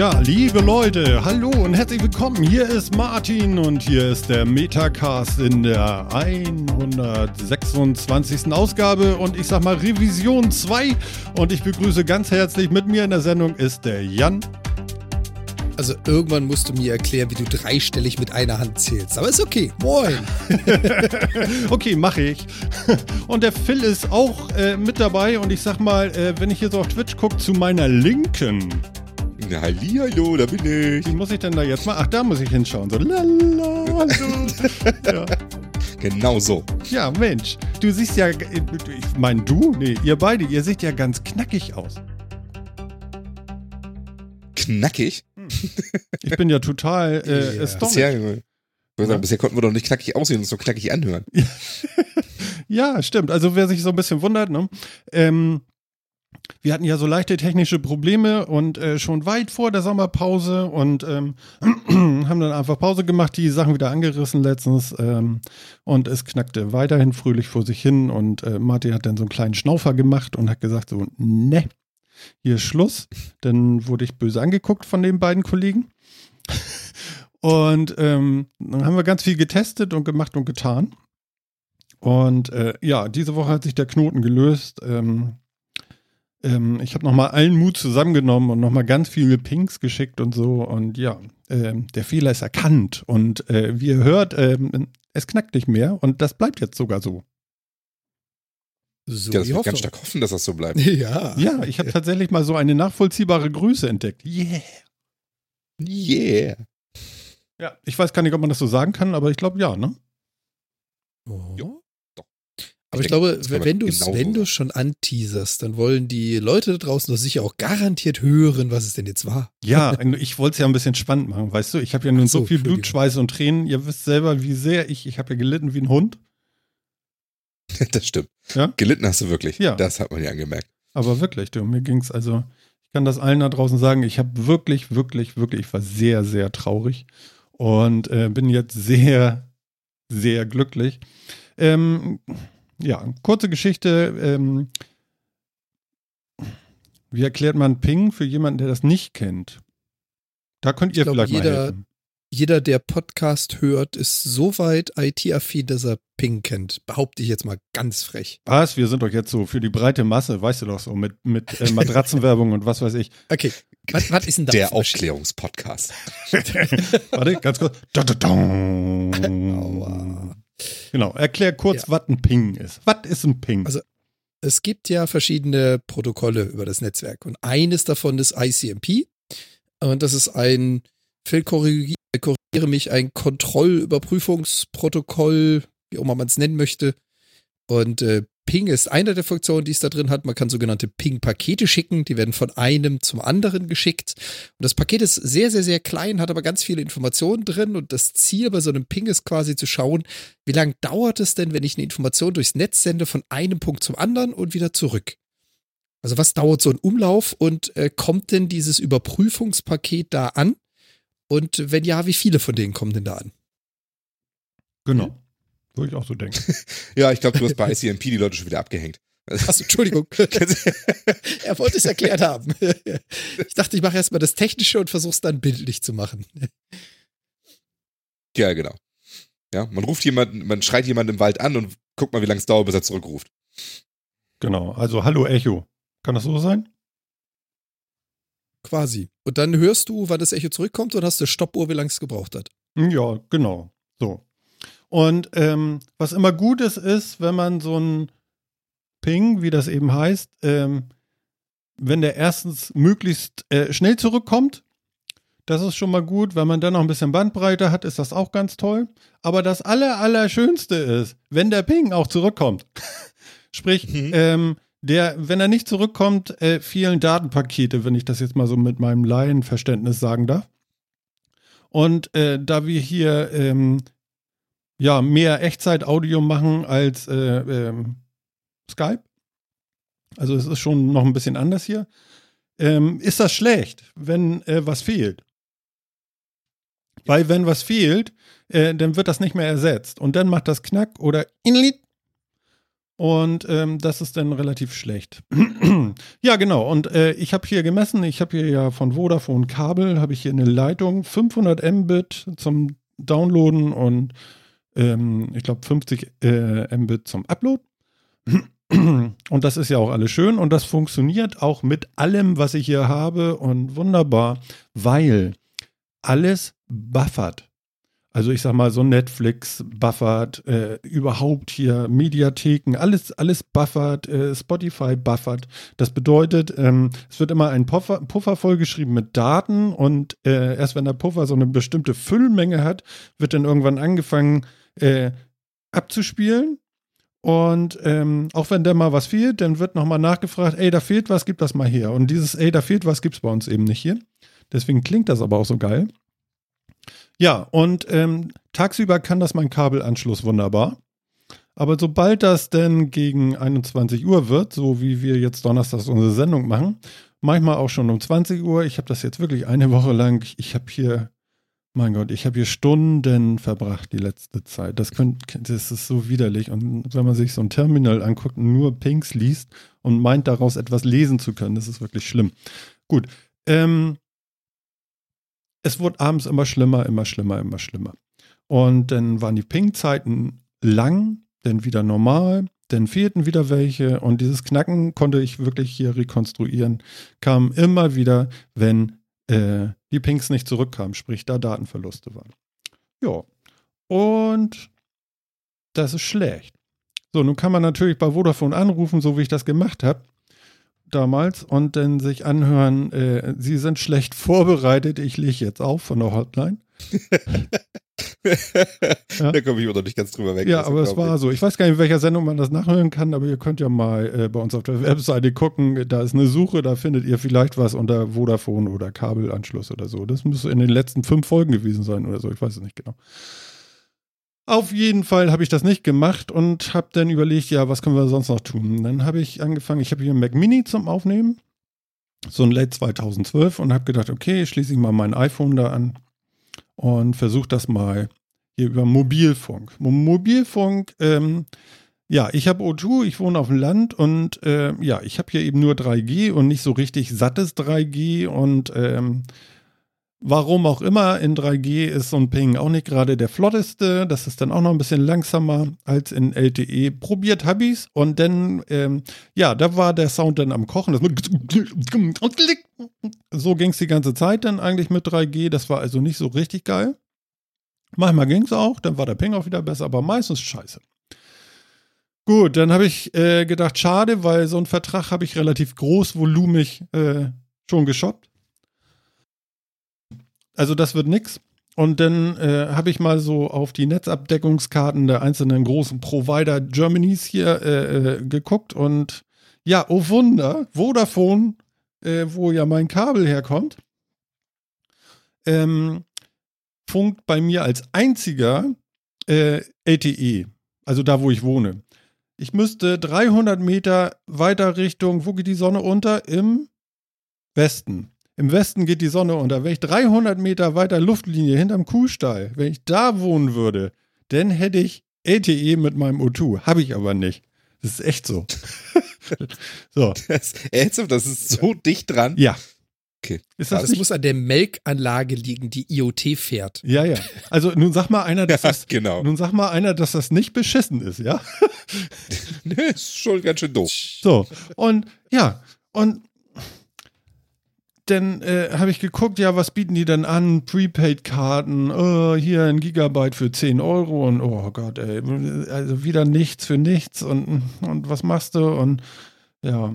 Ja, liebe Leute, hallo und herzlich willkommen. Hier ist Martin und hier ist der Metacast in der 126. Ausgabe und ich sag mal Revision 2 und ich begrüße ganz herzlich mit mir in der Sendung ist der Jan. Also irgendwann musst du mir erklären, wie du dreistellig mit einer Hand zählst. Aber ist okay. Moin. okay, mache ich. Und der Phil ist auch äh, mit dabei und ich sag mal, äh, wenn ich hier so auf Twitch gucke, zu meiner Linken. Na, Hallihallo, da bin ich. Wie muss ich denn da jetzt mal? Ach, da muss ich hinschauen. So, lala, ja. Genau so. Ja, Mensch, du siehst ja, ich meine du, nee, ihr beide, ihr seht ja ganz knackig aus. Knackig? Ich bin ja total äh, ja. bisher, ja. bisher konnten wir doch nicht knackig aussehen und uns so knackig anhören. ja, stimmt. Also wer sich so ein bisschen wundert, ne? Ähm, wir hatten ja so leichte technische Probleme und äh, schon weit vor der Sommerpause und ähm, haben dann einfach Pause gemacht, die Sachen wieder angerissen letztens ähm, und es knackte weiterhin fröhlich vor sich hin und äh, Martin hat dann so einen kleinen Schnaufer gemacht und hat gesagt so, ne, hier ist Schluss. Dann wurde ich böse angeguckt von den beiden Kollegen. Und ähm, dann haben wir ganz viel getestet und gemacht und getan. Und äh, ja, diese Woche hat sich der Knoten gelöst. Ähm, ähm, ich habe nochmal allen Mut zusammengenommen und nochmal ganz viele Pinks geschickt und so. Und ja, äh, der Fehler ist erkannt. Und äh, wie ihr hört, ähm, es knackt nicht mehr. Und das bleibt jetzt sogar so. So, ja, das ich ganz stark hoffen, dass das so bleibt. Ja. Ja, ich habe tatsächlich mal so eine nachvollziehbare Größe entdeckt. Yeah. Yeah. Ja, ich weiß gar nicht, ob man das so sagen kann, aber ich glaube ja, ne? Oh. Ja, doch. Aber ich, ich glaube, wenn du genau wenn du schon anteaserst, dann wollen die Leute da draußen doch sicher auch garantiert hören, was es denn jetzt war. Ja, ich wollte es ja ein bisschen spannend machen, weißt du? Ich habe ja nun so, so viel Blut, Schweiß und Tränen. Ihr wisst selber, wie sehr ich, ich habe ja gelitten wie ein Hund. Das stimmt. Ja? Gelitten hast du wirklich. Ja. Das hat man ja angemerkt. Aber wirklich, du, mir ging es also, ich kann das allen da draußen sagen, ich habe wirklich, wirklich, wirklich, ich war sehr, sehr traurig und äh, bin jetzt sehr, sehr glücklich. Ähm, ja, kurze Geschichte. Ähm, wie erklärt man Ping für jemanden, der das nicht kennt? Da könnt ihr glaub, vielleicht jeder, mal helfen jeder, der Podcast hört, ist so weit IT-affin, dass er Ping kennt. Behaupte ich jetzt mal ganz frech. Was? Wir sind doch jetzt so für die breite Masse, weißt du doch so, mit, mit äh, Matratzenwerbung und was weiß ich. Okay. Was, was ist denn das? Der Aufklärungspodcast. Warte, ganz kurz. Da, da, da. Genau, erklär kurz, ja. was ein Ping ist. Was ist ein Ping? Also, es gibt ja verschiedene Protokolle über das Netzwerk und eines davon ist ICMP. Und das ist ein Phil, korrigiere mich, ein Kontrollüberprüfungsprotokoll, wie auch immer man es nennen möchte. Und äh, Ping ist eine der Funktionen, die es da drin hat. Man kann sogenannte Ping-Pakete schicken. Die werden von einem zum anderen geschickt. Und das Paket ist sehr, sehr, sehr klein, hat aber ganz viele Informationen drin. Und das Ziel bei so einem Ping ist quasi zu schauen, wie lange dauert es denn, wenn ich eine Information durchs Netz sende, von einem Punkt zum anderen und wieder zurück. Also was dauert so ein Umlauf und äh, kommt denn dieses Überprüfungspaket da an? Und wenn ja, wie viele von denen kommen denn da an? Genau. Würde ich auch so denken. ja, ich glaube, du hast bei ICMP die Leute schon wieder abgehängt. Achso, Entschuldigung. er wollte es erklärt haben. ich dachte, ich mache erstmal das Technische und versuche es dann bildlich zu machen. Ja, genau. Ja, man ruft jemanden, man schreit jemanden im Wald an und guckt mal, wie lange es dauert, bis er zurückruft. Genau, also Hallo Echo. Kann das so sein? Quasi. Und dann hörst du, wann das Echo zurückkommt und hast eine Stoppuhr, wie lange es gebraucht hat. Ja, genau. So. Und ähm, was immer gut ist, ist, wenn man so ein Ping, wie das eben heißt, ähm, wenn der erstens möglichst äh, schnell zurückkommt, das ist schon mal gut. Wenn man dann noch ein bisschen Bandbreite hat, ist das auch ganz toll. Aber das Aller, Allerschönste ist, wenn der Ping auch zurückkommt. Sprich, mhm. ähm, der, wenn er nicht zurückkommt, äh, vielen Datenpakete, wenn ich das jetzt mal so mit meinem Laienverständnis sagen darf. Und äh, da wir hier ähm, ja mehr Echtzeit-Audio machen als äh, ähm, Skype, also es ist schon noch ein bisschen anders hier, ähm, ist das schlecht, wenn äh, was fehlt. Weil wenn was fehlt, äh, dann wird das nicht mehr ersetzt. Und dann macht das Knack oder Inlit Und ähm, das ist dann relativ schlecht. ja, genau. Und äh, ich habe hier gemessen, ich habe hier ja von Vodafone Kabel, habe ich hier eine Leitung, 500 Mbit zum Downloaden und ähm, ich glaube 50 äh, Mbit zum Upload. Und das ist ja auch alles schön und das funktioniert auch mit allem, was ich hier habe und wunderbar, weil alles buffert. Also ich sag mal so Netflix buffert, äh, überhaupt hier Mediatheken, alles, alles buffert, äh, Spotify buffert. Das bedeutet, ähm, es wird immer ein Puffer, Puffer vollgeschrieben mit Daten und äh, erst wenn der Puffer so eine bestimmte Füllmenge hat, wird dann irgendwann angefangen äh, abzuspielen. Und ähm, auch wenn da mal was fehlt, dann wird nochmal nachgefragt, ey, da fehlt was, gib das mal her. Und dieses, ey, da fehlt was, gibt's bei uns eben nicht hier. Deswegen klingt das aber auch so geil. Ja, und ähm, tagsüber kann das mein Kabelanschluss wunderbar. Aber sobald das denn gegen 21 Uhr wird, so wie wir jetzt donnerstags unsere Sendung machen, manchmal auch schon um 20 Uhr, ich habe das jetzt wirklich eine Woche lang, ich habe hier, mein Gott, ich habe hier Stunden verbracht die letzte Zeit. Das, könnt, das ist so widerlich. Und wenn man sich so ein Terminal anguckt und nur Pinks liest und meint daraus etwas lesen zu können, das ist wirklich schlimm. Gut, ähm, es wurde abends immer schlimmer, immer schlimmer, immer schlimmer. Und dann waren die Ping-Zeiten lang, dann wieder normal, dann fehlten wieder welche und dieses Knacken konnte ich wirklich hier rekonstruieren, kam immer wieder, wenn äh, die Pings nicht zurückkamen, sprich da Datenverluste waren. Ja, und das ist schlecht. So, nun kann man natürlich bei Vodafone anrufen, so wie ich das gemacht habe damals und dann sich anhören, äh, Sie sind schlecht vorbereitet, ich lege jetzt auf von der Hotline. Da komme ich noch nicht ganz drüber weg. Ja, aber es war so. Ich weiß gar nicht, in welcher Sendung man das nachhören kann, aber ihr könnt ja mal äh, bei uns auf der Webseite gucken. Da ist eine Suche, da findet ihr vielleicht was unter Vodafone oder Kabelanschluss oder so. Das müsste in den letzten fünf Folgen gewesen sein oder so. Ich weiß es nicht genau. Auf jeden Fall habe ich das nicht gemacht und habe dann überlegt, ja, was können wir sonst noch tun? Dann habe ich angefangen, ich habe hier einen Mac Mini zum Aufnehmen, so ein Late 2012 und habe gedacht, okay, schließe ich mal mein iPhone da an und versuche das mal hier über Mobilfunk. Mobilfunk, ähm, ja, ich habe O2, ich wohne auf dem Land und äh, ja, ich habe hier eben nur 3G und nicht so richtig sattes 3G und ähm, Warum auch immer, in 3G ist so ein Ping auch nicht gerade der flotteste. Das ist dann auch noch ein bisschen langsamer als in LTE. Probiert ich's und dann, ähm, ja, da war der Sound dann am Kochen. so ging's die ganze Zeit dann eigentlich mit 3G. Das war also nicht so richtig geil. Manchmal ging's auch, dann war der Ping auch wieder besser, aber meistens scheiße. Gut, dann habe ich äh, gedacht, schade, weil so einen Vertrag habe ich relativ großvolumig äh, schon geshoppt also das wird nix. Und dann äh, habe ich mal so auf die Netzabdeckungskarten der einzelnen großen Provider Germanys hier äh, äh, geguckt und ja, oh Wunder, Vodafone, äh, wo ja mein Kabel herkommt, ähm, funkt bei mir als einziger äh, LTE, also da, wo ich wohne. Ich müsste 300 Meter weiter Richtung, wo geht die Sonne unter? Im Westen. Im Westen geht die Sonne unter. Wenn ich 300 Meter weiter Luftlinie hinterm Kuhstall, wenn ich da wohnen würde, dann hätte ich LTE mit meinem O2. Habe ich aber nicht. Das ist echt so. so. Das, das ist so dicht dran. Ja. Okay. Ist das, das muss an der Melkanlage liegen, die IoT fährt. Ja, ja. Also nun sag mal einer, dass ja, das genau. nun sag mal einer, dass das nicht beschissen ist, ja? nee, ist schon ganz schön doof. So. Und ja, und dann äh, habe ich geguckt, ja, was bieten die denn an? Prepaid-Karten, oh, hier ein Gigabyte für 10 Euro und oh Gott, ey, also wieder nichts für nichts und, und was machst du? Und ja.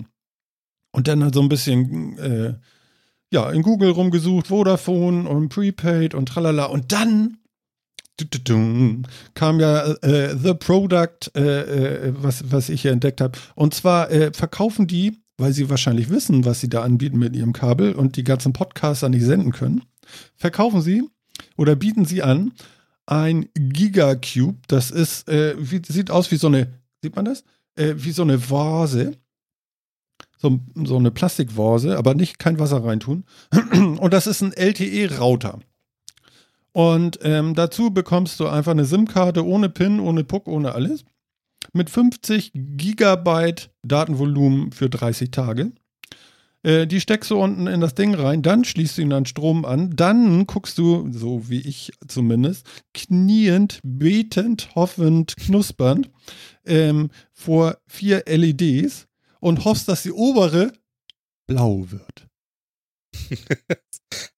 Und dann so ein bisschen, äh, ja, in Google rumgesucht, Vodafone und Prepaid und tralala. Und dann kam ja äh, The Product, äh, äh, was, was ich hier entdeckt habe. Und zwar äh, verkaufen die weil sie wahrscheinlich wissen, was sie da anbieten mit ihrem Kabel und die ganzen Podcaster nicht senden können, verkaufen sie oder bieten sie an ein Gigacube. Das ist, äh, wie, sieht aus wie so eine, sieht man das? Äh, wie so eine Vase. So, so eine Plastikvase, aber nicht kein Wasser reintun. Und das ist ein LTE-Router. Und ähm, dazu bekommst du einfach eine SIM-Karte ohne PIN, ohne Puck, ohne alles. Mit 50 Gigabyte Datenvolumen für 30 Tage. Äh, die steckst du unten in das Ding rein, dann schließt du ihn an Strom an, dann guckst du, so wie ich zumindest, kniend, betend, hoffend, knuspernd ähm, vor vier LEDs und hoffst, dass die obere blau wird.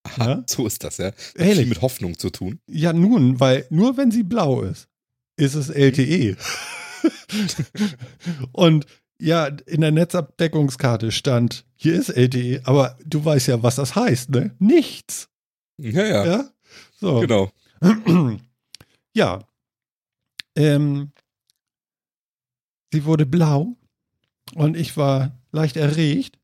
Aha, Ja? so ist das, ja. Hat Ehrlich? viel mit Hoffnung zu tun. Ja, nun, weil nur wenn sie blau ist, ist es LTE. und ja, in der Netzabdeckungskarte stand, hier ist LTE, aber du weißt ja, was das heißt, ne? Nichts. Ja, ja, Ja? So. genau. ja. Ähm, sie wurde blau und ich war leicht erregt.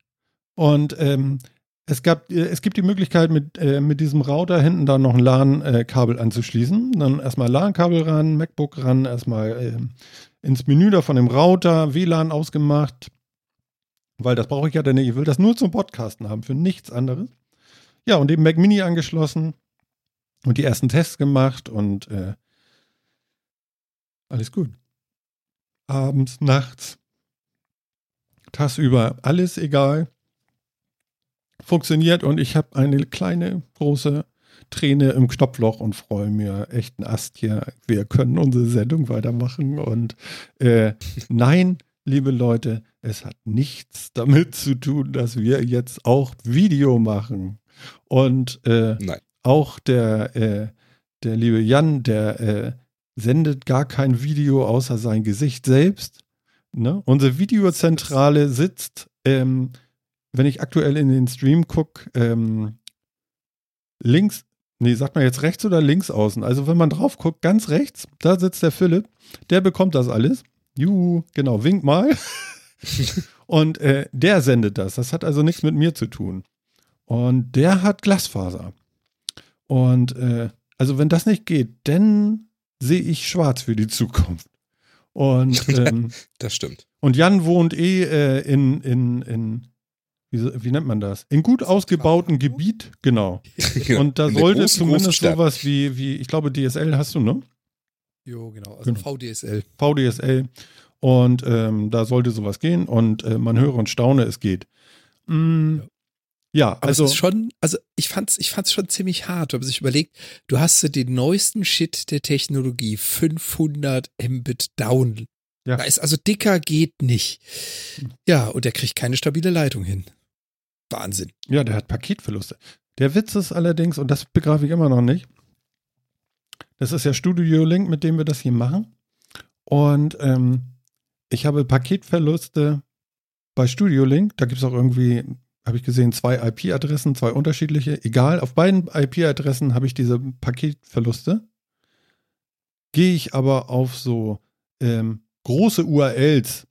Und ähm, es, gab, äh, es gibt die Möglichkeit, mit, äh, mit diesem Router hinten dann noch ein LAN-Kabel anzuschließen. Dann erstmal LAN-Kabel ran, MacBook ran, erstmal ähm, ins Menü da von dem Router, WLAN ausgemacht. Weil das brauche ich ja dann nicht. Ich will das nur zum Podcasten haben, für nichts anderes. Ja, und den Mac Mini angeschlossen und die ersten Tests gemacht und äh, alles gut. Abends, nachts, tagsüber, alles egal. Funktioniert und ich habe eine kleine, große Träne im Knopfloch und freue mir echt einen Ast hier. Wir können unsere Sendung weitermachen und äh, nein, liebe Leute, es hat nichts damit zu tun, dass wir jetzt auch Video machen. Und äh, auch der, äh, der liebe Jan, der äh, sendet gar kein Video außer sein Gesicht selbst. Ne? Unsere Videozentrale sitzt, ähm, wenn ich aktuell in den Stream gucke, ähm, links, nee, sagt man jetzt rechts oder links außen? Also wenn man drauf guckt, ganz rechts, da sitzt der Philipp, der bekommt das alles. Juhu, genau, wink mal. Und äh, der sendet das. Das hat also nichts mit mir zu tun. Und der hat Glasfaser. Und äh, also wenn das nicht geht, dann sehe ich schwarz für die Zukunft. Und, ähm, Das stimmt. und Jan wohnt eh äh, in, in, in wie, wie nennt man das? In gut ausgebautem Gebiet, genau. Und da sollte zumindest sowas wie, wie, ich glaube, DSL hast du, ne? Jo, genau. Also Genau. VDSL. VDSL. Und ähm, da sollte sowas gehen und äh, man höre und staune, es geht. Mm, ja. Aber also es ist schon, also ich fand's, ich fand's schon ziemlich hart, wenn man sich überlegt, du hast so den neuesten Shit der Technologie, 500 Mbit down. Ja. Da ist also dicker geht nicht. Ja, und der kriegt keine stabile Leitung hin. Wahnsinn. Ja, der hat Paketverluste. Der Witz ist allerdings, und das begreife ich immer noch nicht, das ist ja Studio Link, mit dem wir das hier machen. Und ähm, ich habe Paketverluste bei Studio Link. Da gibt es auch irgendwie, habe ich gesehen, zwei IP-Adressen, zwei unterschiedliche. Egal, auf beiden IP-Adressen habe ich diese Paketverluste. Gehe ich aber auf so ähm, große URLs,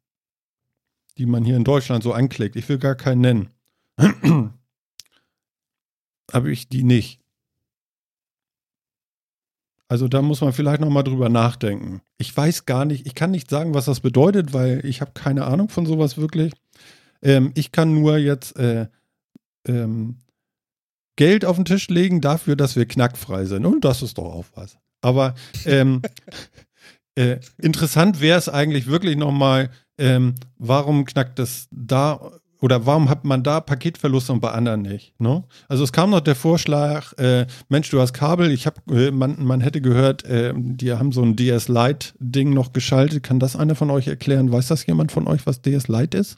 die man hier in Deutschland so anklickt. Ich will gar keinen nennen habe ich die nicht. Also da muss man vielleicht noch mal drüber nachdenken. Ich weiß gar nicht, ich kann nicht sagen, was das bedeutet, weil ich habe keine Ahnung von sowas wirklich. Ähm, ich kann nur jetzt äh, ähm, Geld auf den Tisch legen dafür, dass wir knackfrei sind. Und das ist doch auch was. Aber ähm, äh, interessant wäre es eigentlich wirklich noch mal, ähm, warum knackt es da oder warum hat man da Paketverluste und bei anderen nicht? Ne? Also es kam noch der Vorschlag, äh, Mensch, du hast Kabel, ich habe, äh, man, man hätte gehört, äh, die haben so ein DS Lite Ding noch geschaltet. Kann das einer von euch erklären? Weiß das jemand von euch, was DS Lite ist?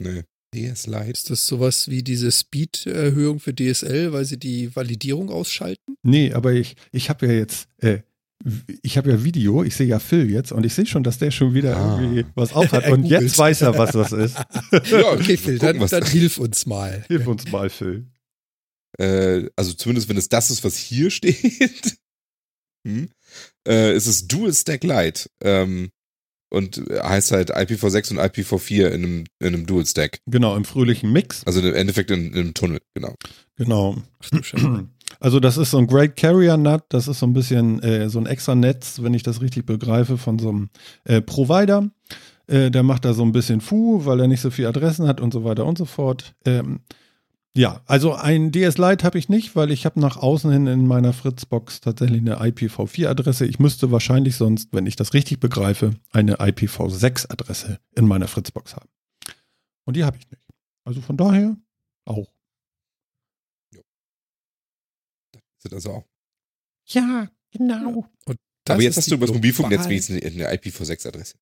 Nee. DS Lite. Ist das sowas wie diese Speed-Erhöhung für DSL, weil sie die Validierung ausschalten? Nee, aber ich, ich habe ja jetzt, äh, ich habe ja Video, ich sehe ja Phil jetzt und ich sehe schon, dass der schon wieder Ah. irgendwie was aufhat. Und jetzt weiß er, was das ist. Ja, Okay, Phil, dann, gucken, dann da- hilf uns mal. Hilf uns mal, Phil. äh, also zumindest wenn es das ist, was hier steht, hm, äh, ist es Dual Stack Lite. Ähm, und heißt halt IPv6 und IPv4 in einem, in einem Dual Stack. Genau, im fröhlichen Mix. Also im Endeffekt in, in einem Tunnel, genau. Genau. Also das ist so ein Great Carrier Nut, das ist so ein bisschen äh, so ein extra Netz, wenn ich das richtig begreife, von so einem äh, Provider. Äh, der macht da so ein bisschen Fu, weil er nicht so viele Adressen hat und so weiter und so fort. Ähm, Ja, also ein DS Lite habe ich nicht, weil ich habe nach außen hin in meiner Fritzbox tatsächlich eine IPv4-Adresse. Ich müsste wahrscheinlich sonst, wenn ich das richtig begreife, eine IPv6-Adresse in meiner Fritzbox haben. Und die habe ich nicht. Also von daher auch. Sind also auch. Ja, genau. Das Aber jetzt ist hast du über das Mobilfunknetz eine IPv6-Adresse.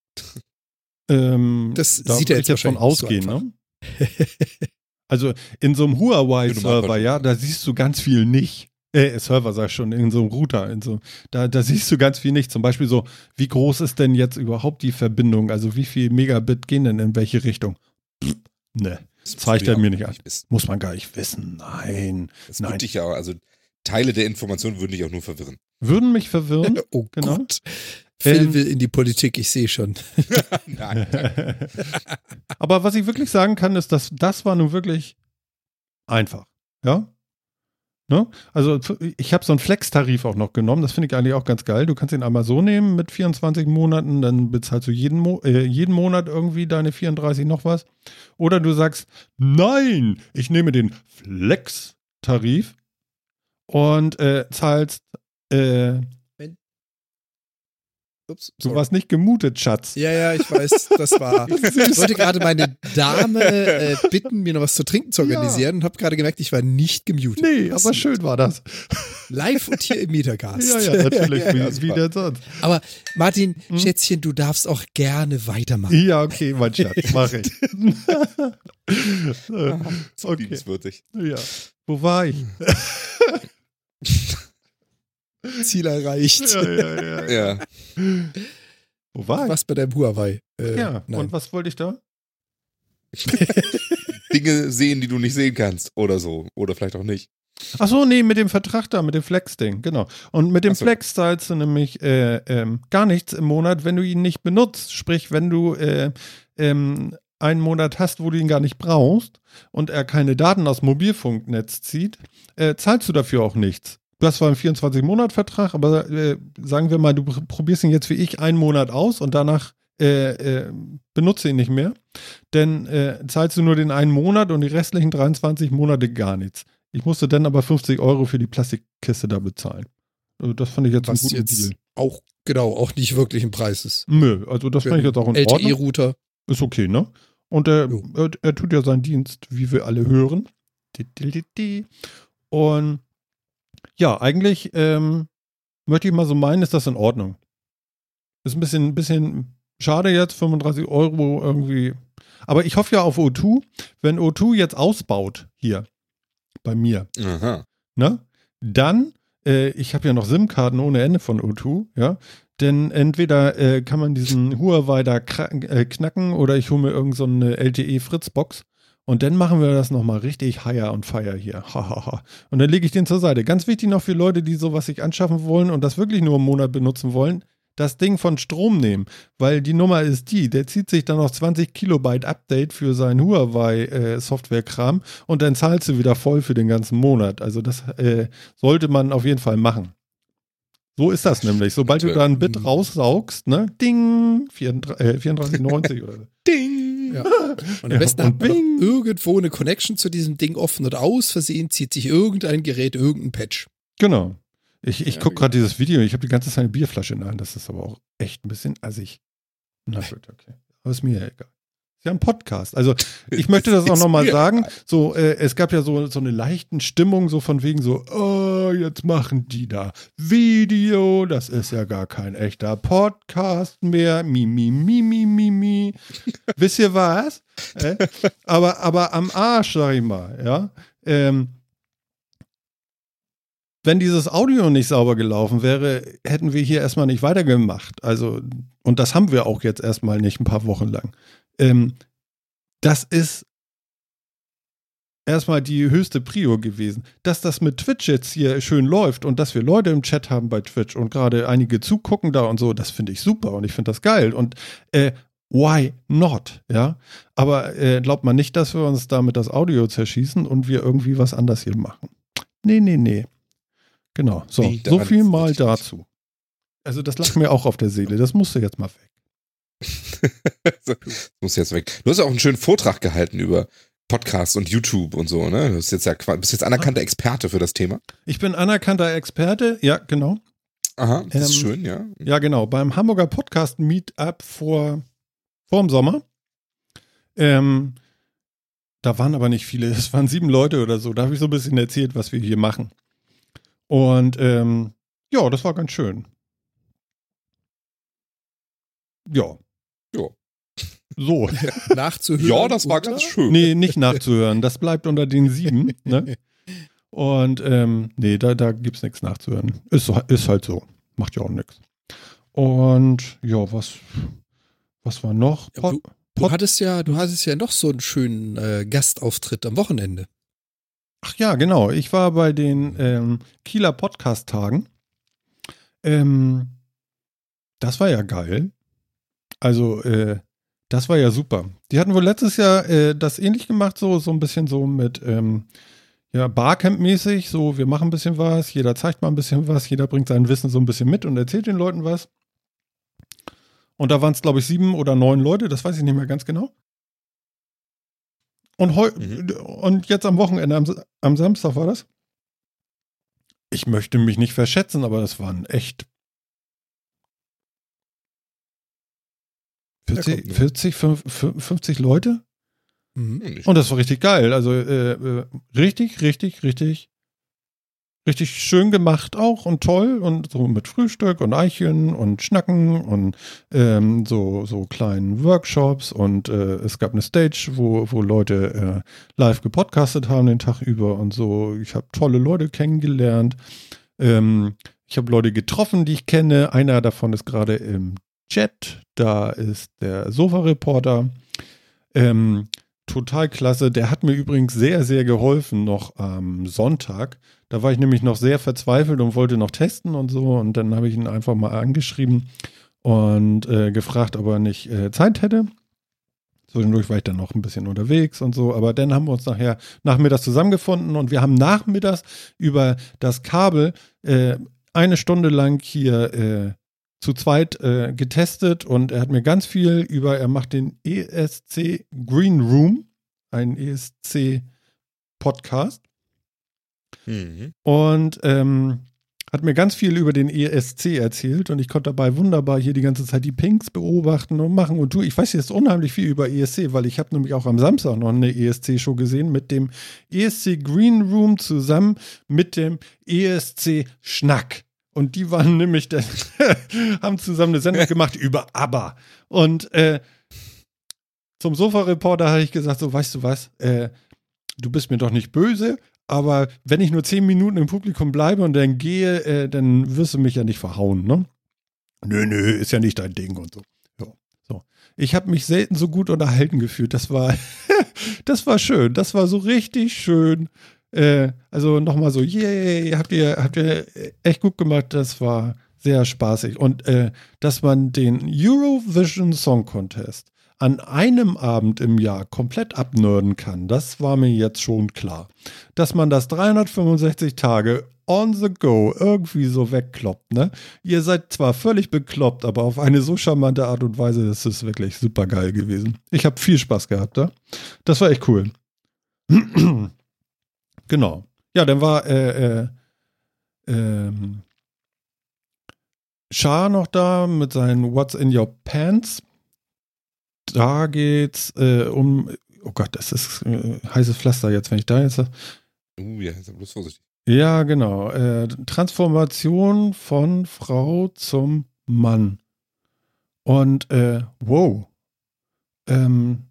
Ähm, Das da sieht er ich jetzt nicht so ausgehen, ne? Also in so einem Huawei-Server, ja, da siehst du ganz viel nicht. Äh, Server sag ich schon, in so einem Router, in so, da, da siehst du ganz viel nicht. Zum Beispiel so, wie groß ist denn jetzt überhaupt die Verbindung? Also wie viel Megabit gehen denn in welche Richtung? Pff, ne, Das zeigt er ja mir nicht an. wissen. muss man gar nicht wissen. Nein. Das Nein. dich ja, auch- also Teile der Informationen würden dich auch nur verwirren. Würden mich verwirren. Oh Genau. Gott. Phil Ähm, will in die Politik, ich sehe schon. Nein. Aber was ich wirklich sagen kann, ist, dass das war nun wirklich einfach. Ja? Ne? Also ich habe so einen Flex-Tarif auch noch genommen. Das finde ich eigentlich auch ganz geil. Du kannst ihn einmal so nehmen mit 24 Monaten, dann bezahlst du jeden, Mo äh, jeden Monat irgendwie deine 34 noch was. Oder du sagst, nein, ich nehme den Flex-Tarif und äh, zahlst, äh, Ups, du warst nicht gemutet, Schatz. Ja, ja, ich weiß, das war. Ich wollte gerade meine Dame äh, bitten, mir noch was zu trinken zu organisieren und habe gerade gemerkt, ich war nicht gemutet. Nee, Was aber schön war das. Live und hier im Metagast. Ja, ja, natürlich. Ja, ja, wie, wie denn sonst? Aber Martin, Hm? Schätzchen, du darfst auch gerne weitermachen. Ja, okay, mein Schatz, mach ich. Äh, So okay, liebenswürdig. ja. Wo war ich? Ziel erreicht. Ja, ja, ja. Ja. Wo war ich? Was bei deinem Huawei? Äh, Ja, nein. und was wollte ich da? Dinge sehen, die du nicht sehen kannst. Oder so. Oder vielleicht auch nicht. Ach so, nee, mit dem Vertrag da, mit dem Flex-Ding, genau. Und mit dem so. Flex zahlst du nämlich äh, ähm, gar nichts im Monat, wenn du ihn nicht benutzt. Sprich, wenn du äh, ähm, einen Monat hast, wo du ihn gar nicht brauchst und er keine Daten aus Mobilfunknetz zieht, äh, zahlst du dafür auch nichts. Du hast zwar einen 24-Monat-Vertrag, aber äh, sagen wir mal, du pr- probierst ihn jetzt wie ich einen Monat aus und danach äh, äh, benutze ihn nicht mehr. Denn äh, zahlst du nur den einen Monat und die restlichen 23 Monate gar nichts. Ich musste dann aber 50 Euro für die Plastikkiste da bezahlen. Also das fand ich jetzt Was einen guten jetzt Deal. auch, genau, auch nicht wirklich ein Preis ist. Nö, also das fand ich jetzt auch in Ordnung. LTE-Router. Ist okay, ne? Und er, er, er tut ja seinen Dienst, wie wir alle hören. Und ja, eigentlich ähm, möchte ich mal so meinen, ist das in Ordnung. Ist ein bisschen, ein bisschen schade jetzt, 35 Euro irgendwie. Aber ich hoffe ja auf O2, wenn O2 jetzt ausbaut hier bei mir, Aha. ne? Dann, äh, ich habe ja noch SIM-Karten ohne Ende von O2, ja. Denn entweder äh, kann man diesen Huawei da äh, knacken oder ich hole mir irgend so eine LTE-Fritzbox und dann machen wir das nochmal richtig higher und fire hier. Und dann lege ich den zur Seite. Ganz wichtig noch für Leute, die sowas sich anschaffen wollen und das wirklich nur im Monat benutzen wollen, das Ding von Strom nehmen, weil die Nummer ist die, der zieht sich dann noch 20 Kilobyte Update für sein Huawei äh, Softwarekram und dann zahlst du wieder voll für den ganzen Monat. Also das äh, sollte man auf jeden Fall machen. So ist das nämlich. Sobald du da ein Bit raussaugst, ne, ding, 34, äh, 34,90 oder so. Ding! Ja. Und am Ja, besten und hat man irgendwo eine Connection zu diesem Ding offen oder aus Versehen zieht sich irgendein Gerät irgendein Patch. Genau. Ich, ich Ja, gucke gerade dieses Video, ich habe die ganze Zeit eine Bierflasche in der Hand, das ist aber auch echt ein bisschen assig. Na gut, okay. Aber ist mir ja egal. Ist ja ein Podcast. Also ich möchte das auch nochmal sagen. So, äh, es gab ja so, so eine leichten Stimmung, so von wegen so, oh, jetzt machen die da Video, das ist ja gar kein echter Podcast mehr. Mi, mi, mi, mi, mi, mi. Wisst ihr was? Äh? Aber, aber am Arsch, sag ich mal, ja. Ähm, wenn dieses Audio nicht sauber gelaufen wäre, hätten wir hier erstmal nicht weitergemacht. Also, und das haben wir auch jetzt erstmal nicht ein paar Wochen lang. Ähm, das ist erstmal die höchste Prio gewesen. Dass das mit Twitch jetzt hier schön läuft und dass wir Leute im Chat haben bei Twitch und gerade einige zugucken da und so, das finde ich super und ich finde das geil. Und äh, why not? Ja. Aber äh, glaubt man nicht, dass wir uns damit das Audio zerschießen und wir irgendwie was anders hier machen. Nee, nee, nee. Genau. So, Nee, so viel mal dazu. Also, das lag mir auch auf der Seele. Das musste jetzt mal weg. das muss jetzt weg. Du hast ja auch einen schönen Vortrag gehalten über Podcast und YouTube und so, ne? Du bist jetzt ja bist jetzt anerkannter Experte für das Thema. Ich bin anerkannter Experte, ja, genau. Aha, das ist Ähm, schön, ja. Ja, genau. Beim Hamburger Podcast Meetup vor, vor dem Sommer. Ähm, da waren aber nicht viele. Es waren sieben Leute oder so. Da habe ich so ein bisschen erzählt, was wir hier machen. Und ähm, ja, das war ganz schön. Ja. Ja. So. Nachzuhören. Ja, das war oder? ganz schön. Nee, nicht nachzuhören. Das bleibt unter den sieben. Ne? Und ähm, nee, da, da gibt es nichts nachzuhören. Ist, ist halt so. Macht ja auch nichts. Und ja, was, was war noch? Ja, du, du hattest ja, du hattest ja noch so einen schönen äh, Gastauftritt am Wochenende. Ach ja, genau. Ich war bei den ähm, Kieler Podcast-Tagen. Ähm, das war ja geil. Also, äh, das war ja super. Die hatten wohl letztes Jahr äh, das ähnlich gemacht, so, so ein bisschen so mit, ähm, ja, Barcamp-mäßig, so, wir machen ein bisschen was, jeder zeigt mal ein bisschen was, jeder bringt sein Wissen so ein bisschen mit und erzählt den Leuten was. Und da waren es, glaube ich, sieben oder neun Leute, das weiß ich nicht mehr ganz genau. Und, heu Mhm. und jetzt am Wochenende, am, am Samstag war das. Ich möchte mich nicht verschätzen, aber das waren echt 40, kommt nur. 40 fünf- fünf- 50 Leute. Mhm. Hm, Und das war richtig geil. Also äh, äh, richtig, richtig, richtig, richtig schön gemacht auch und toll und so mit Frühstück und Eichchen und Schnacken und ähm, so, so kleinen Workshops und äh, es gab eine Stage, wo, wo Leute äh, live gepodcastet haben den Tag über und so. Ich habe tolle Leute kennengelernt. Ähm, ich habe Leute getroffen, die ich kenne. Einer davon ist gerade im Chat. Da ist der Sofa-Reporter. Ähm, total klasse. Der hat mir übrigens sehr, sehr geholfen noch am Sonntag. Da war ich nämlich noch sehr verzweifelt und wollte noch testen und so. Und dann habe ich ihn einfach mal angeschrieben und äh, gefragt, ob er nicht äh, Zeit hätte. Zwischendurch war ich dann noch ein bisschen unterwegs und so. Aber dann haben wir uns nachher nachmittags zusammengefunden und wir haben nachmittags über das Kabel äh, eine Stunde lang hier äh, zu zweit äh, getestet und er hat mir ganz viel über, er macht den ESC Green Room, ein ESC Podcast Mhm. und ähm, hat mir ganz viel über den ESC erzählt und ich konnte dabei wunderbar hier die ganze Zeit die Pinks beobachten und machen und du, ich weiß jetzt unheimlich viel über ESC, weil ich habe nämlich auch am Samstag noch eine ESC-Show gesehen mit dem ESC Green Room zusammen mit dem ESC Schnack. Und die waren nämlich, der, haben zusammen eine Sendung gemacht über ABBA. Und äh, zum Sofa-Reporter habe ich gesagt, so, weißt du was, äh, du bist mir doch nicht böse, aber wenn ich nur zehn Minuten im Publikum bleibe und dann gehe, äh, dann wirst du mich ja nicht verhauen, ne? Nö, nö, ist ja nicht dein Ding und so. Ja, so. Ich habe mich selten so gut unterhalten gefühlt. Das war, das war schön. Das war so richtig schön. Äh, also nochmal so, yay, habt ihr, habt ihr echt gut gemacht. Das war sehr spaßig. Und äh, dass man den Eurovision Song Contest an einem Abend im Jahr komplett abnörden kann, das war mir jetzt schon klar. Dass man das 365 Tage on the go irgendwie so wegkloppt, ne? Ihr seid zwar völlig bekloppt, aber auf eine so charmante Art und Weise ist es wirklich super geil gewesen. Ich habe viel Spaß gehabt, da. Das war echt cool. Genau. Ja, dann war äh, äh, ähm, Shah noch da mit seinen What's in Your Pants. Da geht's äh, um, oh Gott, das ist äh, heißes Pflaster jetzt, wenn ich da jetzt. Uh, ja, jetzt bloß vorsichtig. Ja, genau. Äh, Transformation von Frau zum Mann. Und äh, wow. Ähm,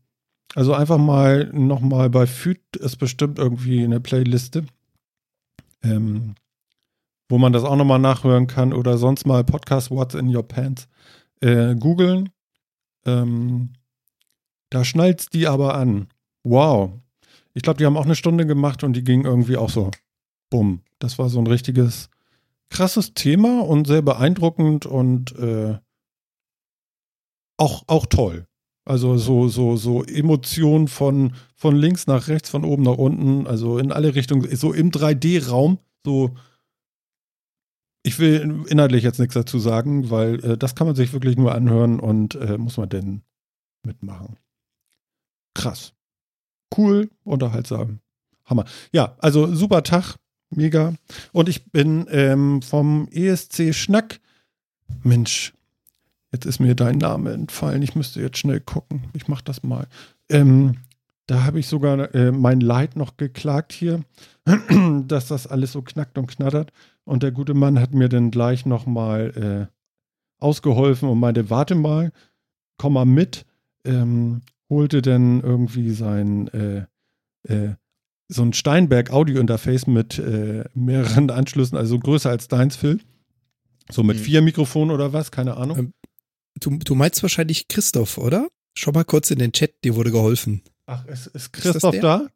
also einfach mal nochmal bei Füt ist bestimmt irgendwie eine Playliste, ähm, wo man das auch nochmal nachhören kann oder sonst mal Podcast What's in Your Pants äh, googeln. Ähm, da schnallt's die aber an. Wow. Ich glaube, die haben auch eine Stunde gemacht und die ging irgendwie auch so bumm. Das war so ein richtiges krasses Thema und sehr beeindruckend und äh, auch, auch toll. Also so, so, so Emotionen von, von links nach rechts, von oben nach unten, also in alle Richtungen, so im 3D-Raum, so ich will inhaltlich jetzt nichts dazu sagen, weil äh, das kann man sich wirklich nur anhören und äh, muss man denn mitmachen. Krass. cool, unterhaltsam. Hammer. Ja, also super Tag, mega. Und ich bin ähm, vom ESC Schnack. Mensch, jetzt ist mir dein Name entfallen. Ich müsste jetzt schnell gucken. Ich mach das mal. Ähm, da habe ich sogar äh, mein Leid noch geklagt hier, dass das alles so knackt und knattert. Und der gute Mann hat mir dann gleich nochmal äh, ausgeholfen und meinte, warte mal, komm mal mit. Ähm, holte dann irgendwie sein äh, äh, so ein Steinberg Audio Interface mit äh, mehreren Anschlüssen, also größer als deins, Phil. So mit Mhm. vier Mikrofonen oder was, keine Ahnung. Du, du meinst wahrscheinlich Christoph, oder? Schau mal kurz in den Chat, dir wurde geholfen. Ach, ist, ist Christoph der? da?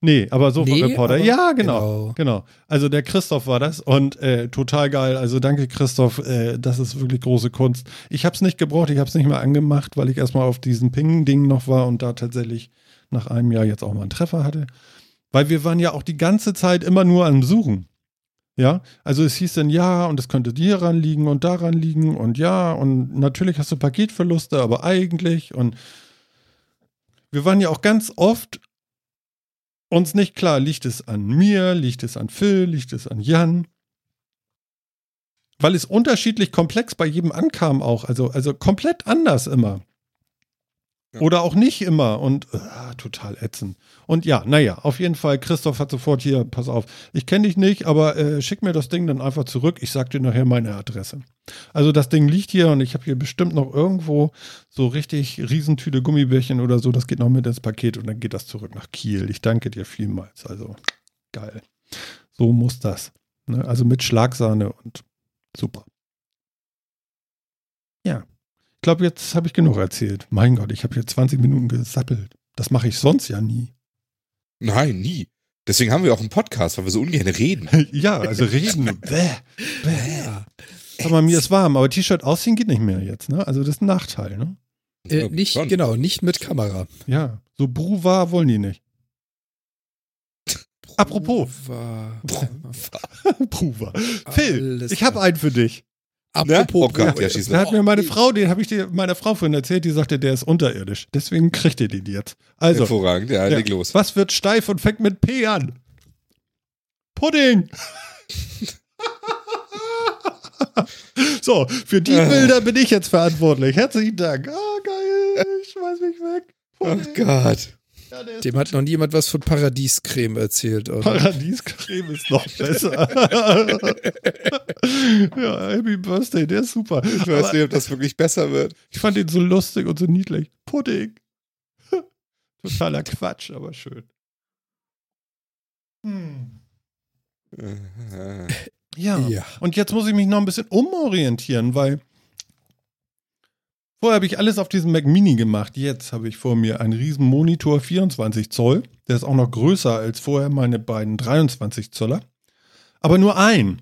Nee, aber Sofa-Reporter. aber- ja, genau. genau. Genau. Also der Christoph war das und äh, total geil. Also danke Christoph, äh, das ist wirklich große Kunst. Ich habe es nicht gebraucht, ich habe es nicht mal angemacht, weil ich erstmal auf diesem Ping-Ding noch war und da tatsächlich nach einem Jahr jetzt auch mal einen Treffer hatte. Weil wir waren ja auch die ganze Zeit immer nur am Suchen. Ja, also es hieß dann ja und es könnte hieran liegen und daran liegen und ja und natürlich hast du Paketverluste, aber eigentlich und wir waren ja auch ganz oft uns nicht klar, liegt es an mir, liegt es an Phil, liegt es an Jan. Weil es unterschiedlich komplex bei jedem ankam auch, also, also komplett anders immer. Oder auch nicht immer und ah, total ätzend. Und ja, naja, auf jeden Fall, Christoph hat sofort hier, pass auf, ich kenne dich nicht, aber äh, schick mir das Ding dann einfach zurück, ich sag dir nachher meine Adresse. Also das Ding liegt hier und ich habe hier bestimmt noch irgendwo so richtig Riesentüte Gummibärchen oder so, das geht noch mit ins Paket und dann geht das zurück nach Kiel. Ich danke dir vielmals, also geil. So muss das. Ne? Also mit Schlagsahne und super. Ja. Ich glaube, jetzt habe ich genug erzählt. Mein Gott, ich habe hier 20 Minuten gesappelt. Das mache ich sonst ja nie. Nein, nie. Deswegen haben wir auch einen Podcast, weil wir so ungern reden. ja, also reden. Bäh, bäh. Mal, mir ist warm, aber T-Shirt ausziehen geht nicht mehr jetzt, ne? Also das ist ein Nachteil, ne? Äh, nicht, schon. genau, nicht mit Kamera. Ja, so Bruva wollen die nicht. Apropos. War, Bruva. Phil, Alles ich habe einen für dich. Apropos, Oh Gott, ja, Da hat mir meine Frau, den habe ich dir meiner Frau vorhin erzählt, die sagte, der ist unterirdisch. Deswegen kriegt ihr den jetzt. Also, Hervorragend, ja, Ja. leg los. was wird steif und fängt mit P an? Pudding. so, für die Äh. Bilder bin ich jetzt verantwortlich. Herzlichen Dank. Ah, geil. Ich schmeiß mich weg. Oh Pudding. Gott. Ja, Dem hat noch niemand was von Paradiescreme erzählt, oder? Paradiescreme ist noch besser. ja, Happy Birthday, der ist super. Ich weiß nicht, ob das wirklich besser wird. ich fand ihn so lustig und so niedlich. Pudding. Totaler Quatsch, aber schön. Hm. Ja. Ja. Und jetzt muss ich mich noch ein bisschen umorientieren, weil vorher habe ich alles auf diesem Mac Mini gemacht. Jetzt habe ich vor mir einen riesen Monitor 24 Zoll. Der ist auch noch größer als vorher meine beiden 23 Zoller. Aber nur ein.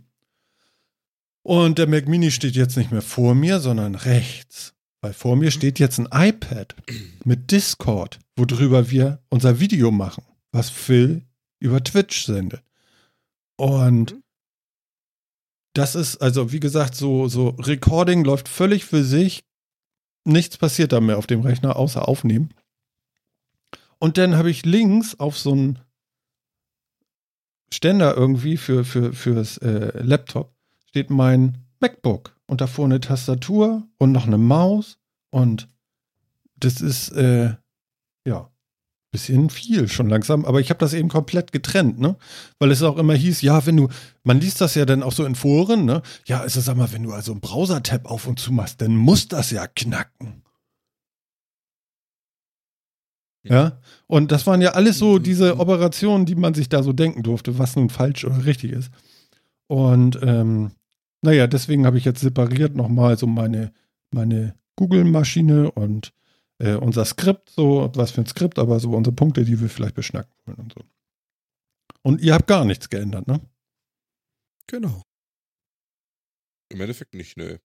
Und der Mac Mini steht jetzt nicht mehr vor mir, sondern rechts. Weil vor mir steht jetzt ein iPad mit Discord, worüber wir unser Video machen, was Phil über Twitch sendet. Und das ist, also wie gesagt, so, so Recording läuft völlig für sich. Nichts passiert da mehr auf dem Rechner, außer aufnehmen. Und dann habe ich links auf so einen Ständer irgendwie für, für, fürs äh, Laptop steht mein MacBook. Und davor eine Tastatur und noch eine Maus. Und das ist, äh, bisschen viel schon langsam, aber ich habe das eben komplett getrennt, ne? Weil es auch immer hieß, ja, wenn du, man liest das ja dann auch so in Foren, ne? Ja, also sag mal, wenn du also einen Browser-Tab auf und zu machst, dann muss das ja knacken. Ja, und das waren ja alles so diese Operationen, die man sich da so denken durfte, was nun falsch oder richtig ist. Und ähm, naja, deswegen habe ich jetzt separiert nochmal so meine, meine Google-Maschine und äh, unser Skript, so was für ein Skript, aber so unsere Punkte, die wir vielleicht beschnacken wollen und so. Und ihr habt gar nichts geändert, ne? Genau. Im Endeffekt nicht, nö.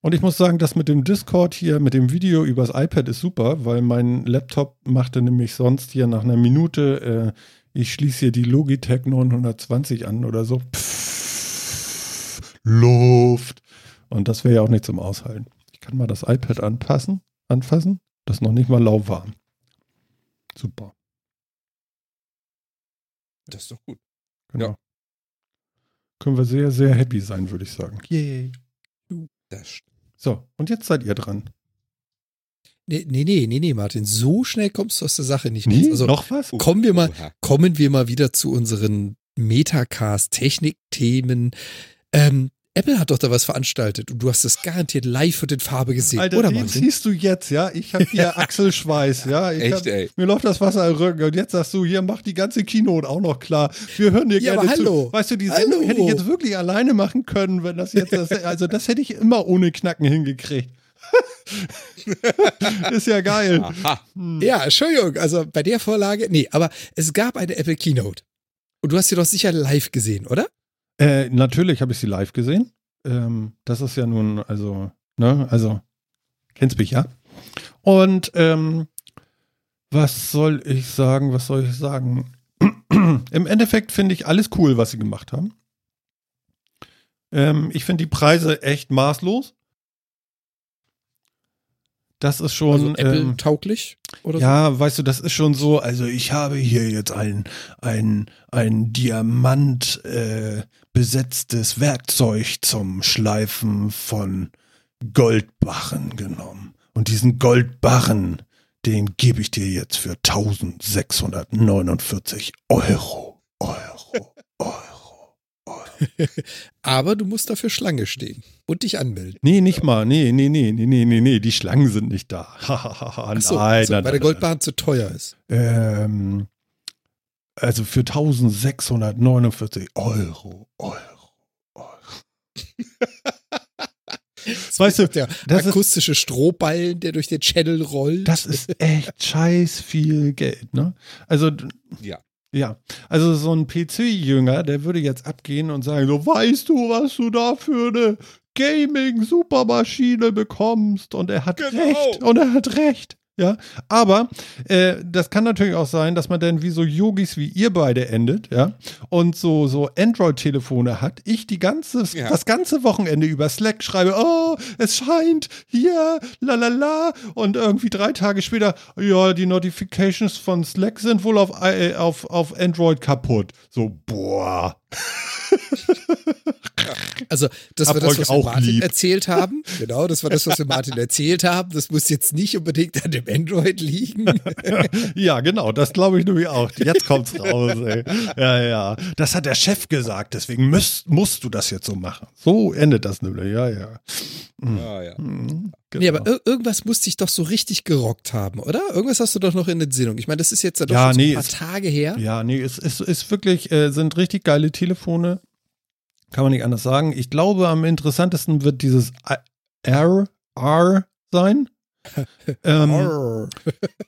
Und ich muss sagen, das mit dem Discord hier, mit dem Video übers iPad ist super, weil mein Laptop machte nämlich sonst hier nach einer Minute, äh, ich schließe hier die Logitech 920 an oder so. Pff, Luft. Und das wäre ja auch nicht zum Aushalten. Ich kann mal das iPad anpassen, anfassen. Das ist noch nicht mal lauwarm. Super. Das ist doch gut. Genau. Ja. Können wir sehr, sehr happy sein, würde ich sagen. Yay. Das. So, und jetzt seid ihr dran. Nee, nee, nee, nee, nee, Martin, so schnell kommst du aus der Sache nicht Nee. Also noch was? kommen wir mal, kommen wir mal wieder zu unseren Metacast-Technik-Themen. Ähm, Apple hat doch da was veranstaltet und du hast das garantiert live und in Farbe gesehen, Alter, oder den Martin? siehst du jetzt, ja? Ich habe hier Achselschweiß, ja? Ich Echt, hab, ey. mir läuft das Wasser im Rücken und jetzt sagst du, hier, mach die ganze Keynote auch noch klar. Wir hören dir Ja, gerne aber hallo. zu. Weißt du, die Sendung Hallo. hätte ich jetzt wirklich alleine machen können, wenn das jetzt, das, also das hätte ich immer ohne Knacken hingekriegt. Ist ja geil. Hm. Ja, Entschuldigung, also bei der Vorlage, nee, aber es gab eine Apple Keynote. Und du hast sie doch sicher live gesehen, oder? Äh, natürlich habe ich sie live gesehen. Ähm, das ist ja nun, also, ne, also, kennst mich ja. Und ähm, was soll ich sagen, was soll ich sagen? Im Endeffekt finde ich alles cool, was sie gemacht haben. Ähm, ich finde die Preise echt maßlos. Das ist schon. Also Apple ähm, tauglich oder ja, weißt du, das ist schon so, also ich habe hier jetzt ein, ein, ein Diamant äh, besetztes Werkzeug zum Schleifen von Goldbarren genommen. Und diesen Goldbarren, den gebe ich dir jetzt für 1649 Euro. Euro, Euro, Euro. so? Aber du musst dafür Schlange stehen und dich anmelden. Nee, nicht mal. Nee, nee, nee, nee, nee, nee, nee. Die Schlangen sind nicht da. Hahaha. So, nein, also, nein, weil der nein, Goldbahn zu teuer ist. Ähm, also für 1649 Euro, Euro, Euro. Weißt du, der das ist- akustische Strohballen, der durch den Channel rollt. Das ist echt scheiß viel Geld, ne? Also, Ja. ja. Also so ein PC-Jünger, der würde jetzt abgehen und sagen, so, weißt du, was du da für eine Gaming-Supermaschine bekommst? Und er hat Genau. recht. Und er hat recht. Ja, aber äh, das kann natürlich auch sein, dass man dann wie so Yogis wie ihr beide endet, ja, und so so Android-Telefone hat. Ich die ganze Ja. das ganze Wochenende über Slack schreibe, oh, es scheint hier, la la la, und irgendwie drei Tage später, ja, die Notifications von Slack sind wohl auf äh, auf auf Android kaputt. So boah. Also, das Hab war das, was wir Martin lieb. erzählt haben. Genau, das war das, was wir Martin erzählt haben. Das muss jetzt nicht unbedingt an dem Android liegen. Ja, genau, das glaube ich nämlich auch. Jetzt kommt's raus, ey. Ja, ja. Das hat der Chef gesagt, deswegen musst, musst du das jetzt so machen. So endet das nämlich, ja, ja. Ja, ja. Mhm, genau. Nee, aber ir irgendwas musste dich doch so richtig gerockt haben, oder? Irgendwas hast du doch noch in der Sinnung. Ich meine, das ist jetzt ja doch Ja, schon so nee, ein paar es- Tage her. Ja, nee, es ist, ist wirklich, äh, sind richtig geile Telefone. Kann man nicht anders sagen. Ich glaube, am interessantesten wird dieses R, R sein. ähm.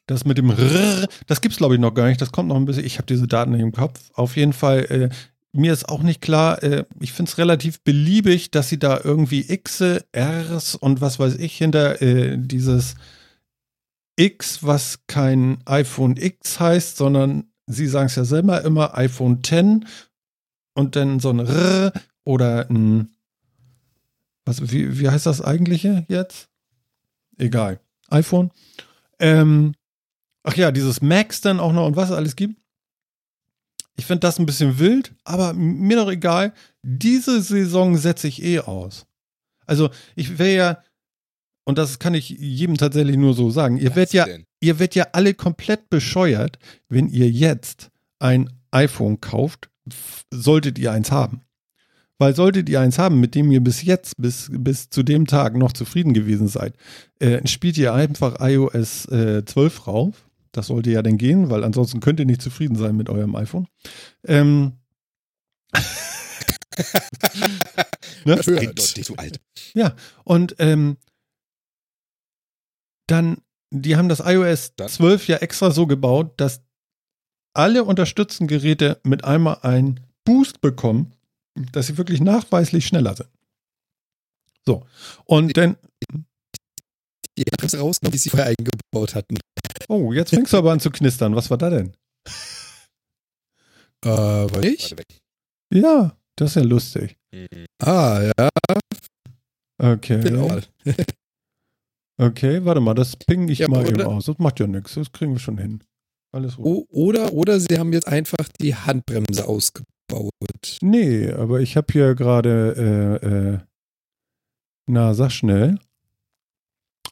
Das mit dem R, das gibt's glaube ich noch gar nicht. Das kommt noch ein bisschen. Ich habe diese Daten nicht im Kopf. Auf jeden Fall, äh, mir ist auch nicht klar. Äh, ich finde es relativ beliebig, dass sie da irgendwie X, Rs und was weiß ich hinter äh, dieses X, was kein iPhone X heißt, sondern sie sagen es ja selber immer iPhone 10 und dann so ein R oder ein was, wie, wie heißt das eigentliche jetzt? Egal. iPhone. Ähm, ach ja, dieses Max dann auch noch und was es alles gibt. Ich finde das ein bisschen wild, aber mir doch egal. Diese Saison setze ich eh aus. Also ich wäre ja, und das kann ich jedem tatsächlich nur so sagen, ihr werdet ja, denn? ihr werdet ja alle komplett bescheuert, wenn ihr jetzt ein iPhone kauft, solltet ihr eins haben. Weil solltet ihr eins haben, mit dem ihr bis jetzt, bis, bis zu dem Tag noch zufrieden gewesen seid, äh, spielt ihr einfach iOS äh, 12 rauf. Das sollte ja dann gehen, weil ansonsten könnt ihr nicht zufrieden sein mit eurem iPhone. Ähm, ne? Das hört. doch zu alt. Ja, und ähm, dann, die haben das iOS Dann? 12 ja extra so gebaut, dass alle unterstützten Geräte mit einmal einen Boost bekommen, dass sie wirklich nachweislich schneller sind. So, und dann, Die haben rausgenommen, die sie vorher eingebaut hatten. oh, jetzt fängst du aber an zu knistern. Was war da denn? Äh, war ich? Ja, das ist ja lustig. Mhm. Ah, ja, Okay. genau. Okay, warte mal, das ping ich Ja, mal oder- eben aus. Das macht ja nichts, das kriegen wir schon hin. Alles gut. Oder, oder sie haben jetzt einfach die Handbremse ausgebaut. Nee, aber ich habe hier gerade, äh, äh, na, sag schnell.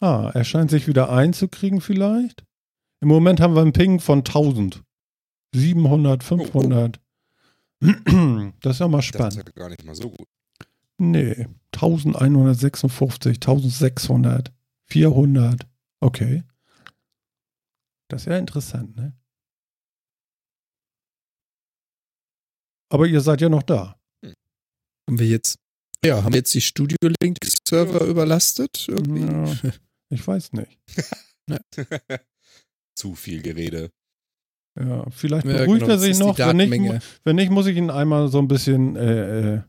Ah, er scheint sich wieder einzukriegen vielleicht. Im Moment haben wir einen Ping von 1000. 700, 500. Das ist ja mal Das ist spannend. ja gar nicht mal so gut. Nee, 1156, 1600, 400. Okay. Das ist ja interessant, ne? Aber ihr seid ja noch da. Haben wir jetzt, ja, haben wir jetzt die Studio Link Server überlastet? Irgendwie? Ja, ich weiß nicht. Zu viel Gerede. Ja, vielleicht Ja, beruhigt genau, er sich noch. Wenn nicht, wenn nicht, muss ich ihn einmal so ein bisschen äh, äh,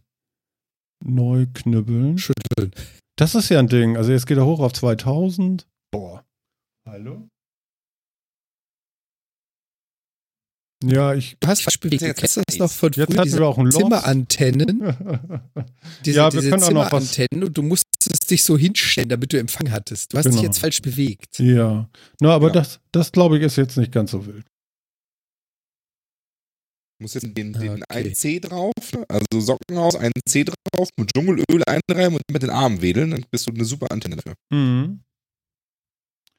neu knüppeln. Schütteln. Das ist ja ein Ding. Also jetzt geht er hoch auf 2000. Boah. Hallo? Ja, ich. Du hast falsch bewegt. Du Jetzt- das noch von Jetzt früher, hatten diese wir auch ein Lost. Zimmerantennen. Diese, Ja, wir diese können auch noch was- Zimmerantennen und du musstest dich so hinstellen, damit du Empfang hattest. Du hast dich Genau. jetzt falsch bewegt. ja. Na, aber Ja. das, das glaube ich, ist jetzt nicht ganz so wild. Muss jetzt den, Ah, den okay. 1C drauf, also Sockenhaus, einen C drauf, mit Dschungelöl einreiben und mit den Armen wedeln, dann bist du eine super Antenne dafür. Mhm.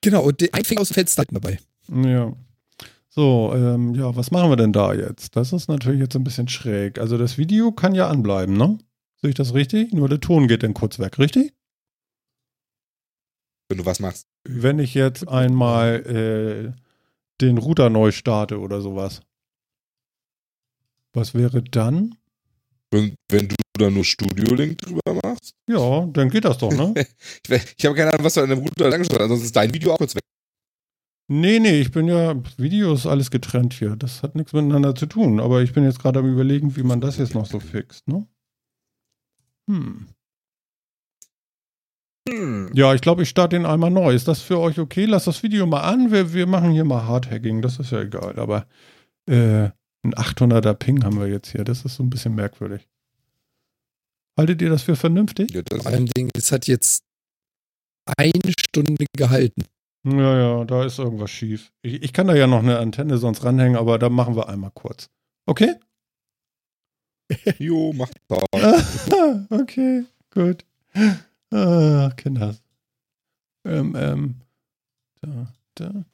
Genau, und den- ein Finger aus dem Fenster dabei. Ja. So, ähm, ja, was machen wir denn da jetzt? Das ist natürlich jetzt ein bisschen schräg. Also das Video kann ja anbleiben, ne? Sehe ich das richtig? Nur der Ton geht dann kurz weg, richtig? Wenn du was machst. Wenn ich jetzt einmal äh, den Router neu starte oder sowas. Was wäre dann? Wenn, wenn du da nur Studio-Link drüber machst. Ja, dann geht das doch, ne? Ich, ich habe keine Ahnung, was du an dem Router angeschaut hast, sonst ist dein Video auch kurz weg. Nee, nee, ich bin ja, Video ist alles getrennt hier. Das hat nichts miteinander zu tun. Aber ich bin jetzt gerade am überlegen, wie man das jetzt noch so fixt, ne? Hm. Ja, ich glaube, ich starte den einmal neu. Ist das für euch okay? Lasst das Video mal an. Wir, wir machen hier mal Hardhacking. Das ist ja egal. Aber äh, ein 800er Ping haben wir jetzt hier. Das ist so ein bisschen merkwürdig. Haltet ihr das für vernünftig? Ja, das Vor allem, Ding, es hat jetzt eine Stunde gehalten. Ja, ja, da ist irgendwas schief. Ich, ich kann da ja noch eine Antenne sonst ranhängen, aber da machen wir einmal kurz. Okay? Jo, mach da. okay, gut. Ah, Kinder. Ähm, ähm. Da, da.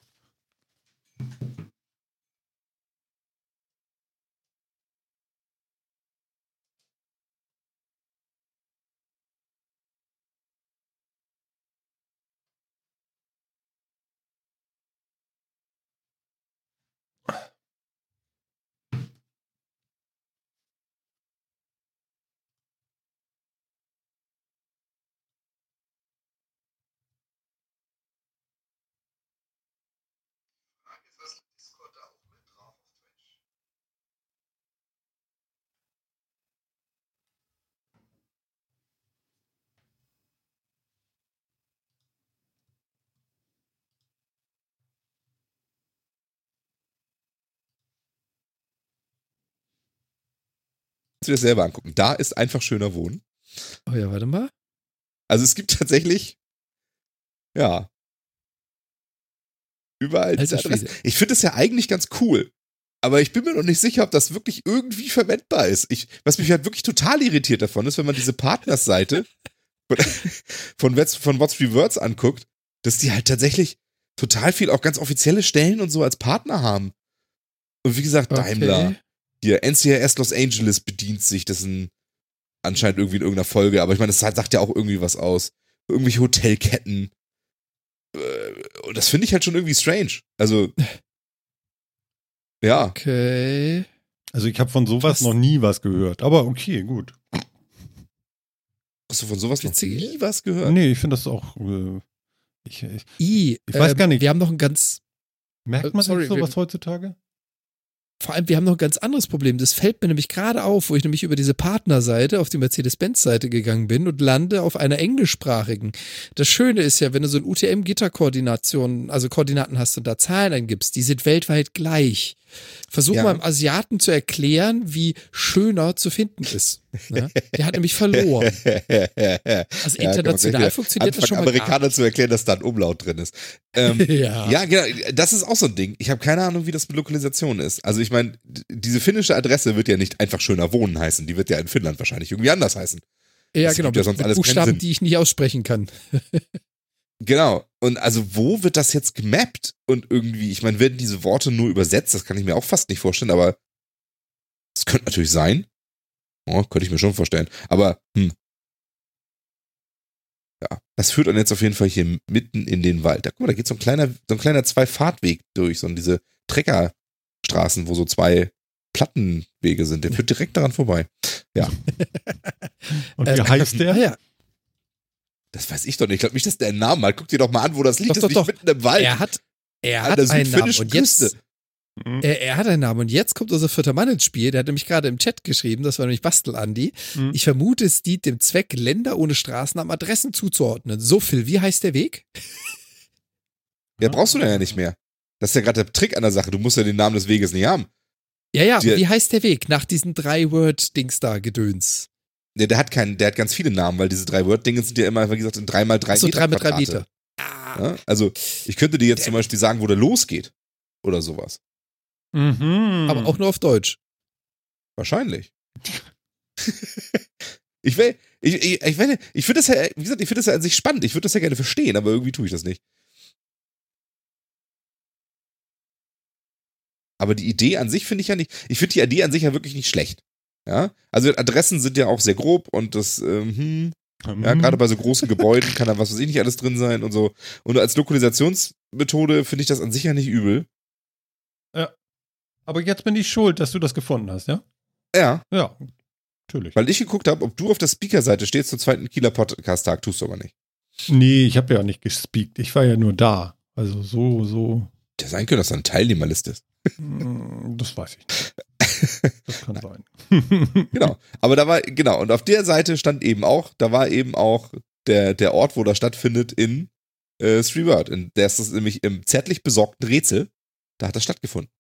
Kannst du dir das selber angucken. Da ist einfach schöner Wohnen. Oh ja, warte mal. Also es gibt tatsächlich, ja, überall. Schwede. Ich finde das ja eigentlich ganz cool. Aber ich bin mir noch nicht sicher, ob das wirklich irgendwie verwendbar ist. Ich, was mich halt wirklich total irritiert davon ist, wenn man diese Partnersseite von, von, What's, von What's Three Words anguckt, dass die halt tatsächlich total viel auch ganz offizielle Stellen und so als Partner haben. Und wie gesagt, Daimler, Okay. Hier, NCRS Los Angeles bedient sich, das ist ein, anscheinend irgendwie in irgendeiner Folge, aber ich meine, das sagt ja auch irgendwie was aus. Irgendwelche Hotelketten. Äh, Und das finde ich halt schon irgendwie strange. Also, ja. Okay. Also ich habe von sowas Was? noch nie was gehört. Aber okay, gut. Hast du von sowas noch nie was gehört? Nee, ich finde das auch. Äh, ich, ich, I, Ich weiß ähm, gar nicht. Wir haben noch ein ganz, merkt Äh, man sorry, sich sowas heutzutage? Vor allem, wir haben noch ein ganz anderes Problem. Das fällt mir nämlich gerade auf, wo ich nämlich über diese Partnerseite auf die Mercedes-Benz-Seite gegangen bin und lande auf einer englischsprachigen. Das Schöne ist ja, wenn du so ein UTM-Gitterkoordination, also Koordinaten hast und da Zahlen eingibst, die sind weltweit gleich. Versuch Ja. mal im Asiaten zu erklären, wie schöner zu finden ist. Ne? Der hat nämlich verloren. Also Ja, international gleich funktioniert das schon mal Amerikaner zu erklären, dass da ein Umlaut drin ist. Ähm, Ja. ja, genau. Das ist auch so ein Ding. Ich habe keine Ahnung, wie das mit Lokalisation ist. Also ich meine, diese finnische Adresse wird ja nicht einfach schöner Wohnen heißen. Die wird ja in Finnland wahrscheinlich irgendwie anders heißen. Ja, Das genau. gibt ja Mit, sonst mit Buchstaben, die ich nicht aussprechen kann. Genau. Und also wo wird das jetzt gemappt? Und irgendwie, ich meine, werden diese Worte nur übersetzt? Das kann ich mir auch fast nicht vorstellen, aber es könnte natürlich sein. Oh, könnte ich mir schon vorstellen. Aber, hm. Ja, das führt dann jetzt auf jeden Fall hier mitten in den Wald. Da, guck mal, da geht so ein kleiner, so ein kleiner Zwei-Fahrtweg durch, so diese Treckerstraßen, wo so zwei Plattenwege sind. Der führt direkt daran vorbei. Und wie Äh, heißt der? Ja. Das weiß ich doch nicht. Ich glaube nicht, dass der einen Namen hat. Guck dir doch mal an, wo das liegt. Doch, das doch, liegt doch. mitten im Wald. Er hat, er hat einen Namen. Und jetzt, Küste. Mhm. er, er hat einen Namen. Und jetzt kommt unser vierter Mann ins Spiel. Der hat nämlich gerade im Chat geschrieben, das war nämlich Bastel-Andi. Mhm. Ich vermute, es dient dem Zweck, Länder ohne Straßennamen Adressen zuzuordnen. So viel. Wie heißt der Weg? Ja, brauchst du dann ja nicht mehr. Das ist ja gerade der Trick an der Sache. Du musst ja den Namen des Weges nicht haben. Ja, ja, Die- wie heißt der Weg? Nach diesen drei Word-Dings da, Gedöns. Der, der hat keinen, der hat ganz viele Namen, weil diese drei Word-Dinge sind ja immer, wie gesagt, in drei mal drei so Meter. drei mit drei Quadrate. Meter. Ah, Ja? Also, ich könnte dir jetzt zum Beispiel sagen, wo der losgeht. Oder sowas. Mhm. aber auch nur auf Deutsch. Wahrscheinlich. ich will, ich, ich, ich, will- ich finde das ja, wie gesagt, ich finde das ja an sich spannend. Ich würde das ja gerne verstehen, aber irgendwie tue ich das nicht. Aber die Idee an sich finde ich ja nicht, ich finde die Idee an sich ja wirklich nicht schlecht. Ja, also Adressen sind ja auch sehr grob und das, ähm, hm, ja, Mhm. gerade bei so großen Gebäuden kann da was weiß ich nicht alles drin sein und so. Und als Lokalisationsmethode finde ich das an sich ja nicht übel. Aber jetzt bin ich schuld, dass du das gefunden hast, ja? Ja, Ja, natürlich. weil ich geguckt habe, ob du auf der Speaker-Seite stehst zum zweiten Kieler Podcast-Tag, tust du aber nicht. Nee, ich habe ja nicht gespeakt. Ich war ja nur da. Also so, so. Der sein können, dass da eine Teilnehmerliste ist. mm, Das weiß ich nicht. Das kann sein. Genau. Aber da war, genau, und auf der Seite stand eben auch, da war eben auch der, der Ort, wo das stattfindet, in äh, Streetword. In der ist das nämlich im zärtlich besorgten Rätsel. Da hat das stattgefunden.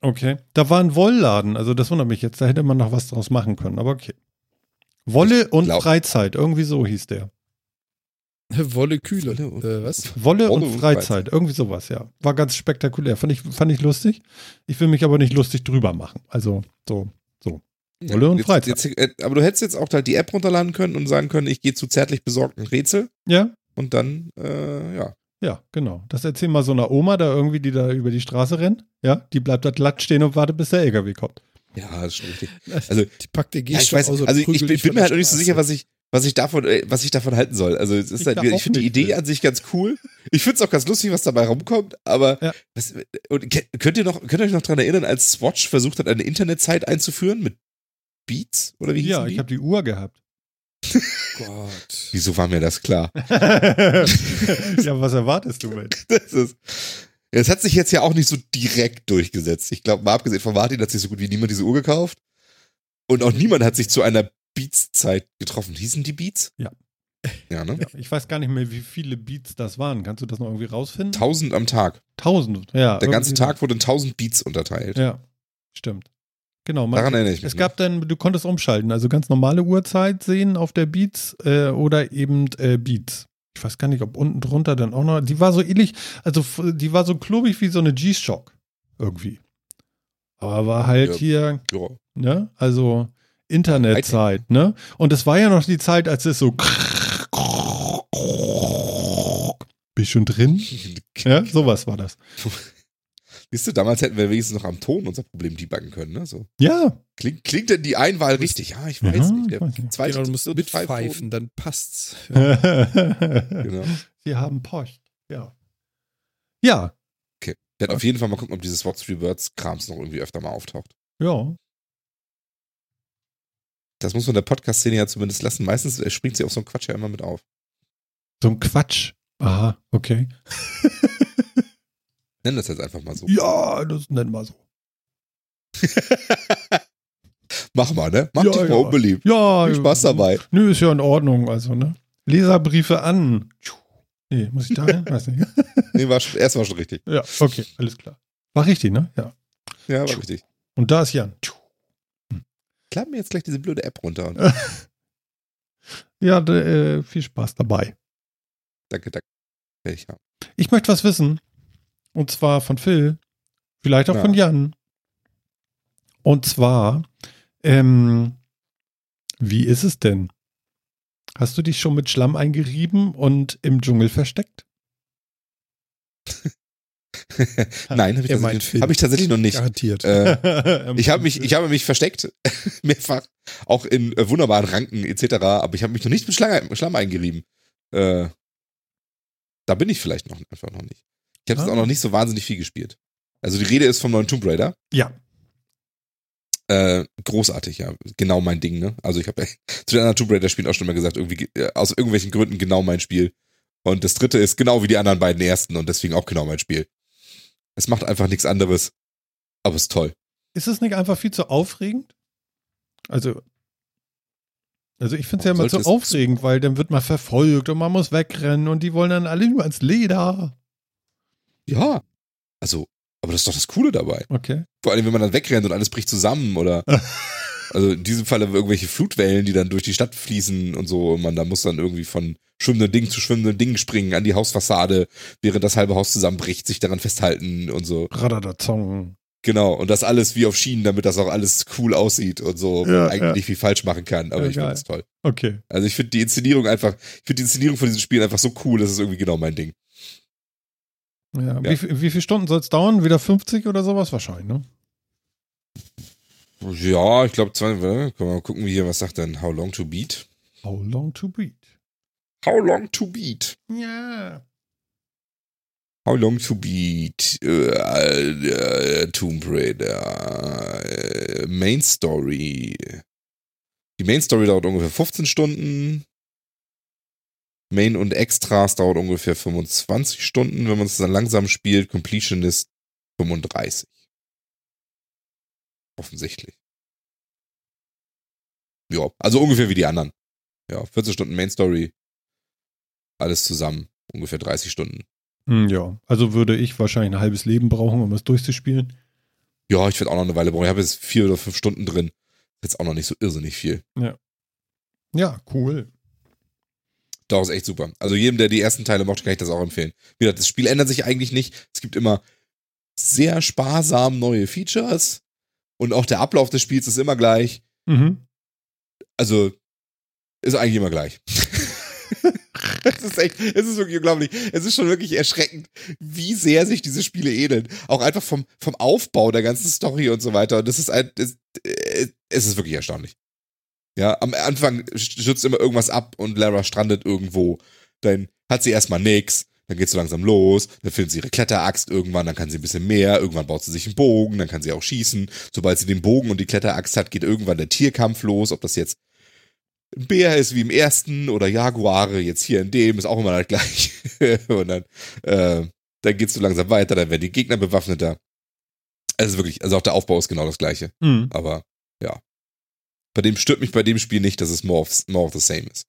Okay. Da war ein Wollladen, also das wundert mich jetzt. Da hätte man noch was draus machen können, aber okay. Wolle und Freizeit, irgendwie so hieß der. Wolle Kühle. Wolle und- Äh, was? Wolle, Wolle und, und Freizeit, Freizeit. irgendwie sowas, ja. War ganz spektakulär. Fand ich, fand ich lustig. Ich will mich aber nicht lustig drüber machen. Also so. Wolle und jetzt, Freizeit. Jetzt, äh, aber du hättest jetzt auch halt die App runterladen können und sagen können, ich gehe zu zärtlich besorgten Rätsel Ja, und dann, äh, ja. ja, genau. Das erzähl mal so einer Oma, da irgendwie, die da über die Straße rennt. Ja, die bleibt da glatt stehen und wartet, bis der LKW kommt. Ja, das ist schon richtig. Also, Die packt den ja, ich Gehstock weiß, aus und also ich, bin, bin mir halt noch nicht so sicher, was ich, was ich davon, äh, was ich davon halten soll. Also es ist Ich halt, ich finde die Idee an sich ganz cool. Ich finde es auch ganz lustig, was dabei rumkommt, aber Ja. was, und, könnt ihr noch, könnt ihr euch noch dran erinnern, als Swatch versucht hat, eine Internetzeit einzuführen mit Beats? Oder wie Ja, hießen ich die? habe die Uhr gehabt. Gott. Wieso war mir das klar? ja, was erwartest du mit? Das ist, es hat sich jetzt ja auch nicht so direkt durchgesetzt. Ich glaube, mal abgesehen von Martin hat sich so gut wie niemand diese Uhr gekauft. Und auch niemand hat sich zu einer Beats-Zeit getroffen. Hießen die Beats? Ja. Ja, ne? Ja, ich weiß gar nicht mehr, wie viele Beats das waren. Kannst du das noch irgendwie rausfinden? Tausend am Tag. Tausend, ja. Der ganze Tag wurde in tausend Beats unterteilt. Ja, stimmt. Genau, man, Daran erinnere ich mich. es gab dann, du konntest umschalten, also ganz normale Uhrzeit sehen auf der Beats äh, oder eben äh, Beats. Ich weiß gar nicht, ob unten drunter dann auch noch, die war so ähnlich, also die war so klobig wie so eine G-Shock irgendwie. Aber war halt Ja. hier. Ja. ne, also Internetzeit, ne? Und es war ja noch die Zeit, als es so bist schon drin? Ja, sowas war das. Siehst du, damals hätten wir wenigstens noch am Ton unser Problem debuggen können. Ne? So. Ja. Klingt, klingt denn die Einwahl richtig? Ja, ich weiß Ja, nicht. ich Der weiß nicht. zweite Genau, du musst mitpfeifen, dann passt's. Genau. Wir haben Post. Ja. Ja. Wir werden auf jeden Fall mal gucken, ob dieses What's Three Words Krams noch irgendwie öfter mal auftaucht. Ja. Das muss man der Podcast-Szene ja zumindest lassen. Meistens äh, springt sie auf so einen Quatsch ja immer mit auf. So ein Quatsch. Aha, okay. Nenn das jetzt einfach mal so. Ja, das nennen wir so. Mach mal, ne? Mach Ja, dich mal ja. unbeliebt. Ja. Viel Spaß dabei. Nö, ist ja in Ordnung, also, ne? Leserbriefe an. Nee, muss ich da hin? Weiß nicht. Nee, war schon, erst war schon richtig. Ja, okay, alles klar. War richtig, ne? Ja. Ja, war richtig. Und da ist Jan. Hm. Mir jetzt gleich diese blöde App runter. Und Ja, äh, viel Spaß dabei. danke, danke. Ich haben. Ich möchte was wissen. Und zwar von Phil. Vielleicht auch Ja. von Jan. Und zwar, ähm, wie ist es denn? Hast du dich schon mit Schlamm eingerieben und im Dschungel versteckt? Nein, habe ich, tatsächlich- hab ich tatsächlich noch nicht. Garantiert. Äh, ich habe mich, ich habe mich versteckt, mehrfach, auch in äh, wunderbaren Ranken etc., aber ich habe mich noch nicht mit Schlange, Schlamm eingerieben. Äh, da bin ich vielleicht noch einfach noch nicht. Ich habe Ah. jetzt auch noch nicht so wahnsinnig viel gespielt. Also die Rede ist vom neuen Tomb Raider. Ja. Äh, großartig, ja. Genau mein Ding, ne? Also ich habe zu den anderen Tomb Raider-Spielen auch schon mal gesagt, irgendwie äh, aus irgendwelchen Gründen genau mein Spiel. Und das dritte ist genau wie die anderen beiden ersten und deswegen auch genau mein Spiel. Es macht einfach nichts anderes, aber es ist toll. Ist es nicht einfach viel zu aufregend? Also, also ich finde es ja immer zu aufregend, weil dann wird man verfolgt und man muss wegrennen und die wollen dann alle nur ans Leder. Ja. Also, aber das ist doch das Coole dabei. Okay. Vor allem, wenn man dann wegrennt und alles bricht zusammen oder also in diesem Falle irgendwelche Flutwellen, die dann durch die Stadt fließen und so und man da muss dann irgendwie von schwimmendem Ding zu schwimmendem Ding springen an die Hausfassade, während das halbe Haus zusammenbricht, sich daran festhalten und so. Radadazong. Genau, und das alles wie auf Schienen, damit das auch alles cool aussieht und so Ja, eigentlich ja. nicht viel falsch machen kann, aber Ja, ich finde das toll. Okay. Also ich finde die Inszenierung einfach, ich finde die Inszenierung von diesem Spiel einfach so cool, das ist irgendwie genau mein Ding. Ja. Ja. Wie, viel- wie viele Stunden soll es dauern? Wieder 50 oder sowas? Wahrscheinlich, ne? Ja, ich glaube, zwei, können wir mal gucken, wie hier, was sagt denn How Long to Beat? How long to beat? How Long to Beat? Ja. How Long to Beat? Äh, äh, Tomb Raider. Äh, Main Story. Die Main Story dauert ungefähr 15 Stunden. Main und Extras dauert ungefähr 25 Stunden. Wenn man es dann langsam spielt, Completion ist 35. Offensichtlich. Ja, also ungefähr wie die anderen. Ja, 14 Stunden Main Story. Alles zusammen. Ungefähr 30 Stunden. Hm, ja. Also würde ich wahrscheinlich ein halbes Leben brauchen, um es durchzuspielen. Ja, ich werde auch noch eine Weile brauchen. Ich habe jetzt vier oder fünf Stunden drin. Ist Jetzt auch noch nicht so irrsinnig viel. Ja, cool. Doch, ist echt super. Also jedem, der die ersten Teile mochte, kann ich das auch empfehlen. Wie gesagt, das Spiel ändert sich eigentlich nicht. Es gibt immer sehr sparsam neue Features. Und auch der Ablauf des Spiels ist immer gleich. Mhm. Also, ist eigentlich immer gleich. Es ist echt, es ist wirklich unglaublich. Es ist schon wirklich erschreckend, wie sehr sich diese Spiele ähneln. Auch einfach vom, vom Aufbau der ganzen Story und so weiter. Und das ist ein, es, äh, es ist wirklich erstaunlich. Ja, am Anfang stürzt immer irgendwas ab und Lara strandet irgendwo. Dann hat sie erstmal nix. Dann geht sie langsam los. Dann findet sie ihre Kletteraxt irgendwann. Dann kann sie ein bisschen mehr. Irgendwann baut sie sich einen Bogen. Dann kann sie auch schießen. Sobald sie den Bogen und die Kletteraxt hat, geht irgendwann der Tierkampf los. Ob das jetzt ein Bär ist wie im ersten oder Jaguare jetzt hier in dem, ist auch immer das gleiche. und dann, äh, dann geht's so langsam weiter, dann werden die Gegner bewaffneter. Es ist wirklich, also auch der Aufbau ist genau das gleiche. Mhm. Aber ja. Bei dem stört mich bei dem Spiel nicht, dass es more of, more of the same ist.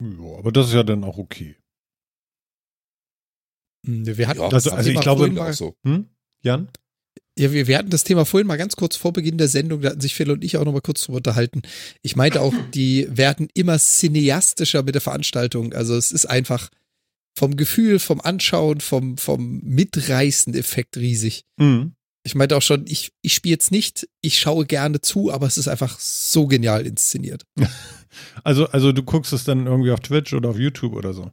Ja, aber das ist ja dann auch okay. Hm, Wir hatten, Ja, also- also ich glaube, mal- auch so. Hm? Jan? ja, wir, wir hatten das Thema vorhin mal ganz kurz vor Beginn der Sendung, da hatten sich Phil und ich auch noch mal kurz drüber unterhalten. Ich meinte auch, die werden immer cineastischer mit der Veranstaltung. Also es ist einfach vom Gefühl, vom Anschauen, vom, vom mitreißenden Effekt riesig. Mhm. Ich meinte auch schon, ich, ich spiele jetzt nicht, ich schaue gerne zu, aber es ist einfach so genial inszeniert. Also, also du guckst es dann irgendwie auf Twitch oder auf YouTube oder so.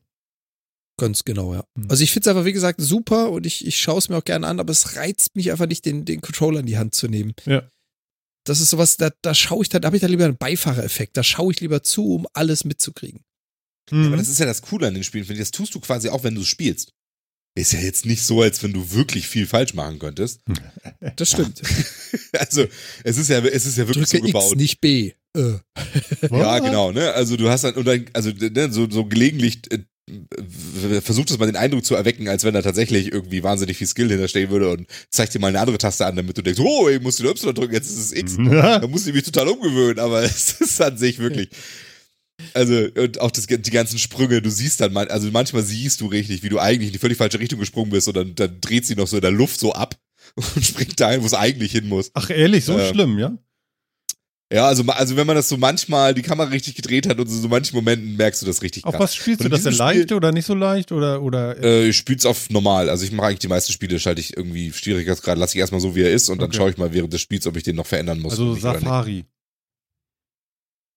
Ganz genau, ja. Hm. Also ich finde es einfach, wie gesagt, super und ich, ich schaue es mir auch gerne an, aber es reizt mich einfach nicht, den, den Controller in die Hand zu nehmen. Ja. Das ist sowas, da, da schaue ich dann, da habe ich dann lieber einen Beifahrereffekt. Da schaue ich lieber zu, um alles mitzukriegen. Mhm. Aber das ist ja das Coole an den Spielen, finde ich. Das tust du quasi auch, wenn du es spielst. Ist ja jetzt nicht so, als wenn du wirklich viel falsch machen könntest. Das stimmt. Also, es ist ja, es ist ja wirklich Drücke so gebaut. X, nicht B. Äh. Ja, genau, ne? Also du hast dann, und dann, also ne, so, so gelegentlich äh, versucht es mal den Eindruck zu erwecken, als wenn da tatsächlich irgendwie wahnsinnig viel Skill hinterstehen würde und zeigt dir mal eine andere Taste an, damit du denkst, oh, ich muss den Y drücken, jetzt ist es X. Ja. Da muss ich mich total umgewöhnen, aber es ist an sich wirklich. Also, und auch das, die ganzen Sprünge, du siehst dann, also manchmal siehst du richtig, wie du eigentlich in die völlig falsche Richtung gesprungen bist und dann, dann dreht sie noch so in der Luft so ab und springt dahin, wo es eigentlich hin muss. Ach, ehrlich, so Äh, schlimm, ja? Ja, also, also wenn man das so manchmal die Kamera richtig gedreht hat und so, so manchen Momenten merkst du das richtig Auf krass. was spielst du das denn leicht Spiel- oder nicht so leicht oder oder äh, ich spiel's auf normal. Also ich mache eigentlich die meisten Spiele, schalte ich irgendwie Schwierigkeitsgrad, lasse ich erstmal so, wie er ist und dann Okay. schaue ich mal während des Spiels, ob ich den noch verändern muss. also. Safari?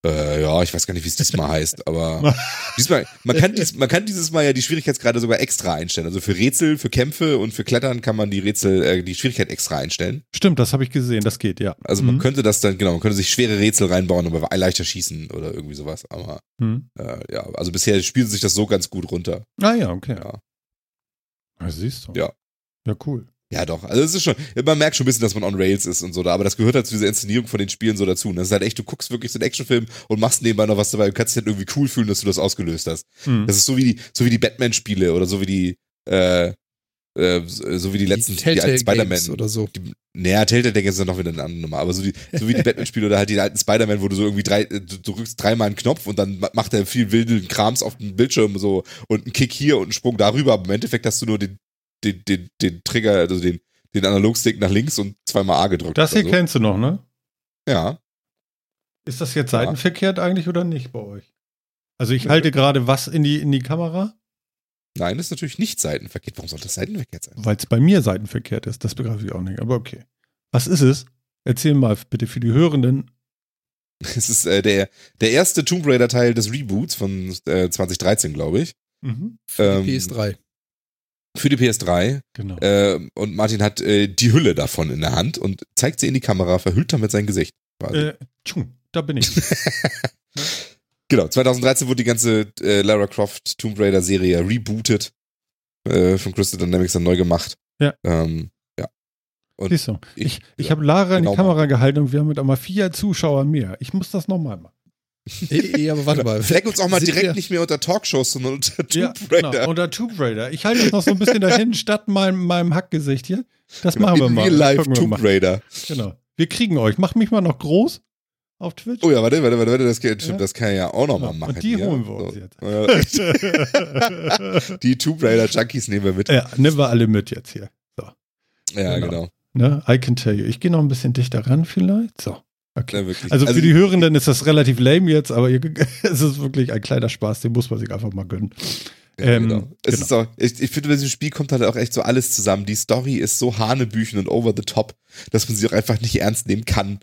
Äh, ja, ich weiß gar nicht, wie es diesmal heißt, aber diesmal, man kann, dies, man kann dieses Mal ja die Schwierigkeitsgrade sogar extra einstellen. Also für Rätsel, für Kämpfe und für Klettern kann man die Rätsel, äh, die Schwierigkeit extra einstellen. Stimmt, das habe ich gesehen, das geht, ja. Also man Mhm. könnte das dann, genau, man könnte sich schwere Rätsel reinbauen, aber leichter schießen oder irgendwie sowas. Aber Hm. äh, ja, also bisher spielt sich das so ganz gut runter. Ah ja, okay. Ja. Ja, siehst du. Ja. Ja, cool. Ja, doch. Also es ist schon, man merkt schon ein bisschen, dass man on Rails ist und so da, aber das gehört halt zu dieser Inszenierung von den Spielen so dazu. Und Das ist halt echt, du guckst wirklich so einen Actionfilm und machst nebenbei noch was dabei und kannst dich halt irgendwie cool fühlen, dass du das ausgelöst hast. Hm. Das ist so wie die, so wie die Batman-Spiele oder so wie die, äh, äh, so wie die letzten, die, alten Spider-Man. oder so. Die, naja, Telltale Deck ist ja noch wieder eine andere Nummer, aber so, die, so wie die Batman-Spiele oder halt die alten Spider-Man, wo du so irgendwie drei, äh, du drückst dreimal einen Knopf und dann ma- macht er viel wilden Krams auf dem Bildschirm so und einen Kick hier und einen Sprung darüber, aber im Endeffekt hast du nur den, den, den, den Trigger, also den, den Analogstick nach links und zweimal A gedrückt. Das hier so. kennst du noch, ne? Ja. Ist das jetzt Ja. seitenverkehrt eigentlich oder nicht bei euch? Also ich halte gerade was in die, in die Kamera, Nein, das ist natürlich nicht seitenverkehrt. Warum soll das seitenverkehrt sein? weil es bei mir seitenverkehrt ist. Das begreife ich auch nicht, aber okay. Was ist es? Erzähl mal bitte für die Hörenden. Es ist äh, der, der erste Tomb Raider Teil des Reboots von äh, 2013, glaube ich. Mhm. Für Ähm, PS3. Für die PS3. Genau. Äh, und Martin hat äh, die Hülle davon in der Hand und zeigt sie in die Kamera, verhüllt damit sein Gesicht. Äh, tschung, da bin ich. Genau, 2013 wurde die ganze äh, Lara Croft Tomb Raider Serie rebootet. Äh, von Crystal Dynamics dann neu gemacht. Ja. Ähm, ja. Und Siehst du, ich, ich ja, habe Lara in genau die Kamera gehalten und wir haben mit einmal vier Zuschauer mehr. Ich muss das nochmal machen. Eh, aber warte mal. Fleck uns auch mal direkt wir- nicht mehr unter Talkshows, sondern unter Tomb Ja, Raider. genau. Oder Tomb Raider. Ich halte das noch so ein bisschen dahin, statt meinem, meinem Hackgesicht hier. Das machen wir mal. Real Life Tomb. Raider. Genau. Wir kriegen euch. Mach mich mal noch groß auf Twitch. Oh ja, warte, warte, warte, warte das, kann, Ja. das kann ich ja auch noch mal Genau. machen. Und die hier. holen wir uns So. jetzt. Ja, die Tomb Raider Junkies nehmen wir mit. ja, nehmen wir alle mit jetzt hier. Ja, Genau. genau. Ne? I can tell you. Ich gehe noch ein bisschen dichter ran vielleicht. So. Okay. Ja, wirklich. Also für die Hörenden ist das relativ lame jetzt, aber es ist wirklich ein kleiner Spaß, den muss man sich einfach mal gönnen. Ähm, genau. Es genau. ist auch, ich, ich finde, bei diesem Spiel kommt halt auch echt so alles zusammen. Die Story ist so hanebüchen und over the top, dass man sie auch einfach nicht ernst nehmen kann.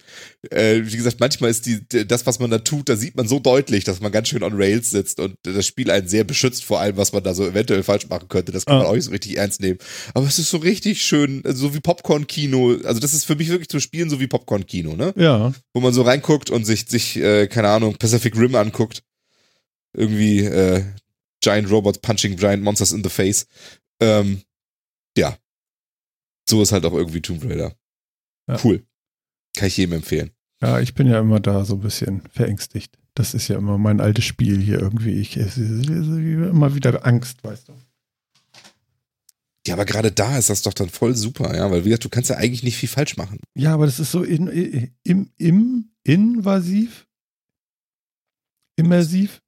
Äh, wie gesagt, manchmal ist die, das, was man da tut, da sieht man so deutlich, dass man ganz schön on Rails sitzt und das Spiel einen sehr beschützt vor allem, was man da so eventuell falsch machen könnte. Das kann man Ah. auch nicht so richtig ernst nehmen. Aber es ist so richtig schön, also so wie Popcorn-Kino. Also das ist für mich wirklich zu spielen, so wie Popcorn-Kino, ne? Ja. wo man so reinguckt und sich, sich äh, keine Ahnung, Pacific Rim anguckt. Irgendwie äh, Giant Robots punching Giant Monsters in the face. Ähm, ja. So ist halt auch irgendwie Tomb Raider. Ja. Cool. Kann ich jedem empfehlen. Ja, ich bin ja immer da so ein bisschen verängstigt. Das ist ja immer mein altes Spiel hier irgendwie. Ich, es ist immer wieder Angst, weißt du. Ja, aber gerade da ist das doch dann voll super, ja, weil wie gesagt, du kannst ja eigentlich nicht viel falsch machen. Ja, aber das ist so in, in, im, im, invasiv, immersiv.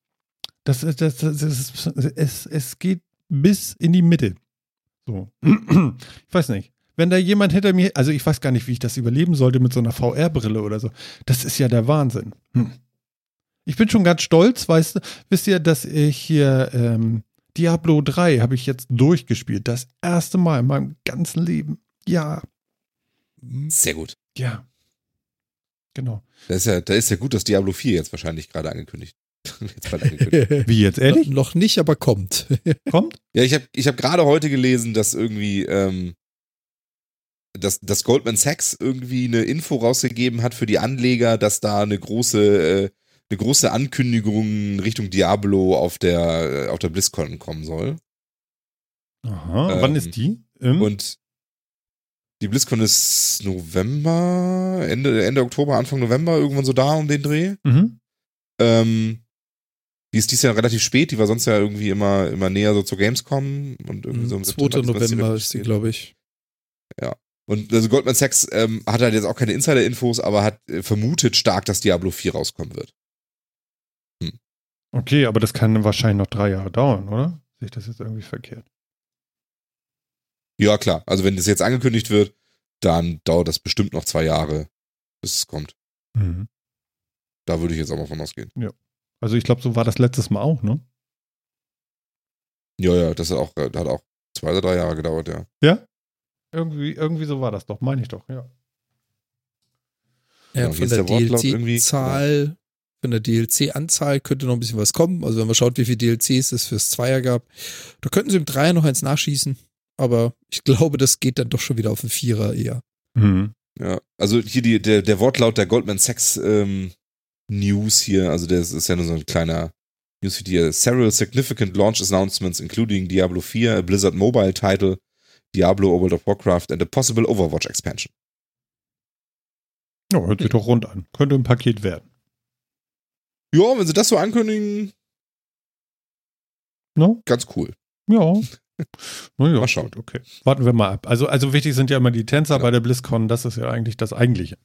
Das, ist- das, das, ist, es, es geht bis in die Mitte. So. Ich weiß nicht. Wenn da jemand hinter mir, also ich weiß gar nicht, wie ich das überleben sollte mit so einer VR-Brille oder so. Das ist ja der Wahnsinn. Hm. Ich bin schon ganz stolz, weißt du, wisst ihr, dass ich hier ähm, Diablo 3 habe ich jetzt durchgespielt. Das erste Mal in meinem ganzen Leben. Ja, Sehr gut. ja. Genau. Da ist ja, da ist ja gut, dass Diablo 4 jetzt wahrscheinlich gerade angekündigt. jetzt bald angekündigt. Wie jetzt, ehrlich? Noch nicht, aber kommt. Kommt? Ja, ich habe ich hab gerade heute gelesen, dass irgendwie, ähm, dass, dass Goldman Sachs irgendwie eine Info rausgegeben hat für die Anleger, dass da eine große, äh, eine große Ankündigung Richtung Diablo auf der, äh, auf der BlizzCon kommen soll. Aha. Ähm, Wann ist die? Im? Und die BlizzCon ist November, Ende, Ende Oktober, Anfang November, irgendwann so da um den Dreh. mhm. Ähm, die ist dies Jahr relativ spät, die war sonst ja irgendwie immer, immer näher so zur Gamescom und irgendwie so im 2. September, diesmal November ist die, glaube ich. Und also Goldman Sachs ähm, hat halt jetzt auch keine Insider-Infos, aber hat äh, vermutet stark, dass Diablo 4 rauskommen wird. Okay, aber das kann wahrscheinlich noch drei Jahre dauern, oder? Sehe ich das jetzt irgendwie verkehrt? Ja, klar. Also wenn das jetzt angekündigt wird, dann dauert das bestimmt noch zwei Jahre, bis es kommt. Mhm. Da würde ich jetzt auch mal von ausgehen. Also ich glaube, so war das letztes Mal auch, ne? Ja, ja, das hat auch, hat auch zwei oder drei Jahre gedauert, ja. Ja? Irgendwie, irgendwie so war das doch, meine ich doch, ja. Ja, von der der? DLC-Zahl, von der DLC-Anzahl könnte noch ein bisschen was kommen. Also wenn man schaut, wie viele DLCs es fürs Zweier gab, da könnten sie im Dreier noch eins nachschießen. Aber ich glaube, das geht dann doch schon wieder auf den Vierer eher. Mhm. Ja, also hier die, der, der Wortlaut der Goldman Sachs ähm, News hier, also das ist ja nur so ein kleiner Newsfeed hier. Several significant launch announcements, including Diablo 4, a Blizzard Mobile title, Diablo, World of Warcraft and a possible Overwatch expansion. Ja, hört sich doch rund an. Könnte ein Paket werden. Ja, wenn sie das so ankündigen, No? ganz cool. Ja. Na ja, Mal schauen. gut, okay. Warten wir mal ab. Also, also wichtig sind ja immer die Tänzer Genau. bei der BlizzCon. Das ist ja eigentlich das Eigentliche.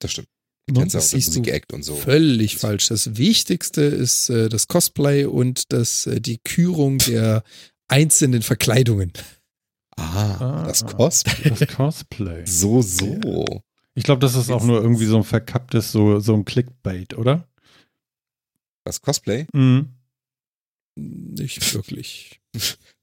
Das stimmt. Tänzer das siehst du Musik-Act und so. Völlig falsch. Das Wichtigste ist äh, das Cosplay und das, äh, die Kürung der einzelnen Verkleidungen. Ah, Ah. das Cosplay. Das Cosplay. So, so. Ich glaube, das ist auch nur irgendwie so ein verkapptes, so, so ein Clickbait, oder? Das Cosplay? Mhm. Nicht wirklich.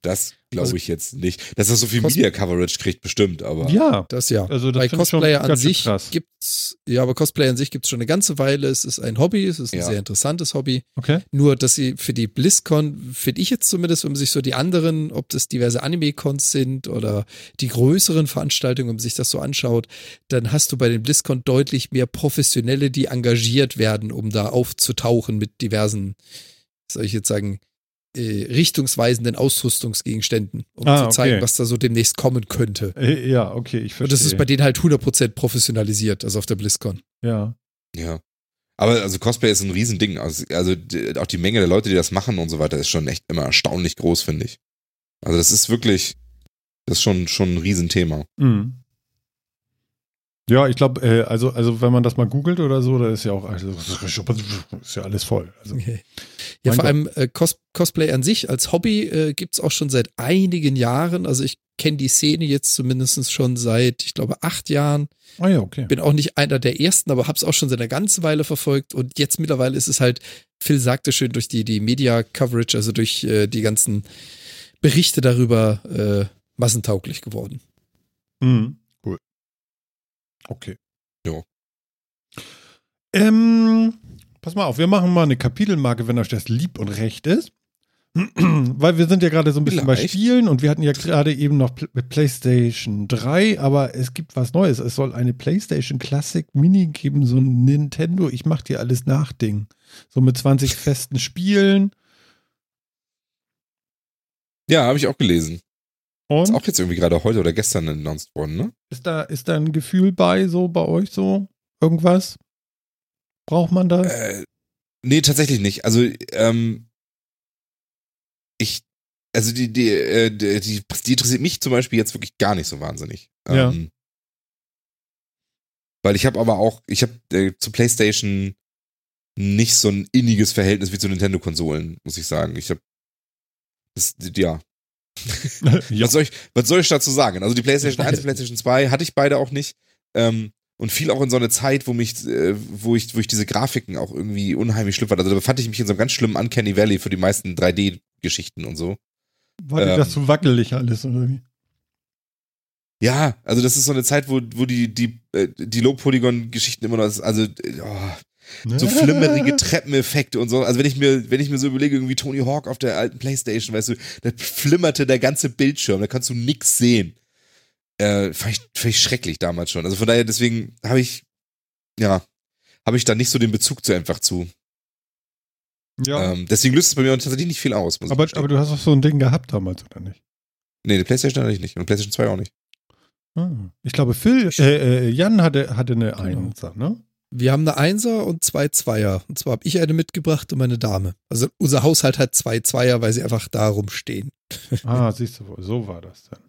Das glaube Also- ich jetzt nicht. Dass das so viel Cos- Media-Coverage kriegt, bestimmt, aber. Ja. Das ja. Also das Bei Cosplayer an sich krass. gibt's, ja, aber Cosplayer an sich gibt's schon eine ganze Weile. Es ist ein Hobby, es ist ein Ja. sehr interessantes Hobby. Okay. Nur, dass sie für die BlizzCon, finde ich jetzt zumindest, wenn man sich so die anderen, ob das diverse Anime-Cons sind oder die größeren Veranstaltungen, wenn man sich das so anschaut, dann hast du bei den BlizzCon deutlich mehr Professionelle, die engagiert werden, um da aufzutauchen mit diversen, soll ich jetzt sagen, äh, richtungsweisenden Ausrüstungsgegenständen, um Ah, zu zeigen, okay. was da so demnächst kommen könnte. Äh, Ja, okay, ich verstehe. Und das ist bei denen halt 100% professionalisiert, also auf der BlizzCon. Ja. Ja. Aber also Cosplay ist ein Riesending. Also, also die, auch die Menge der Leute, die das machen und so weiter, ist schon echt immer erstaunlich groß, finde ich. Also das ist wirklich, das ist schon, schon ein Riesenthema. Mhm. Ja, ich glaube, äh, also, also wenn man das mal googelt oder so, da ist ja auch also, ist ja alles voll. Also, Ja, Mein vor Gott. allem äh, Cos Cosplay an sich als Hobby äh, gibt's auch schon seit einigen Jahren. Also ich kenne die Szene jetzt zumindest schon seit, ich glaube, acht Jahren. ah ja, okay. Bin auch nicht einer der ersten, aber hab's auch schon seit einer ganzen Weile verfolgt. Und jetzt mittlerweile ist es halt, Phil sagte schön, durch die, die Media-Coverage, also durch äh, die ganzen Berichte darüber äh, massentauglich geworden. Mhm. Okay. Jo. Ähm, pass mal auf, wir machen mal eine Kapitelmarke, wenn euch das lieb und recht ist. Weil wir sind ja gerade so ein bisschen bei Vielleicht. Spielen und wir hatten ja gerade eben noch Pl PlayStation 3, aber es gibt was Neues. Es soll eine PlayStation Classic Mini geben, so ein Nintendo, ich mach dir alles nach Ding. So mit 20 festen Spielen. Ja, habe ich auch gelesen. Ist Und auch jetzt irgendwie gerade heute oder gestern announced worden, ne? ist da, ist da ein Gefühl bei, so bei euch so? Irgendwas? Braucht man das? Äh, nee, tatsächlich nicht. Also, ähm, ich, also die, die, äh, die, die, die interessiert mich zum Beispiel jetzt wirklich gar nicht so wahnsinnig. Ja. Ähm, weil ich habe aber auch, ich habe äh, zu PlayStation nicht so ein inniges Verhältnis wie zu Nintendo-Konsolen, muss ich sagen. Ich habe, ja. ja. Was, soll ich, was soll ich dazu sagen? Also die PlayStation 1 und PlayStation 2 hatte ich beide auch nicht. Ähm, und fiel auch in so eine Zeit, wo mich, äh, wo ich, wo ich diese Grafiken auch irgendwie unheimlich schlimm fand. Also da befand ich mich in so einem ganz schlimmen Uncanny Valley für die meisten 3D-Geschichten und so. War dir ähm, das zu wackelig alles, oder wie? Ja, also das ist so eine Zeit, wo, wo die, die, äh, die Low-Polygon-Geschichten immer noch, also, äh, oh, so flimmerige Treppeneffekte und so. Also wenn ich mir, wenn ich mir so überlege, irgendwie Tony Hawk auf der alten Playstation, weißt du, da flimmerte der ganze Bildschirm, da kannst du nix sehen. Äh, fand, ich, fand ich schrecklich damals schon. Also von daher, deswegen habe ich, ja, habe ich da nicht so den Bezug zu einfach zu. Ja. Ähm, deswegen löst es bei mir tatsächlich nicht viel aus. Aber, aber du hast doch so ein Ding gehabt damals, oder nicht? nee, die Playstation hatte ich nicht und Playstation 2 auch nicht. Ah. Ich glaube, Phil, äh, äh, Jan hatte, hatte eine Genau. Einser, ne? Wir haben eine Einser und zwei Zweier. Und zwar habe ich eine mitgebracht und meine Dame. Also unser Haushalt hat zwei Zweier, weil sie einfach da rumstehen. Ah, siehst du wohl, so war das dann.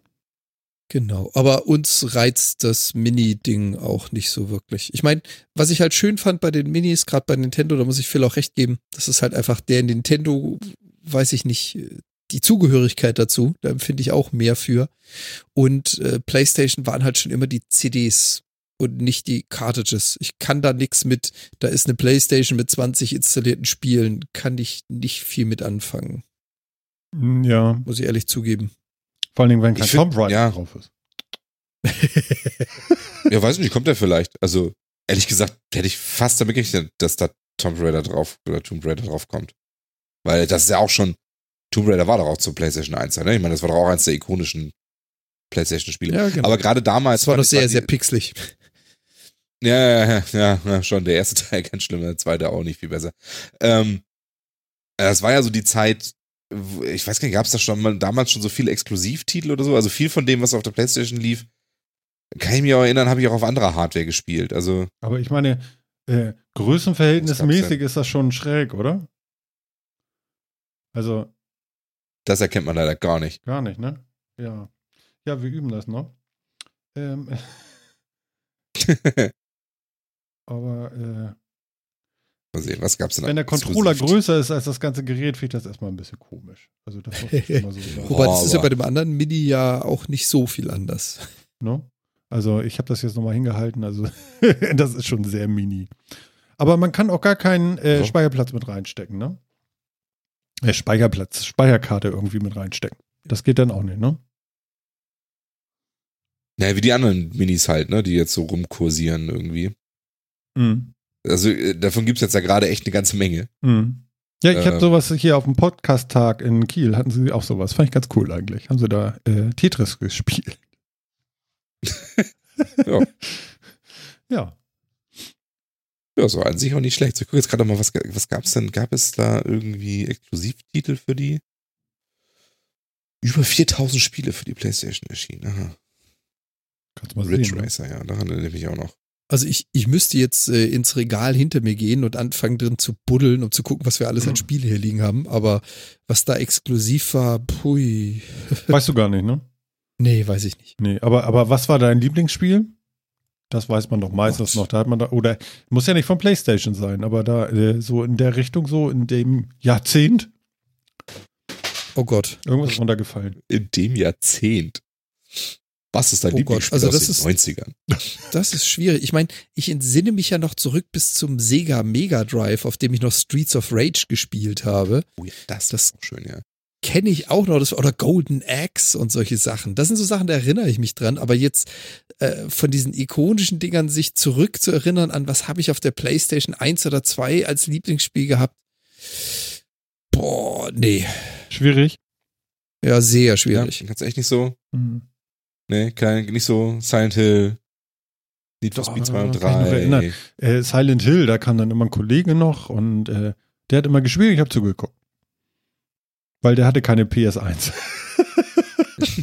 Genau. Aber uns reizt das Mini-Ding auch nicht so wirklich. Ich meine, was ich halt schön fand bei den Minis, gerade bei Nintendo, da muss ich Phil auch recht geben, das ist halt einfach der Nintendo, weiß ich nicht, die Zugehörigkeit dazu. Da empfinde ich auch mehr für. Und äh, PlayStation waren halt schon immer die CDs. Und nicht die Cartridges. Ich kann da nichts mit, da ist eine Playstation mit 20 installierten Spielen, kann ich nicht viel mit anfangen, Mm, Ja, muss ich ehrlich zugeben. vor allen Dingen, wenn kein find- Tomb Raider ja. drauf ist. Ja, weiß nicht, kommt der vielleicht. Also, ehrlich gesagt, hätte ich fast damit gerechnet, dass da Tomb Raider drauf oder Tomb Raider drauf kommt. Weil das ist ja auch schon, Tomb Raider war doch auch zur PlayStation 1, ne? Ich meine, das war doch auch eins der ikonischen PlayStation-Spiele. Ja, genau. Aber gerade damals. es war doch sehr, die- sehr pixelig. Ja, ja, ja, schon. Der erste Teil ganz schlimm, der zweite auch nicht viel besser. Ähm, das war ja so die Zeit, ich weiß gar nicht, gab es da schon mal damals schon so viele Exklusivtitel oder so? Also viel von dem, was auf der Playstation lief, kann ich mich auch erinnern, habe ich auch auf anderer Hardware gespielt. Also, Aber ich meine, äh, größenverhältnismäßig ist das schon schräg, oder? Also, das erkennt man leider gar nicht. gar nicht, ne? Ja. Ja, wir üben das noch. Ähm, aber äh, Mal sehen, was gab's denn wenn der exklusiv? Controller größer ist als das ganze Gerät, finde ich das erstmal ein bisschen komisch. Also das so. Wobei, das ist ja bei dem anderen Mini ja auch nicht so viel anders. Ne? Also ich habe das jetzt nochmal hingehalten, also das ist schon sehr mini. Aber man kann auch gar keinen äh, So. Speicherplatz mit reinstecken, ne? Äh, Speicherplatz, Speicherkarte irgendwie mit reinstecken. Das geht dann auch nicht, ne? Naja, wie die anderen Minis halt, ne, die jetzt so rumkursieren irgendwie. Mhm. Also äh, davon gibt's jetzt ja gerade echt eine ganze Menge. Mhm. Ja, ich habe Äh. sowas hier auf dem Podcast-Tag in Kiel, hatten sie auch sowas. Fand ich ganz cool eigentlich. Haben sie da äh, Tetris gespielt. Ja. ja. Ja, so an sich auch nicht schlecht. So, Ich gucke jetzt gerade mal, was, was gab's denn? Gab es da irgendwie Exklusivtitel für die? Über 4000 Spiele für die Playstation erschienen. Aha. Kannst mal Ridge sehen. Ne? Racer, ja, daran erinnere ich mich auch noch. Also ich, ich müsste jetzt äh, ins Regal hinter mir gehen und anfangen drin zu buddeln, um zu gucken, was wir alles an Spiele hier liegen haben. Aber was da exklusiv war, pui. Weißt du gar nicht, ne? Nee, weiß ich nicht. Nee, aber, aber was war dein Lieblingsspiel? Das weiß man doch meistens Gott. noch. Da hat man da, oder muss ja nicht von PlayStation sein, aber da äh, so in der Richtung, so in dem Jahrzehnt, Oh Gott. irgendwas ist runtergefallen. In dem Jahrzehnt. Was ist dein Oh Lieblingsspiel also aus das den 90ern? Das ist schwierig. Ich meine, ich entsinne mich ja noch zurück bis zum Sega Mega Drive, auf dem ich noch Streets of Rage gespielt habe. Oh, ja, das, Das- ist schön, ja. Kenne ich auch noch, das, oder Golden Axe und solche Sachen. Das sind so Sachen, da erinnere ich mich dran. Aber jetzt äh, von diesen ikonischen Dingern sich zurück zu erinnern an, was habe ich auf der PlayStation 1 oder 2 als Lieblingsspiel gehabt? Boah, nee. Schwierig. Ja, sehr Ja, schwierig. kannst du echt nicht so, Mhm. Ne, kein, nicht so Silent Hill, Need for Speed 2 und kann ich noch 3. erinnern. Äh, Silent Hill, da kam dann immer ein Kollege noch und äh, der hat immer gespielt, ich habe zugeguckt. Weil der hatte keine PS1.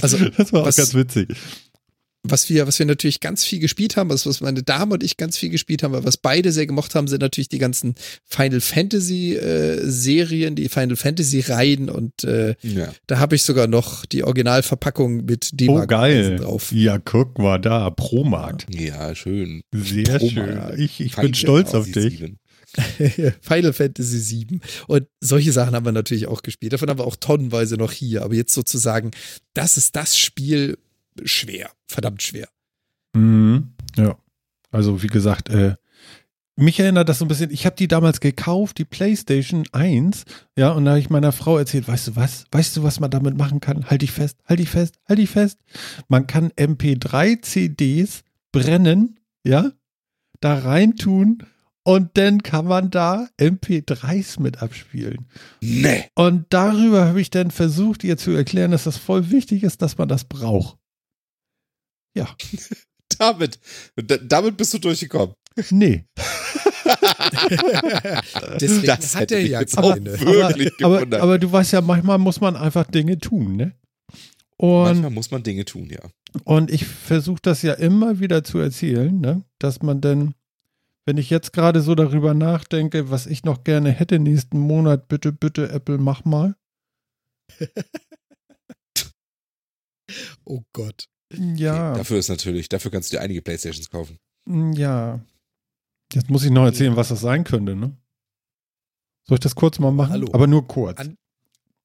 Also, das war auch was- ganz witzig. Was wir, was wir natürlich ganz viel gespielt haben, was, was meine Dame und ich ganz viel gespielt haben, aber was beide sehr gemocht haben, sind natürlich die ganzen Final Fantasy äh, Serien, die Final Fantasy Reihen und äh, Ja. da habe ich sogar noch die Originalverpackung mit d Oh, geil. drauf. Ja, guck mal da, Pro-Markt. ja, schön. Sehr Pro-Markt. schön. Ich, ich bin stolz auf dich. sieben. Final Fantasy 7 und solche Sachen haben wir natürlich auch gespielt. Davon haben wir auch tonnenweise noch hier, aber jetzt sozusagen, das ist das Spiel schwer, verdammt schwer. Mhm. Ja. Also, wie gesagt, äh, mich erinnert das so ein bisschen, ich habe die damals gekauft, die PlayStation 1, ja, und da habe ich meiner Frau erzählt, weißt du was, weißt du, was man damit machen kann? Halt dich fest, halt dich fest, halt dich fest. Man kann MP3-CDs brennen, ja, da reintun und dann kann man da MP3s mit abspielen. Nee. Und darüber habe ich dann versucht, ihr zu erklären, dass das voll wichtig ist, dass man das braucht. Ja, Damit, da, damit bist du durchgekommen. nee. Deswegen Das hat er ja jetzt auch keine. wirklich aber, gewundert. aber du weißt ja, manchmal muss man einfach Dinge tun, ne? Und, Manchmal muss man Dinge tun, ja. und ich versuche das ja immer wieder zu erzählen, ne? Dass man denn, wenn ich jetzt gerade so darüber nachdenke, was ich noch gerne hätte nächsten Monat, bitte, bitte, Apple, mach mal. Oh Gott. Ja, Okay, dafür ist natürlich, dafür kannst du dir einige Playstations kaufen. ja. Jetzt muss ich noch erzählen, was das sein könnte, ne? Soll ich das kurz mal machen? Hallo. Aber nur kurz. An-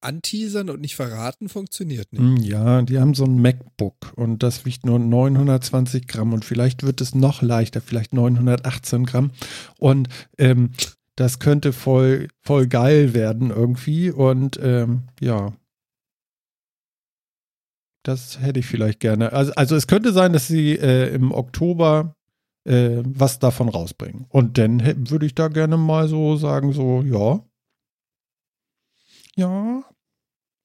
anteasern und nicht verraten funktioniert nicht. Hm, Ja, die haben so ein MacBook und das wiegt nur 920 Gramm und vielleicht wird es noch leichter, vielleicht 918 Gramm. Und ähm, das könnte voll, voll geil werden irgendwie. Und ähm, ja, das hätte ich vielleicht gerne. Also, also es könnte sein, dass sie äh, im Oktober äh, was davon rausbringen. Und dann würde ich da gerne mal so sagen, so, ja. Ja,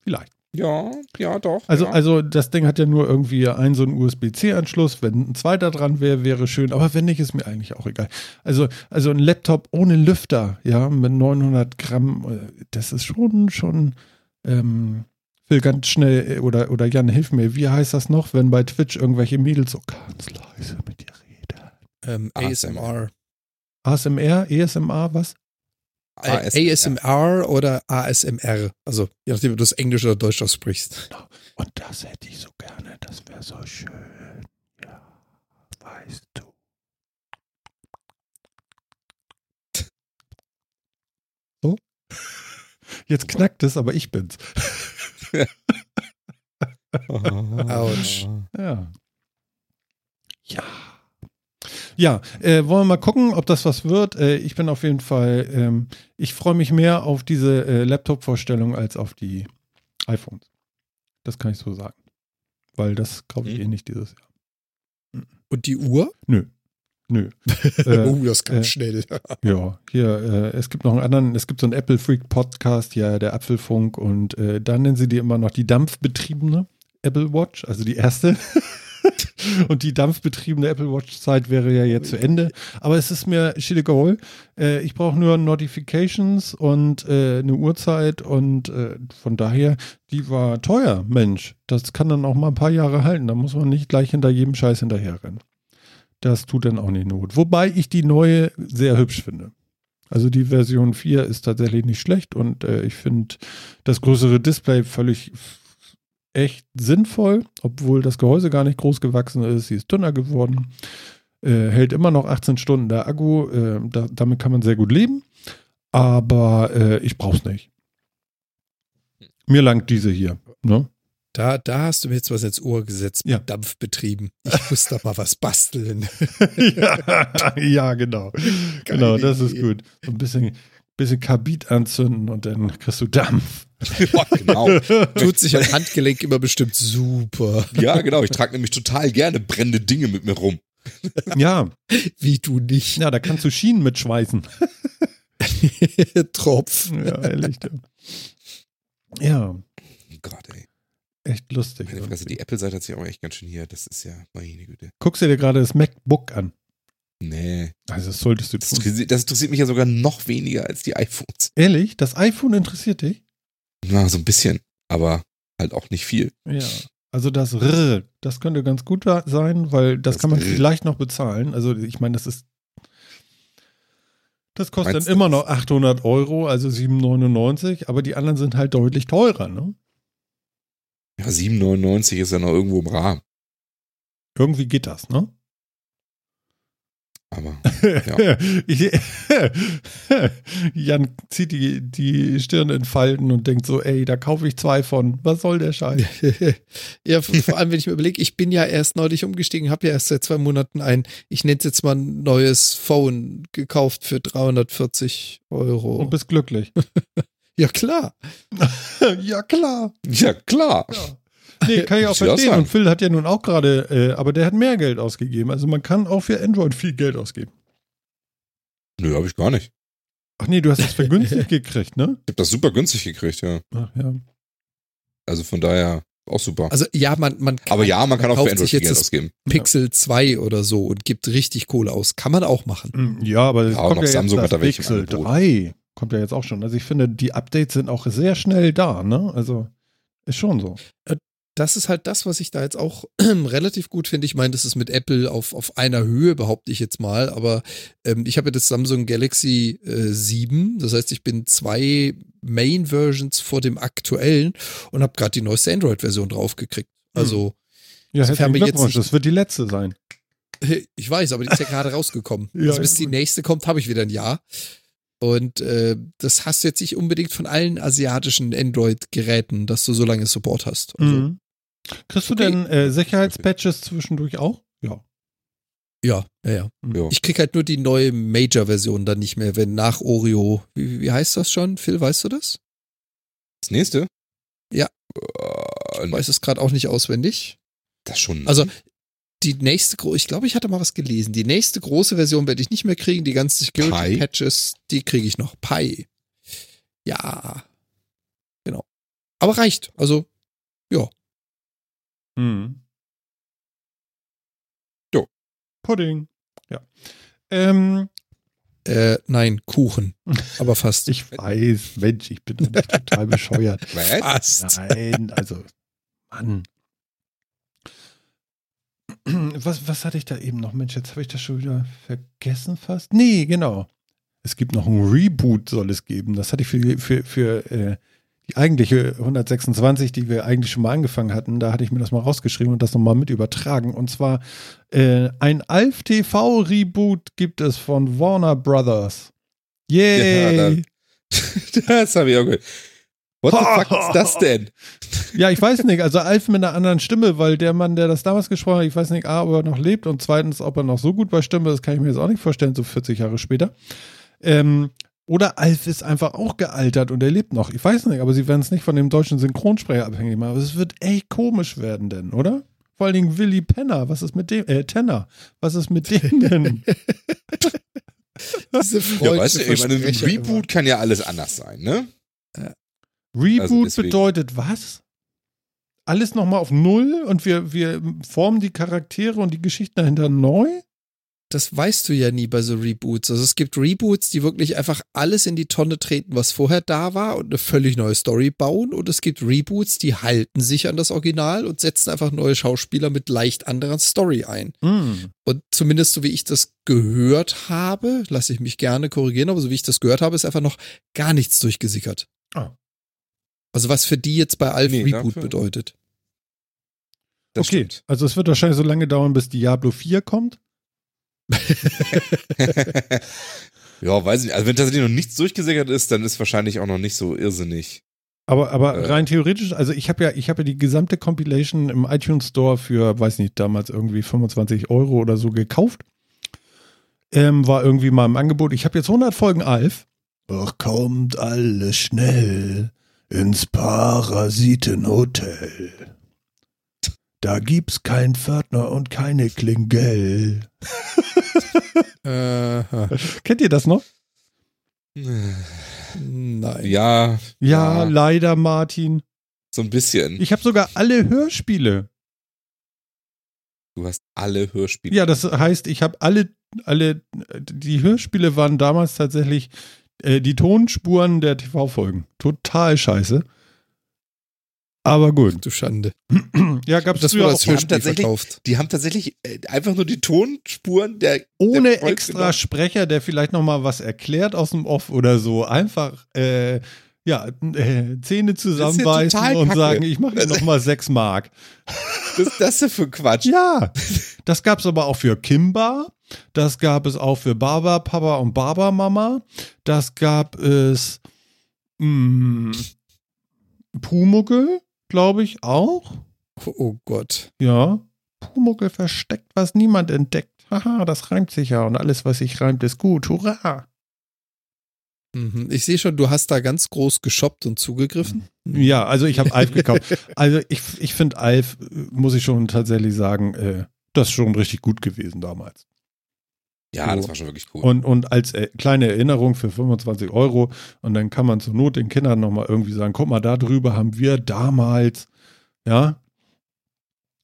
vielleicht. Ja, ja, doch. Also, ja. also das Ding hat ja nur irgendwie einen so einen USB-C-Anschluss. Wenn ein zweiter dran wäre, wäre schön. Aber wenn nicht, ist mir eigentlich auch egal. Also, also ein Laptop ohne Lüfter, ja, mit 900 Gramm, äh, das ist schon, schon, ähm, will ganz schnell, äh, oder, oder Jan, hilf mir, wie heißt das noch, wenn bei Twitch irgendwelche Mädels so ganz leise mit dir reden? Ähm, ASMR. ASMR. ASMR, ESMR, was? Äh, ASMR oder ASMR. Also, je nachdem, ob du das Englisch oder Deutsch aussprichst. Und das hätte ich so gerne, das wäre so schön. Ja, weißt du. So? Jetzt knackt es, aber ich bin's. Autsch. Ja. Ja. Ja, äh, wollen wir mal gucken, ob das was wird. Äh, ich bin auf jeden Fall, ähm, ich freue mich mehr auf diese äh, Laptop-Vorstellung als auf die iPhones. Das kann ich so sagen. Weil das kaufe ich Mhm. eh nicht dieses Jahr. Und die Uhr? Nö. Nö. äh, oh, das kam äh, schnell. Ja, hier, äh, es gibt noch einen anderen, es gibt so einen Apple Freak Podcast, ja, der Apfelfunk und äh, da nennen sie die immer noch die dampfbetriebene Apple Watch, also die erste. und die dampfbetriebene Apple Watch Zeit wäre ja jetzt zu Ende. Aber es ist mir egal. Äh, ich brauche nur Notifications und äh, eine Uhrzeit und äh, von daher, die war teuer, Mensch. Das kann dann auch mal ein paar Jahre halten. Da muss man nicht gleich hinter jedem Scheiß hinterherrennen. Das tut dann auch nicht Not. Wobei ich die neue sehr hübsch finde. Also die Version 4 ist tatsächlich nicht schlecht und äh, ich finde das größere Display völlig echt sinnvoll, obwohl das Gehäuse gar nicht groß gewachsen ist. Sie ist dünner geworden. Äh, hält immer noch 18 Stunden der Akku. Äh, da, damit kann man sehr gut leben. Aber äh, ich brauch's nicht. Mir langt diese hier. Ne? Da, da hast du mir jetzt was ins Ohr gesetzt mit Ja. Dampf betrieben. Ich muss da mal was basteln. ja, ja, genau. genau, das ist Idee. gut. So ein bisschen, bisschen Kabit anzünden und dann kriegst du Dampf. ja, genau. Tut sich am Handgelenk immer bestimmt super. Ja, genau. Ich trage nämlich total gerne brennende Dinge mit mir rum. ja, Wie du nicht. ja, da kannst du Schienen mitschweißen. Tropf. Ja, ehrlich. Ja, Oh Gott, ey. Echt lustig. Meine Fresse, die Apple-Seite hat sich auch echt ganz schön hier. Das ist ja, meine Güte. Guckst du dir gerade das MacBook an? Nee. Also das solltest du Das tun. das interessiert mich ja sogar noch weniger als die iPhones. Ehrlich? Das iPhone interessiert dich? Na, so ein bisschen. Aber halt auch nicht viel. Ja. Also das R, das könnte ganz gut sein, weil das, Das kann man R. vielleicht noch bezahlen. Also ich meine, das ist das kostet Meinst dann immer noch 800 Euro, also 7,99, aber die anderen sind halt deutlich teurer, ne? Ja, 7,99 ist ja noch irgendwo im Rahmen. Irgendwie geht das, ne? Aber Ich- Jan zieht die, die Stirn in Falten und denkt so, ey, da kaufe ich zwei von. Was soll der Scheiß? ja, vor vor allem, wenn ich mir überlege, ich bin ja erst neulich umgestiegen, habe ja erst seit zwei Monaten ein, ich nenne es jetzt mal ein neues Phone gekauft für 340 Euro. Und bist glücklich. Ja, klar. ja, klar. ja, klar. Ja. Nee, kann ich auch verstehen. Und Phil hat ja nun auch gerade, äh, aber der hat mehr Geld ausgegeben. Also man kann auch für Android viel Geld ausgeben. Nö, habe ich gar nicht. Ach nee, du hast es vergünstigt gekriegt, ne? Ich habe das super günstig gekriegt, ja. Ach ja. Also von daher auch super. Also ja, man, man kann, Aber ja, man kann auch für Android sich viel jetzt Geld das ausgeben. Pixel 2 oder so und gibt richtig Kohle aus. Kann man auch machen. Mm, Ja, aber es Ja, kommt noch ja jetzt Samsung das hat da welche im Pixel Angebot. 3. Kommt ja jetzt auch schon. Also ich finde, die Updates sind auch sehr schnell da, ne? Also ist schon so. das ist halt das, was ich da jetzt auch relativ gut finde. Ich meine, das ist mit Apple auf, auf einer Höhe, behaupte ich jetzt mal, aber ähm, ich habe ja das Samsung Galaxy äh, 7, das heißt, ich bin zwei Main-Versions vor dem aktuellen und habe gerade die neueste Android-Version draufgekriegt. Also, Ja, herzlichen jetzt Glückwunsch. nicht- Das wird die letzte sein. ich weiß, aber die ist ja gerade rausgekommen. Ja, also bis die nächste kommt, habe ich wieder ein Jahr. Und äh, das hast du jetzt nicht unbedingt von allen asiatischen Android-Geräten, dass du so lange Support hast. Also, Mhm. Kriegst du Okay. denn äh, Sicherheitspatches zwischendurch auch? Ja. Ja, ja, ja. Ja. Ich krieg halt nur die neue Major-Version dann nicht mehr, wenn nach Oreo. Wie, wie heißt das schon? Phil, weißt du das? Das nächste? Ja. Äh, Ich weiß es gerade auch nicht auswendig. das schon. Also die nächste, gro- ich glaube, ich hatte mal was gelesen. Die nächste große Version werde ich nicht mehr kriegen. Die ganzen? Security-Patches, die kriege ich noch. Pi. Ja. Genau. Aber reicht. Also, Mhm. Jo. Pudding. Ja. Ähm, äh, nein, Kuchen. Aber fast. ich weiß, Mensch, ich bin total bescheuert. Was? fast. Nein, also, Mann. Was, was hatte ich da eben noch? Mensch, jetzt habe ich das schon wieder vergessen fast. Nee, genau. Es gibt noch ein Reboot, soll es geben. Das hatte ich für, für, für äh, die eigentliche 126, die wir eigentlich schon mal angefangen hatten. Da hatte ich mir das mal rausgeschrieben und das nochmal mit übertragen. Und zwar äh, ein Alf TV Reboot gibt es von Warner Brothers. Yay! Ja, das habe ich auch gehört. What the fuck ist das denn? Ja, ich weiß nicht. Also Alf mit einer anderen Stimme, weil der Mann, der das damals gesprochen hat, ich weiß nicht, A, ob er noch lebt und zweitens, ob er noch so gut bei Stimme, das kann ich mir jetzt auch nicht vorstellen, so 40 Jahre später. Ähm, oder Alf ist einfach auch gealtert und er lebt noch. Ich weiß nicht, aber sie werden es nicht von dem deutschen Synchronsprecher abhängig machen. Aber es wird echt komisch werden denn, oder? Vor allen Dingen Willy Penner, was ist mit dem, äh, Tenner, was ist mit dem denn? Diese Ja, weißt du, ich meine, ein Reboot kann ja alles anders sein, ne? Reboot Also bedeutet was? Alles nochmal auf Null und wir, wir formen die Charaktere und die Geschichten dahinter neu? das weißt du ja nie bei so Reboots. Also es gibt Reboots, die wirklich einfach alles in die Tonne treten, was vorher da war und eine völlig neue Story bauen. Und es gibt Reboots, die halten sich an das Original und setzen einfach neue Schauspieler mit leicht anderer Story ein. Hm. Und zumindest so wie ich das gehört habe, lasse ich mich gerne korrigieren, aber so wie ich das gehört habe, ist einfach noch gar nichts durchgesickert. Ah. Also was für die jetzt bei Alf Nee, Reboot dafür- bedeutet. Das okay, stimmt. also es wird wahrscheinlich so lange dauern, bis Diablo 4 kommt. ja, weiß ich nicht. Also wenn tatsächlich noch nichts durchgesickert ist, dann ist wahrscheinlich auch noch nicht so irrsinnig. Aber, aber Äh. rein theoretisch, also ich habe ja, ich habe ja die gesamte Compilation im iTunes Store für, weiß nicht, damals irgendwie 25 Euro oder so gekauft. Ähm, war irgendwie mal im Angebot. Ich habe jetzt 100 Folgen Alf. Ach, kommt alles schnell ins Parasitenhotel. Da gibt's kein Pförtner und keine Klingel. Äh, Kennt ihr das noch? nein. Ja, Ja, Ja. leider, Martin. so ein bisschen. Ich habe sogar alle Hörspiele. Du hast alle Hörspiele. Ja, das heißt, ich habe alle, alle, die Hörspiele waren damals tatsächlich äh, die Tonspuren der TV-Folgen. Total scheiße. Aber gut. Du Schande. Ja, gab es Das früher auch als haben tatsächlich- verkauft. Die haben tatsächlich äh, einfach nur die Tonspuren der. ohne der extra genommen. Sprecher, der vielleicht noch mal was erklärt aus dem Off oder so. Einfach, äh, ja, äh, Zähne zusammenbeißen total und kacke. sagen, ich mache noch mal sechs Mark. Was ist das denn für Quatsch? Ja, das gab es aber auch für Kimba. Das gab es auch für Baba Papa und Baba Mama. Das gab es mh, Pumuckel, glaube ich, auch. Oh, oh Gott. Ja. Pumuckel versteckt, was niemand entdeckt. Haha, das reimt sich ja und alles, was sich reimt, ist gut. Hurra! Mhm. Ich sehe schon, du hast da ganz groß geshoppt und zugegriffen. Ja, also ich habe Alf gekauft. Also ich, ich finde Alf, äh, muss ich schon tatsächlich sagen, äh, das ist schon richtig gut gewesen damals. Ja, das war schon wirklich cool. Und, und als äh, kleine Erinnerung für 25 Euro und dann kann man zur Not den Kindern nochmal irgendwie sagen, guck mal, da drüber haben wir damals, ja,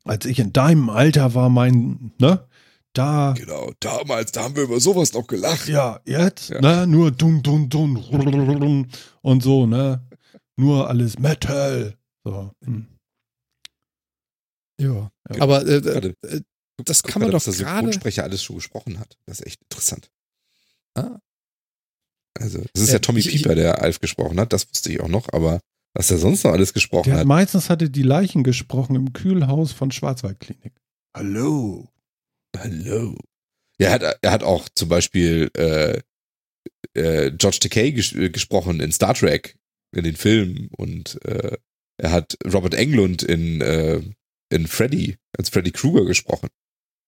als ich in deinem Alter war, mein, ne, da, genau, damals, da haben wir über sowas noch gelacht. ja, jetzt, Ja. ne, nur dun, dun, dun, und so, ne, nur alles Metal. So. hm. Ja. Ja. Aber äh, Warte. äh, das guck kann man mal, doch was der gerade. Synchronsprecher alles schon gesprochen hat. Das ist echt interessant. Ah. Also, es ist Äh, ja Tommy ich- Pieper, der Alf gesprochen hat. Das wusste ich auch noch. Aber was er sonst noch alles gesprochen Der hat hat. meistens hatte die Leichen gesprochen im Kühlhaus von Schwarzwaldklinik. Hallo. Hallo. Ja, er hat, er hat auch zum Beispiel äh, äh, George Takei ges äh, gesprochen in Star Trek, in den Filmen und äh, er hat Robert Englund in, äh, in Freddy, als Freddy Krueger gesprochen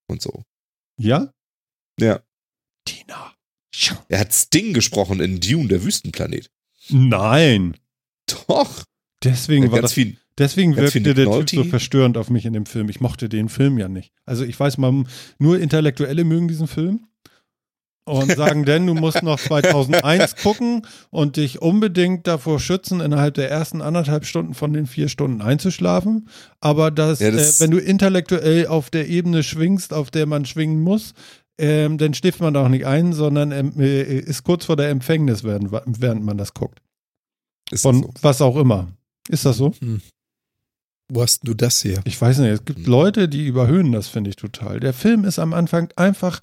und so. Ja? Ja. Tina. Er hat Sting gesprochen in Dune, der Wüstenplanet. Nein. Doch. Deswegen war das, viel. deswegen wirkte der Nick Typ so verstörend auf mich in dem Film. Ich mochte den Film ja nicht. Also ich weiß mal, nur Intellektuelle mögen diesen Film und sagen denn, du musst noch 2001 gucken und dich unbedingt davor schützen, innerhalb der ersten anderthalb Stunden von den vier Stunden einzuschlafen. Aber das, Ja, das- äh, wenn du intellektuell auf der Ebene schwingst, auf der man schwingen muss, ähm, dann schläft man da auch nicht ein, sondern ähm, äh, ist kurz vor der Empfängnis, während, während man das guckt. Ist Von so. was auch immer. Ist das so? Hm. Wo hast du das her? Ich weiß nicht, es gibt Hm. Leute, die überhöhen das, finde ich total. Der Film ist am Anfang einfach.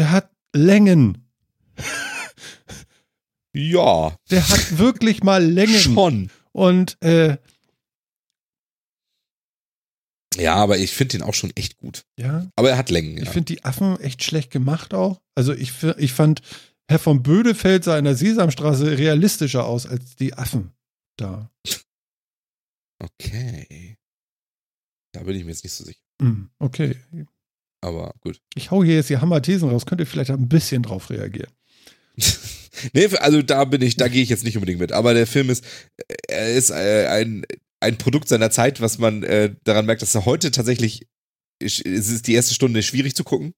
Der hat Längen. Ja, Der hat wirklich mal Längen. schon. Und äh, Ja, aber ich finde den auch schon echt gut. ja, Aber er hat Längen. ich Ja. finde die Affen echt schlecht gemacht auch. Also ich, ich fand, Herr von Bödefeld sah in der Sesamstraße realistischer aus als die Affen da. Okay. Da bin ich mir jetzt nicht so sicher. Hm, okay. Aber gut. Ich hau hier jetzt die Hammer-Thesen raus. Könnt ihr vielleicht ein bisschen drauf reagieren? nee, also da bin ich, da gehe ich jetzt nicht unbedingt mit. Aber der Film ist, er ist äh, ein, ein Produkt seiner Zeit, was man äh, daran merkt, dass er heute tatsächlich, ist- es ist die erste Stunde schwierig zu gucken.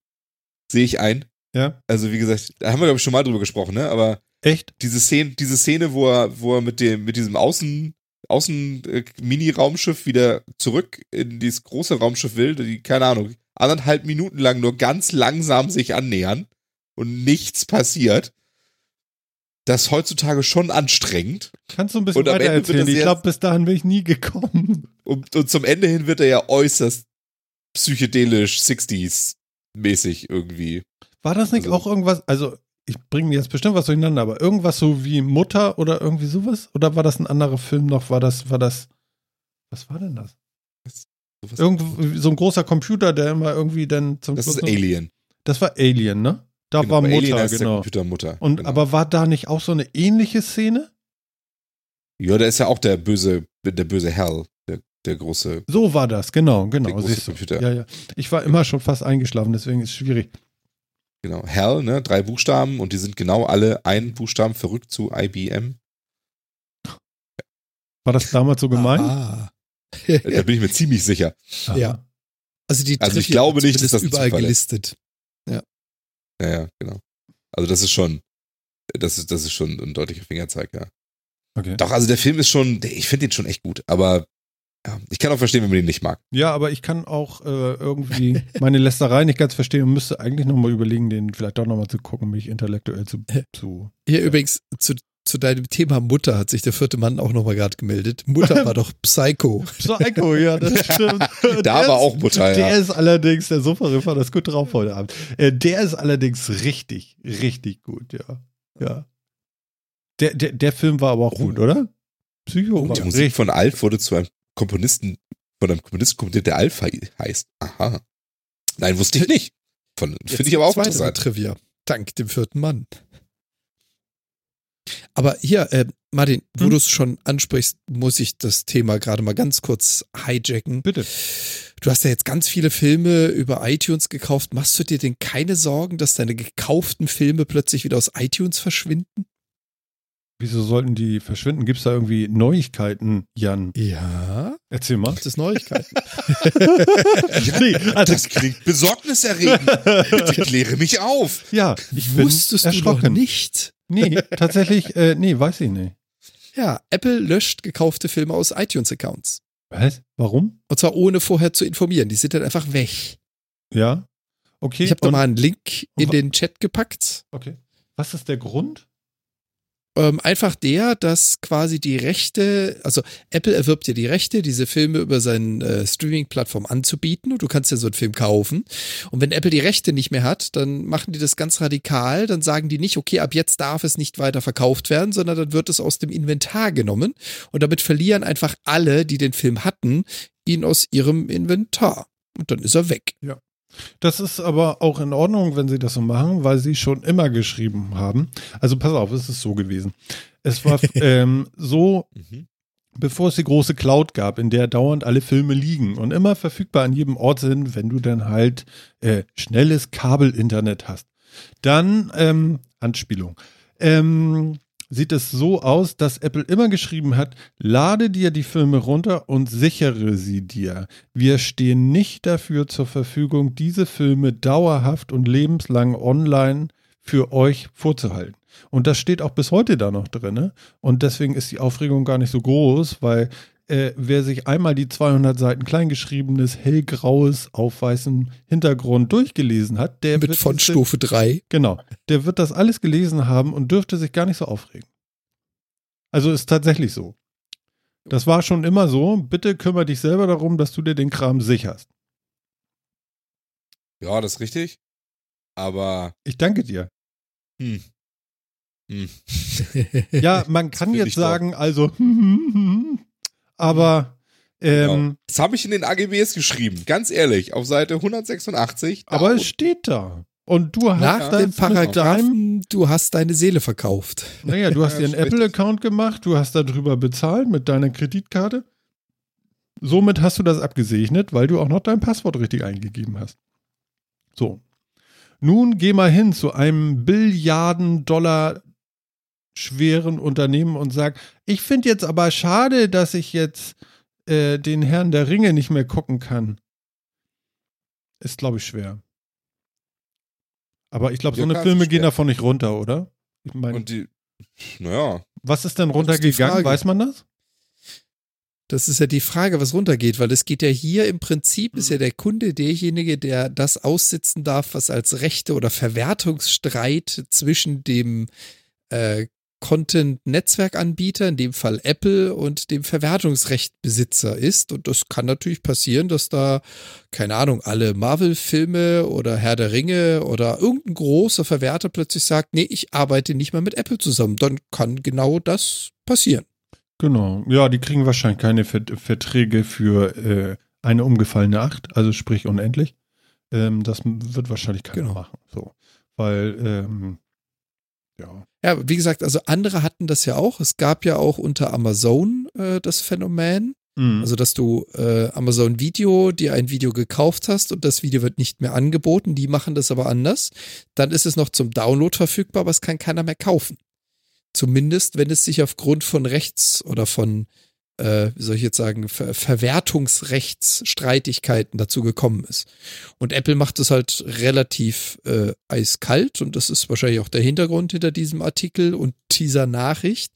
Sehe ich ein. Ja? Also wie gesagt, da haben wir glaube ich schon mal drüber gesprochen, ne? Aber Echt? diese Szene, diese Szene, wo er, wo er mit dem, mit diesem Außen, Außen äh, wieder zurück in dieses große Raumschiff will, die, keine Ahnung, anderthalb Minuten lang nur ganz langsam sich annähern und nichts passiert. Das ist heutzutage schon anstrengend. Kannst du ein bisschen weiter erzählen? Ich glaube, bis dahin bin ich nie gekommen. Und, und zum Ende hin wird er ja äußerst psychedelisch, 60s mäßig irgendwie. War das nicht Also- auch irgendwas, also ich bringe jetzt bestimmt was durcheinander, aber irgendwas so wie Mutter oder irgendwie sowas? Oder war das ein anderer Film noch? War das, war das, was war denn das? Irgendwo, so ein großer Computer, der immer irgendwie dann zum das Schluss ist noch- Alien. Das war Alien, ne? Da Genau, war bei Alien Mutter, heißt der genau. Computer Mutter. Und genau. aber war da nicht auch so eine ähnliche Szene? Ja, da ist ja auch der böse, der böse Hell, der, der große. So war das, genau, genau. Der große siehst du. Computer. Ja, ja. Ich war immer schon fast eingeschlafen, deswegen ist es schwierig. Genau, Hell, ne, drei Buchstaben und die sind genau alle ein Buchstaben verrückt zu IBM. War das damals so gemeint? Ah. Da bin ich mir ziemlich sicher. Ja. Also die Also ich glaube nicht, dass das überall Zufall ist. gelistet. Ja, ja, genau. Also das ist schon, das ist, das ist schon ein deutlicher Fingerzeig, ja. Okay. Doch, also der Film ist schon, ich finde den schon echt gut, aber ja, ich kann auch verstehen, wenn man den nicht mag. Ja, aber ich kann auch äh, irgendwie meine Lästerei nicht ganz verstehen und müsste eigentlich nochmal überlegen, den vielleicht doch nochmal zu gucken, mich intellektuell zu. zu Hier übrigens zu, zu deinem Thema Mutter hat sich der vierte Mann auch nochmal gerade gemeldet. Mutter war doch Psycho. Psycho, ja, das stimmt. Da Der war ist- auch Mutter, Der ja. ist allerdings, der Sofa-Riffer, das ist gut drauf heute Abend. Äh, der ist allerdings richtig, richtig gut, ja. Ja. Der, der, der Film war aber auch gut, oder? Psycho Und war die Musik von Alf wurde zu einem Komponisten, von einem Komponisten komponiert, der Alf hei- heißt. Aha. Nein, wusste ich nicht. Von- Finde ich aber auch interessant. Trivia. Dank dem vierten Mann. Aber hier, äh, Martin, wo Hm? du es schon ansprichst, muss ich das Thema gerade mal ganz kurz hijacken. Bitte. Du hast ja jetzt ganz viele Filme über iTunes gekauft. Machst du dir denn keine Sorgen, dass deine gekauften Filme plötzlich wieder aus iTunes verschwinden? Wieso sollten die verschwinden? Gibt es da irgendwie Neuigkeiten, Jan? Ja, Erzähl mal. gibt es Neuigkeiten. nee, also, Das klingt besorgniserregend. Bitte kläre mich auf. ja, ich bin Wusstest du noch erschrocken. nicht? Nee, tatsächlich, äh, nee, weiß ich nicht. Ja, Apple löscht gekaufte Filme aus iTunes-Accounts. Was? Warum? Und zwar ohne vorher zu informieren. Die sind dann einfach weg. Ja. Okay. Ich habe da mal einen Link in den Chat gepackt. Okay. Was ist der Grund? Ähm, einfach der, dass quasi die Rechte, also Apple erwirbt ja die Rechte, diese Filme über seine äh, Streaming-Plattform anzubieten und du kannst ja so einen Film kaufen. Und wenn Apple die Rechte nicht mehr hat, dann machen die das ganz radikal, dann sagen die nicht, okay, ab jetzt darf es nicht weiter verkauft werden, sondern dann wird es aus dem Inventar genommen und damit verlieren einfach alle, die den Film hatten, ihn aus ihrem Inventar. Und dann ist er weg. Das ist aber auch in Ordnung, wenn sie das so machen, weil sie schon immer geschrieben haben. Also pass auf, es ist so gewesen. Es war ähm, so, Mhm. bevor es die große Cloud gab, in der dauernd alle Filme liegen und immer verfügbar an jedem Ort sind, wenn du dann halt äh, schnelles Kabelinternet hast. Dann, ähm, Anspielung, ähm, sieht es so aus, dass Apple immer geschrieben hat, lade dir die Filme runter und sichere sie dir. Wir stehen nicht dafür zur Verfügung, diese Filme dauerhaft und lebenslang online für euch vorzuhalten. Und das steht auch bis heute da noch drin. Ne? Und deswegen ist die Aufregung gar nicht so groß, weil äh, wer sich einmal die 200 Seiten kleingeschriebenes, hellgraues, auf weißem Hintergrund durchgelesen hat, der Mit wird von diese- Stufe 3. Genau, der wird das alles gelesen haben und dürfte sich gar nicht so aufregen. Also ist tatsächlich so. Das war schon immer so. Bitte kümmere dich selber darum, dass du dir den Kram sicherst. Ja, das ist richtig. Aber, Ich danke dir. hm. Hm. Ja, man kann jetzt sagen, also, aber ähm, Genau. Das habe ich in den AGBs geschrieben, ganz ehrlich, auf Seite 186. Da aber es steht da. Und du hast Nach das dem Paragraphen, du hast deine Seele verkauft. naja, du hast Ja, dir einen. Apple-Account gemacht, du hast darüber bezahlt mit deiner Kreditkarte. Somit hast du das abgesegnet, weil du auch noch dein Passwort richtig eingegeben hast. So. Nun geh mal hin zu einem Billiarden-Dollar schweren Unternehmen und sag, ich finde jetzt aber schade, dass ich jetzt äh, den Herrn der Ringe nicht mehr gucken kann. Ist, glaube ich, schwer. Aber ich glaube, so eine Filme ist gehen davon nicht runter, oder? Ich meine, Und die, naja, was ist denn ist runtergegangen? Frage. Weiß man das? Das ist ja die Frage, was runtergeht, weil es geht ja hier im Prinzip, ist ja der Kunde derjenige, der das aussitzen darf, was als Rechte- oder Verwertungsstreit zwischen dem äh, Content-Netzwerkanbieter, in dem Fall Apple, und dem Verwertungsrechtbesitzer ist. Und das kann natürlich passieren, dass da, keine Ahnung, alle Marvel-Filme oder Herr der Ringe oder irgendein großer Verwerter plötzlich sagt, nee, ich arbeite nicht mehr mit Apple zusammen. Dann kann genau das passieren. Genau. Ja, die kriegen wahrscheinlich keine Vert Verträge für äh, eine umgefallene Acht, also sprich unendlich. Ähm, das wird wahrscheinlich keiner Genau. machen. So. Weil, ähm, ja. Ja, wie gesagt, also andere hatten das ja auch. Es gab ja auch unter Amazon äh, das Phänomen, Mhm. also dass du äh, Amazon Video, dir ein Video gekauft hast und das Video wird nicht mehr angeboten. Die machen das aber anders. Dann ist es noch zum Download verfügbar, aber es kann keiner mehr kaufen. Zumindest, wenn es sich aufgrund von Rechts- oder von, äh, wie soll ich jetzt sagen, Ver Verwertungsrechtsstreitigkeiten dazu gekommen ist. Und Apple macht es halt relativ äh, eiskalt und das ist wahrscheinlich auch der Hintergrund hinter diesem Artikel und dieser Nachricht.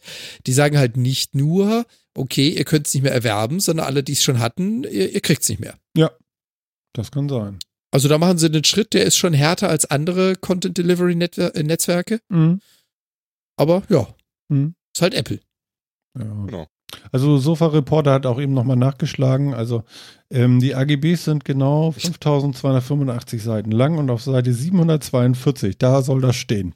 Die sagen halt nicht nur, okay, ihr könnt es nicht mehr erwerben, sondern alle, die es schon hatten, ihr, ihr kriegt es nicht mehr. das kann sein. Also da machen sie einen Schritt, der ist schon härter als andere Content Delivery äh, Netzwerke, Mhm. aber ja, Mhm. ist halt Apple. Ja. Genau. Also Sofa Reporter hat auch eben nochmal nachgeschlagen. Also ähm, die AGBs sind genau 5285 Seiten lang und auf Seite 742, da soll das stehen.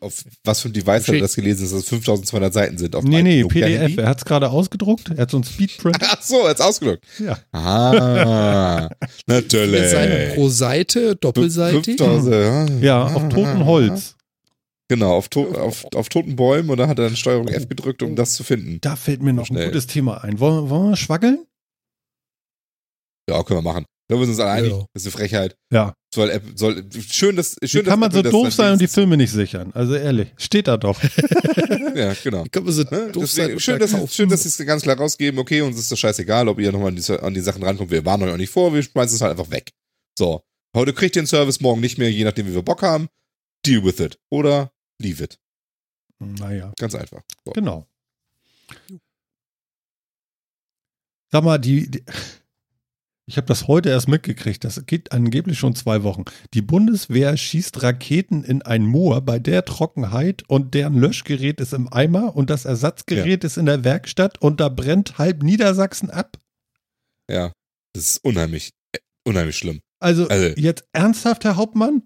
auf was für ein Device hat er das gelesen, dass es 5200 Seiten sind? Auf nee, nee, Nokia PDF. Handy? Er hat es gerade ausgedruckt. Er hat so ein Speedprint. Ach so, jetzt ausgedrückt. ja. Ah, natürlich. Vier Seiten pro Seite, doppelseitig. 5000, ja. Ja, auf totem Holz. Genau, auf, to auf, auf toten Bäumen und da hat er dann Steuerung F gedrückt, um das zu finden. Da fällt mir noch ein Schnell. gutes Thema ein. Wollen, wollen wir schwaggeln? Ja, können wir machen. Da sind wir uns alle einig. Ja. Das ist eine Frechheit. Ja. Soll App, soll, schön, dass, Wie schön, kann man dass so Apple das doof sein und die Filme nicht sichern? Also ehrlich, steht da doch. Ja, genau. Wie kann man so Ne? doof sein schön, dass, schön, dass sie es ganz klar rausgeben, okay, uns ist das scheißegal, ob ihr nochmal an die, an die Sachen rankommt. Wir warnen euch auch nicht vor, wir schmeißen es halt einfach weg. So. Heute kriegt ihr den Service, morgen nicht mehr, je nachdem, wie wir Bock haben. Deal with it. Oder leave it. Naja, Ganz einfach. So. genau. Sag mal, die, die ich habe das heute erst mitgekriegt. Das geht angeblich schon zwei Wochen. Die Bundeswehr schießt Raketen in ein Moor bei der Trockenheit und deren Löschgerät ist im Eimer und das Ersatzgerät ist in der Werkstatt und da brennt halb Niedersachsen ab. Ja. Das ist unheimlich, äh, unheimlich schlimm. Also, Also- jetzt ernsthaft, Herr Hauptmann?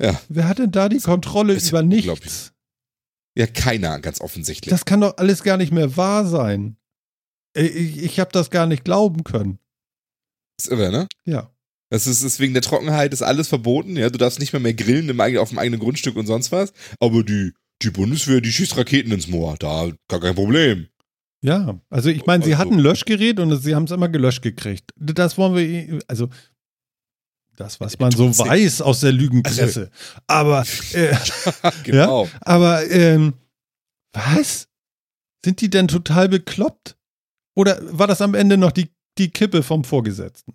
Ja. Wer hat denn da die Kontrolle Ist über nichts? Ja, keiner, ganz offensichtlich. Das kann doch alles gar nicht mehr wahr sein. Äh, Ich, ich habe das gar nicht glauben können. ist irre, ne? Ja. Das ist, ist wegen der Trockenheit ist alles verboten, ja. Du darfst nicht mehr mehr grillen im, auf dem eigenen Grundstück und sonst was. Aber die, die Bundeswehr, die schießt Raketen ins Moor. Da gar kein Problem. Ja, also ich meine, sie Also- hatten ein Löschgerät und sie haben es immer gelöscht gekriegt. Das wollen wir, also das, was man so weiß aus der Lügenpresse. aber, äh, genau. aber, ähm, was? Sind die denn total bekloppt? Oder war das am Ende noch die, die Kippe vom Vorgesetzten?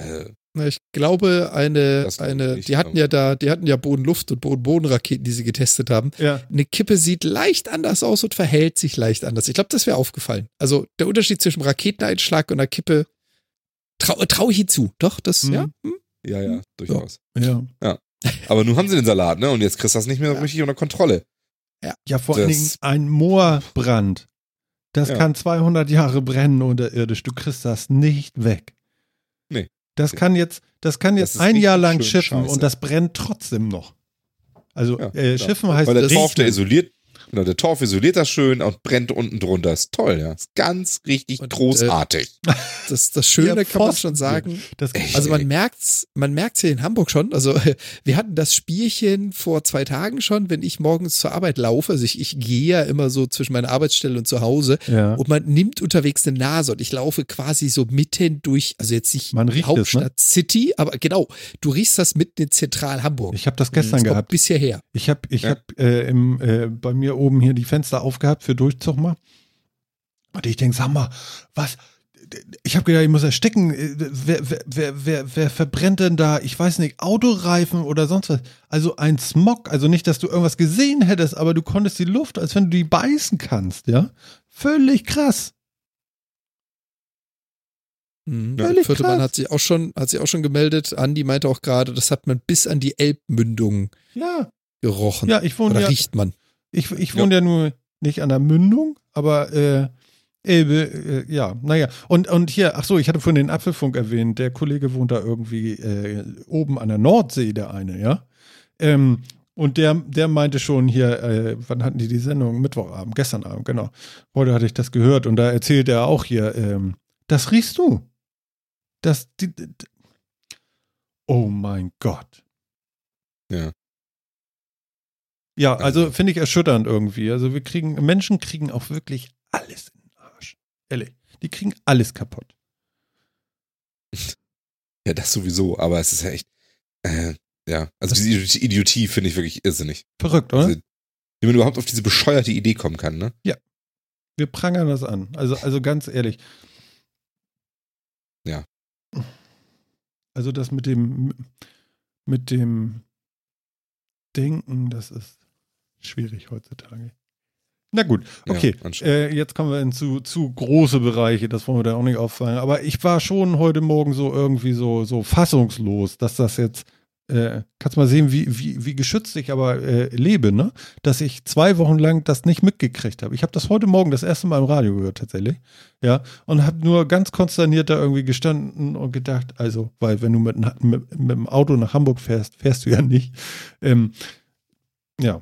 Äh, Na, Ich glaube, eine, eine, die hatten aber- ja da, die hatten ja Boden-Luft- und Boden-Boden-Raketen, die sie getestet haben. Ja. Eine Kippe sieht leicht anders aus und verhält sich leicht anders. Ich glaube, das wäre aufgefallen. Also der Unterschied zwischen Raketeneinschlag und einer Kippe trau, trau ich hinzu. Doch, das, Mhm. ja. hm. ja, ja, durchaus. Ja. Aber nun haben sie den Salat, ne? Und jetzt kriegst du das nicht mehr Ja. richtig unter Kontrolle. Ja, vor allen Das- Dingen ein Moorbrand. Das Ja. kann 200 Jahre brennen unterirdisch. Du kriegst das nicht weg. Nee. Das kann jetzt, das kann Das jetzt ist ein Jahr lang schiffen scheiße. und das brennt trotzdem noch. Also Ja, äh. Schiffen heißt Weil der. Torf, der isoliert, genau, der Torf isoliert das schön und brennt unten drunter. Ist toll, ja. Ist ganz richtig Und, äh, großartig. Das, das Schöne Ja, kann man schon sagen. Das? Also man Ey. merkt's, man merkt's hier in Hamburg schon. Also wir hatten das Spielchen vor zwei Tagen schon, wenn ich morgens zur Arbeit laufe. Also ich, ich gehe ja immer so zwischen meiner Arbeitsstelle und zu Hause ja. und man nimmt unterwegs eine Nase und ich laufe quasi so mitten durch, also jetzt nicht Man riecht es, Hauptstadt ne? City, aber genau, du riechst das mitten in Zentral Hamburg. Ich habe das gestern Das kommt gehabt. Bis hierher. Ich habe ich Ja. hab, äh, im, äh, bei mir oben hier die Fenster aufgehabt für Durchzug mal. Und ich denke, sag mal, was? Ich habe gedacht, ich muss ersticken. Äh, Wer, wer, wer, wer, verbrennt denn da, ich weiß nicht, Autoreifen oder sonst was? Also ein Smog, also nicht, dass du irgendwas gesehen hättest, aber du konntest die Luft, als wenn du die beißen kannst, ja? Völlig krass. Mhm. Völlig Der vierte krass. Mann hat sich auch schon, hat sich auch schon gemeldet. Andi meinte auch gerade, das hat man bis an die Elbmündung Ja, gerochen. ja, ich wohne Oder ja, riecht man. Ich, ich wohne ja. nur nicht an der Mündung, aber äh, Elbe, äh, ja, naja. Und, und hier, ach so, ich hatte vorhin den Apfelfunk erwähnt, der Kollege wohnt da irgendwie äh, oben an der Nordsee, der eine, ja. Ähm, und der, der meinte schon hier, äh, wann hatten die die Sendung? Mittwochabend, gestern Abend, genau. Heute hatte ich das gehört und da erzählt er auch hier, ähm, das riechst du. Das, die, die, oh mein Gott. Ja. Ja, also finde ich erschütternd irgendwie. Also wir kriegen, Menschen kriegen auch wirklich alles in den Arsch. Ehrlich. Die kriegen alles kaputt. Ja, das sowieso, aber es ist ja echt, äh, ja. Also diese Idiotie- finde ich wirklich irrsinnig. Verrückt, oder? Also, wie man überhaupt auf diese bescheuerte Idee kommen kann, ne? Wir prangern das an. Also, also ganz ehrlich. Ja. Also das mit dem, mit dem Denken, das ist schwierig heutzutage. Na gut, Ja, okay. anscheinend. äh, jetzt kommen wir in zu, zu große Bereiche, das wollen wir da auch nicht auffallen. Aber ich war schon heute Morgen so irgendwie so, so fassungslos, dass das jetzt, äh, kannst mal sehen, wie, wie, wie geschützt ich aber äh, lebe, ne? Dass ich zwei Wochen lang das nicht mitgekriegt habe. Ich habe das heute Morgen das erste Mal im Radio gehört, tatsächlich. Ja, und habe nur ganz konsterniert da irgendwie gestanden und gedacht, also, weil wenn du mit, mit, mit dem Auto nach Hamburg fährst, fährst du ja nicht. Ähm, ja,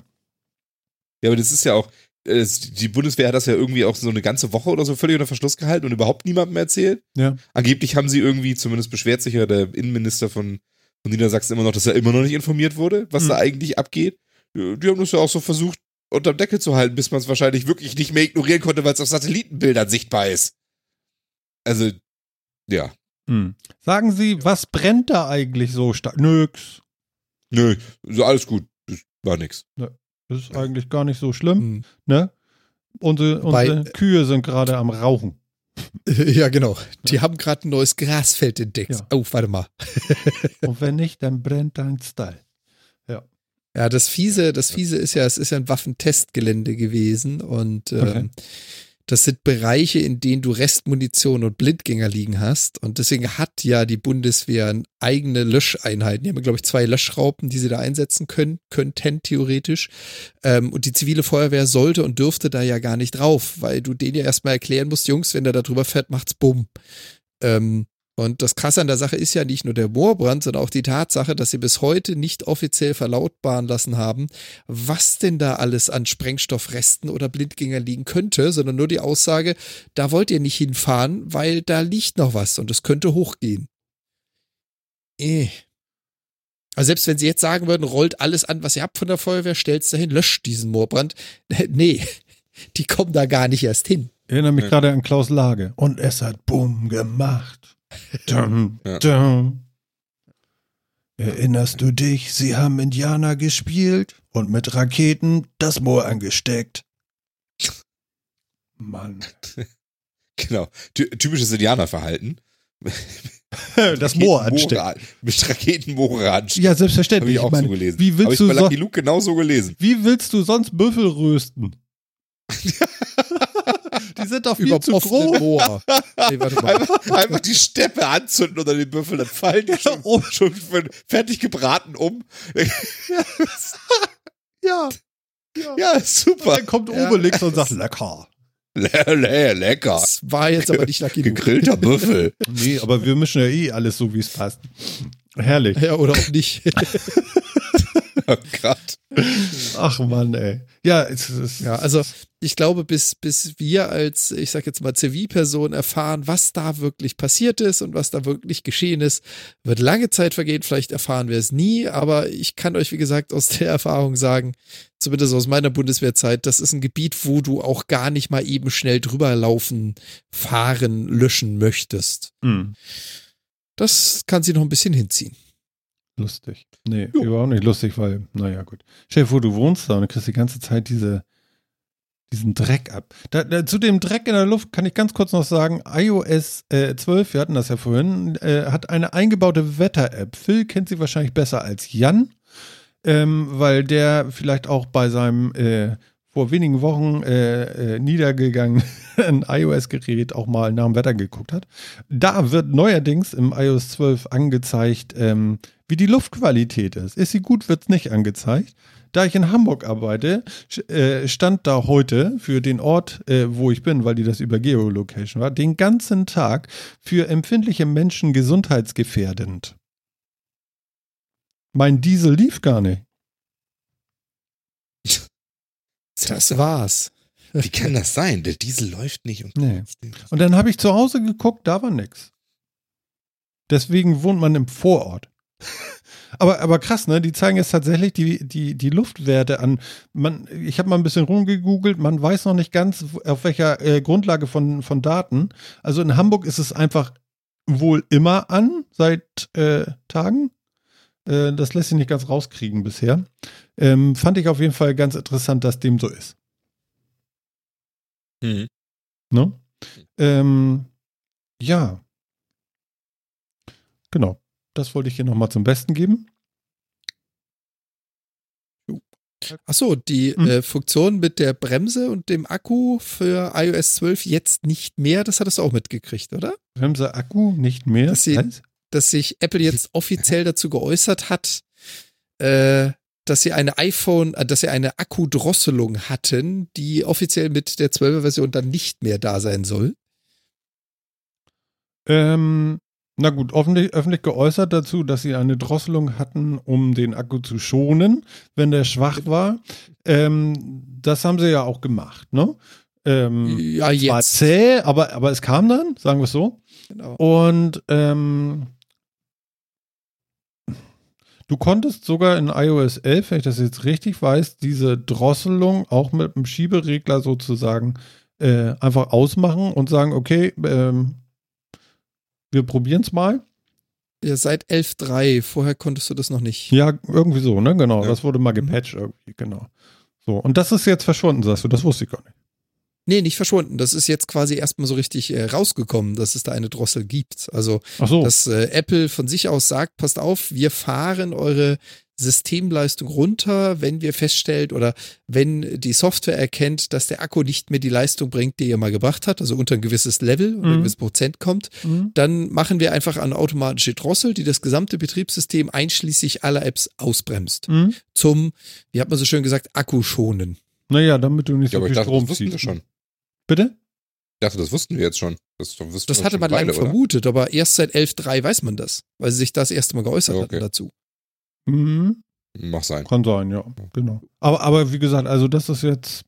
Ja, aber das ist ja auch, äh, die Bundeswehr hat das ja irgendwie auch so eine ganze Woche oder so völlig unter Verschluss gehalten und überhaupt niemandem erzählt. ja. Angeblich haben sie irgendwie, zumindest beschwert sich ja der Innenminister von, von Niedersachsen immer noch, dass er immer noch nicht informiert wurde, was Hm. da eigentlich abgeht. Ja, Die haben das ja auch so versucht, unterm Deckel zu halten, bis man es wahrscheinlich wirklich nicht mehr ignorieren konnte, weil es auf Satellitenbildern sichtbar ist. Also, ja. Hm. Sagen Sie, was brennt da eigentlich so stark? Nix. Nö, so alles gut. Das war nix. Das ist eigentlich gar nicht so schlimm, Mhm. ne? Unsere, unsere Kühe sind gerade am Rauchen. Ja, genau. Die haben gerade ein neues Grasfeld entdeckt. Ja. Oh, warte mal. Und wenn nicht, dann brennt dein Stall. Ja, das Fiese, das Fiese ist ja, es ist ja ein Waffentestgelände gewesen und ähm, Okay. Das sind Bereiche, in denen du Restmunition und Blindgänger liegen hast und deswegen hat ja die Bundeswehr eigene Löscheinheiten. Die haben, glaube ich, zwei Löschraupen, die sie da einsetzen können, könnten theoretisch. Ähm, und die zivile Feuerwehr sollte und dürfte da ja gar nicht drauf, weil du denen ja erstmal erklären musst, Jungs, wenn der da drüber fährt, macht's bumm. Ähm, und das Krasse an der Sache ist ja nicht nur der Moorbrand, sondern auch die Tatsache, dass sie bis heute nicht offiziell verlautbaren lassen haben, was denn da alles an Sprengstoffresten oder Blindgängern liegen könnte, sondern nur die Aussage, da wollt ihr nicht hinfahren, weil da liegt noch was und es könnte hochgehen. Eh. Also selbst wenn sie jetzt sagen würden, rollt alles an, was ihr habt von der Feuerwehr, stellt's dahin, löscht diesen Moorbrand. Nee, die kommen da gar nicht erst hin. Ich erinnere mich Ja. gerade an Klaus Lage. Und es hat Bumm gemacht. Dum, Ja. dum. Erinnerst du dich, sie haben Indianer gespielt und mit Raketen das Moor angesteckt. Mann. Genau. Ty typisches Indianerverhalten. Das Moor anstecken. Mit Raketen Moore anstecken. Ja, Habe selbstverständlich. ich auch Ich meine, so gelesen. wie Habe willst ich du bei so, Lucky Luke genauso gelesen. wie willst du sonst Büffel rösten? Sind doch viel zu groß. Moor. Nee, warte mal. Einfach, einfach die Steppe anzünden unter den Büffeln, dann fallen die schon, Oh. schon fertig gebraten um. Ja. Ja, ist super. Dann kommt Ja. Obelix und sagt, lecker. Le le lecker. Das war jetzt aber nicht Lucky. Gegrillter Büffel. Nee, aber wir mischen ja eh alles so, wie es passt. Herrlich. Ja, oder auch nicht. Oh Gott. Ach Mann, ey. Ja, es ist. Ja, also ich glaube, bis, bis wir als, ich sag jetzt mal, Zivilperson erfahren, was da wirklich passiert ist und was da wirklich geschehen ist, wird lange Zeit vergehen. Vielleicht erfahren wir es nie, aber ich kann euch, wie gesagt, aus der Erfahrung sagen, zumindest aus meiner Bundeswehrzeit, das ist ein Gebiet, wo du auch gar nicht mal eben schnell drüber laufen, fahren, löschen möchtest. Hm, Das kann sie noch ein bisschen hinziehen. Lustig. Nee, Jo. überhaupt nicht lustig, weil, naja, gut. Stell dir vor, du wohnst da und du kriegst die ganze Zeit diese, diesen Dreck ab. Da, da, zu dem Dreck in der Luft kann ich ganz kurz noch sagen, iOS äh, 12, wir hatten das ja vorhin, äh, hat eine eingebaute Wetter-App. Phil kennt sie wahrscheinlich besser als Jan, ähm, weil der vielleicht auch bei seinem äh, vor wenigen Wochen äh, äh, niedergegangenen iOS-Gerät auch mal nach dem Wetter geguckt hat. Da wird neuerdings im iOS 12 angezeigt, ähm, wie die Luftqualität ist. Ist sie gut, wird es nicht angezeigt. Da ich in Hamburg arbeite, äh, stand da heute für den Ort, äh, wo ich bin, weil die das über Geolocation war, den ganzen Tag für empfindliche Menschen gesundheitsgefährdend. Mein Diesel lief gar nicht. Das war's. Wie kann das sein? Der Diesel läuft nicht. Und Nee. Und dann habe ich zu Hause geguckt, da war nix. Deswegen wohnt man im Vorort. Aber, aber krass, ne? Die zeigen jetzt tatsächlich die, die, die Luftwerte an. Man, ich habe mal ein bisschen rumgegoogelt, man weiß noch nicht ganz, auf welcher äh, Grundlage von, von Daten. Also in Hamburg ist es einfach wohl immer an, seit äh, Tagen. Äh, das lässt sich nicht ganz rauskriegen bisher. Ähm, fand ich auf jeden Fall ganz interessant, dass dem so ist. Mhm. Ne? Ähm, ja. Genau. Das wollte ich hier nochmal zum Besten geben. Ach so, die Mhm. äh, Funktion mit der Bremse und dem Akku für iOS 12 jetzt nicht mehr, das hattest du auch mitgekriegt, oder? Bremse Akku nicht mehr. Dass sie-? Dass sich Apple jetzt offiziell dazu geäußert hat, äh, dass sie eine iPhone, äh, dass sie eine Akkudrosselung hatten, die offiziell mit der 12er Version dann nicht mehr da sein soll. Ähm, na gut, öffentlich, öffentlich geäußert dazu, dass sie eine Drosselung hatten, um den Akku zu schonen, wenn der schwach war. Ähm, das haben sie ja auch gemacht, ne? Ähm, Ja, war jetzt. zäh, aber, aber es kam dann, sagen wir es so. Genau. Und ähm, du konntest sogar in iOS 11, wenn ich das jetzt richtig weiß, diese Drosselung auch mit einem Schieberegler sozusagen äh, einfach ausmachen und sagen, okay, ähm, wir probieren es mal. Ja, seit 11.3, vorher konntest du das noch nicht. Ja, irgendwie so, ne? Genau, Ja. das wurde mal gepatcht irgendwie, genau. So, und das ist jetzt verschwunden, sagst du, das wusste ich gar nicht. Nee, nicht verschwunden. Das ist jetzt quasi erstmal so richtig äh, rausgekommen, dass es da eine Drossel gibt. Also so, dass äh, Apple von sich aus sagt, passt auf, wir fahren eure Systemleistung runter, wenn wir feststellt oder wenn die Software erkennt, dass der Akku nicht mehr die Leistung bringt, die er mal gebracht hat, also unter ein gewisses Level und ein Mhm. gewisses Prozent kommt, Mhm. dann machen wir einfach eine automatische Drossel, die das gesamte Betriebssystem einschließlich aller Apps ausbremst. Mhm. Zum, wie hat man so schön gesagt, Akku schonen. Naja, damit du nicht Ja, so aber ich viel dachte, Strom das wussten wir ziehst. schon. Bitte? Ich dachte, das wussten wir jetzt schon. Das, das, Das hatte schon man lange vermutet, aber erst seit 11.3 weiß man das, weil sie sich das erste Mal geäußert Ja, hatten okay. dazu. Mhm. Mach sein. Kann sein, ja, genau. Aber, aber wie gesagt, also das ist jetzt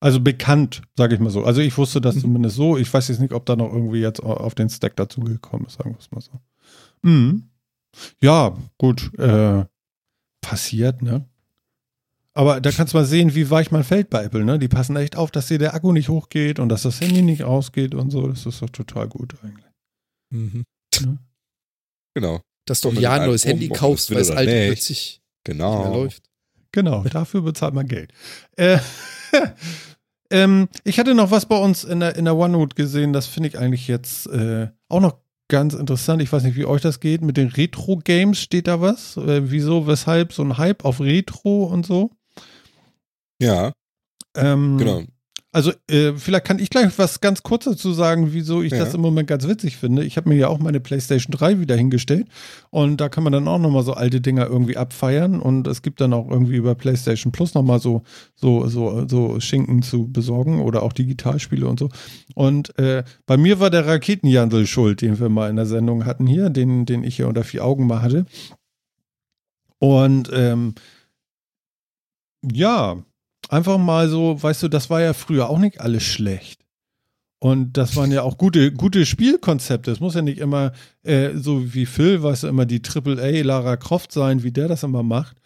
also bekannt, sage ich mal so. Also ich wusste das Mhm. zumindest so. Ich weiß jetzt nicht, ob da noch irgendwie jetzt auf den Stack dazugekommen ist, sagen wir es mal so. Mhm. Ja, gut. Äh, passiert, ne? Aber da kannst du mal sehen, wie weich man fällt bei Apple, ne? Die passen echt auf, dass dir der Akku nicht hochgeht und dass das Handy nicht ausgeht und so. Das ist doch total gut eigentlich. Mhm. Genau. Dass du mit Jahr ein neues Handy kaufst, weil das oder alte nicht. plötzlich nicht mehr Genau. läuft. Genau, dafür bezahlt man Geld. Äh, ähm, ich hatte noch was bei uns in der, in der OneNote gesehen, das finde ich eigentlich jetzt äh, auch noch ganz interessant. Ich weiß nicht, wie euch das geht. Mit den Retro-Games steht da was? Äh, wieso, weshalb so ein Hype auf Retro und so? Ja, Ähm, genau. Also, äh, vielleicht kann ich gleich was ganz kurz dazu sagen, wieso ich Ja. das im Moment ganz witzig finde. Ich habe mir ja auch meine PlayStation 3 wieder hingestellt und da kann man dann auch nochmal so alte Dinger irgendwie abfeiern und es gibt dann auch irgendwie über PlayStation Plus nochmal so, so, so, so Schinken zu besorgen oder auch Digitalspiele und so. Und äh, bei mir war der Raketenjandel schuld, den wir mal in der Sendung hatten hier, den, den ich hier unter vier Augen mal hatte. Und ähm, ja, einfach mal so, weißt du, das war ja früher auch nicht alles schlecht. Und das waren ja auch gute, gute Spielkonzepte. Es muss ja nicht immer äh, so wie Phil, weißt du, immer die AAA Lara Croft sein, wie der das immer macht.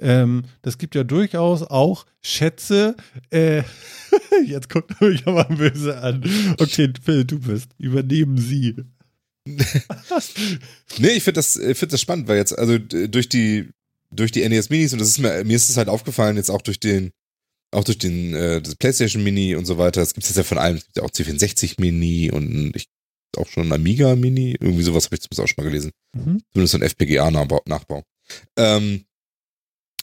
Ähm, das gibt ja durchaus auch Schätze. Äh, jetzt guckt er mich aber böse an. Okay, Phil, du bist. Übernehmen Sie. Nee, ich finde das, find das spannend, weil jetzt, also durch die, durch die NES Minis, und das ist mir, mir ist es halt aufgefallen, jetzt auch durch den, auch durch den äh, das PlayStation Mini und so weiter, das gibt es jetzt ja von allem, es gibt ja auch C64 Mini und ich auch schon ein Amiga Mini, irgendwie sowas habe ich zumindest auch schon mal gelesen. Mhm. Zumindest ein FPGA-Nachbau. Ähm,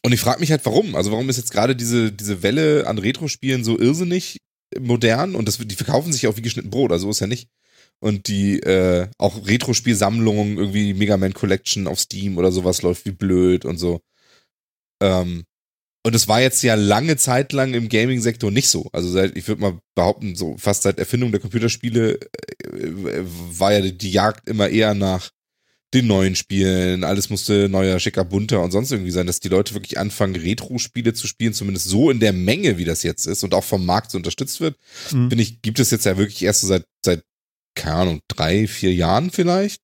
und ich frage mich halt, warum? Also warum ist jetzt gerade diese, diese Welle an Retro-Spielen so irrsinnig modern und das, die verkaufen sich auch wie geschnitten Brot, also ist ja nicht. Und die äh, auch Retro-Spielsammlungen, irgendwie Mega Man Collection auf Steam oder sowas läuft wie blöd und so. Ähm, und es war jetzt ja lange Zeit lang im Gaming-Sektor nicht so. Also seit, ich würde mal behaupten, so fast seit Erfindung der Computerspiele äh, war ja die Jagd immer eher nach den neuen Spielen. Alles musste neuer, schicker, bunter und sonst irgendwie sein, dass die Leute wirklich anfangen, Retro-Spiele zu spielen, zumindest so in der Menge, wie das jetzt ist und auch vom Markt so unterstützt wird. Mhm. Finde ich, gibt es jetzt ja wirklich erst so seit, seit, keine Ahnung, drei, vier Jahren vielleicht.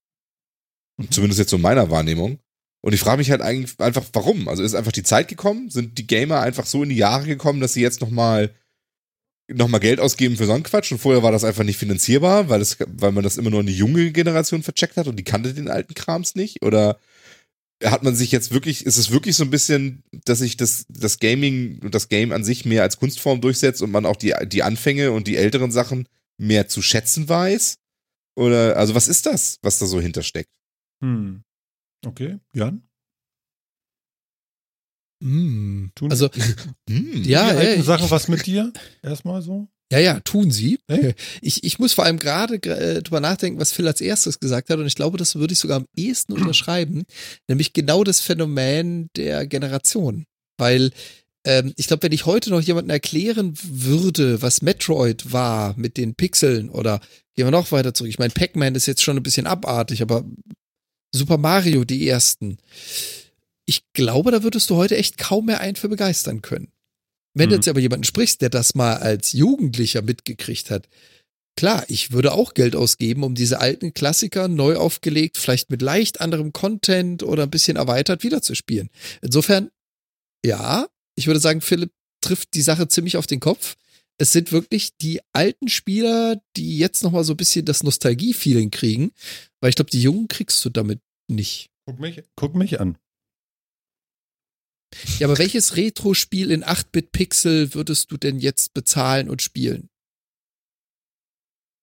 Zumindest jetzt so in meiner Wahrnehmung. Und ich frage mich halt eigentlich einfach, warum? Also ist einfach die Zeit gekommen? Sind die Gamer einfach so in die Jahre gekommen, dass sie jetzt nochmal noch mal Geld ausgeben für so einen Quatsch? Und vorher war das einfach nicht finanzierbar, weil, es, weil man das immer nur in die junge Generation vercheckt hat und die kannte den alten Krams nicht? Oder hat man sich jetzt wirklich, ist es wirklich so ein bisschen, dass sich das, das Gaming und das Game an sich mehr als Kunstform durchsetzt und man auch die, die Anfänge und die älteren Sachen mehr zu schätzen weiß? Oder, also was ist das, was da so hintersteckt? Hm. Okay, Jan? Mm. Tun- Also, Hm. ja, die alten ja, Sachen was mit dir? Erstmal so? Ja, ja, tun sie. Echt? Ich, ich muss vor allem gerade äh, drüber nachdenken, was Phil als erstes gesagt hat, und ich glaube, das würde ich sogar am ehesten unterschreiben, nämlich genau das Phänomen der Generation. Weil ähm, ich glaube, wenn ich heute noch jemandem erklären würde, was Metroid war mit den Pixeln, oder gehen wir noch weiter zurück, ich meine, Pac-Man ist jetzt schon ein bisschen abartig, aber Super Mario, die ersten. Ich glaube, da würdest du heute echt kaum mehr einen für begeistern können. Wenn du Mhm. jetzt aber jemanden sprichst, der das mal als Jugendlicher mitgekriegt hat, klar, ich würde auch Geld ausgeben, um diese alten Klassiker neu aufgelegt, vielleicht mit leicht anderem Content oder ein bisschen erweitert wiederzuspielen. Insofern, ja, ich würde sagen, Philipp trifft die Sache ziemlich auf den Kopf. Es sind wirklich die alten Spieler, die jetzt noch mal so ein bisschen das Nostalgie-Feeling kriegen, weil ich glaube, die Jungen kriegst du damit nicht. Guck mich, guck mich an. Ja, aber welches Retro-Spiel in 8-Bit-Pixel würdest du denn jetzt bezahlen und spielen?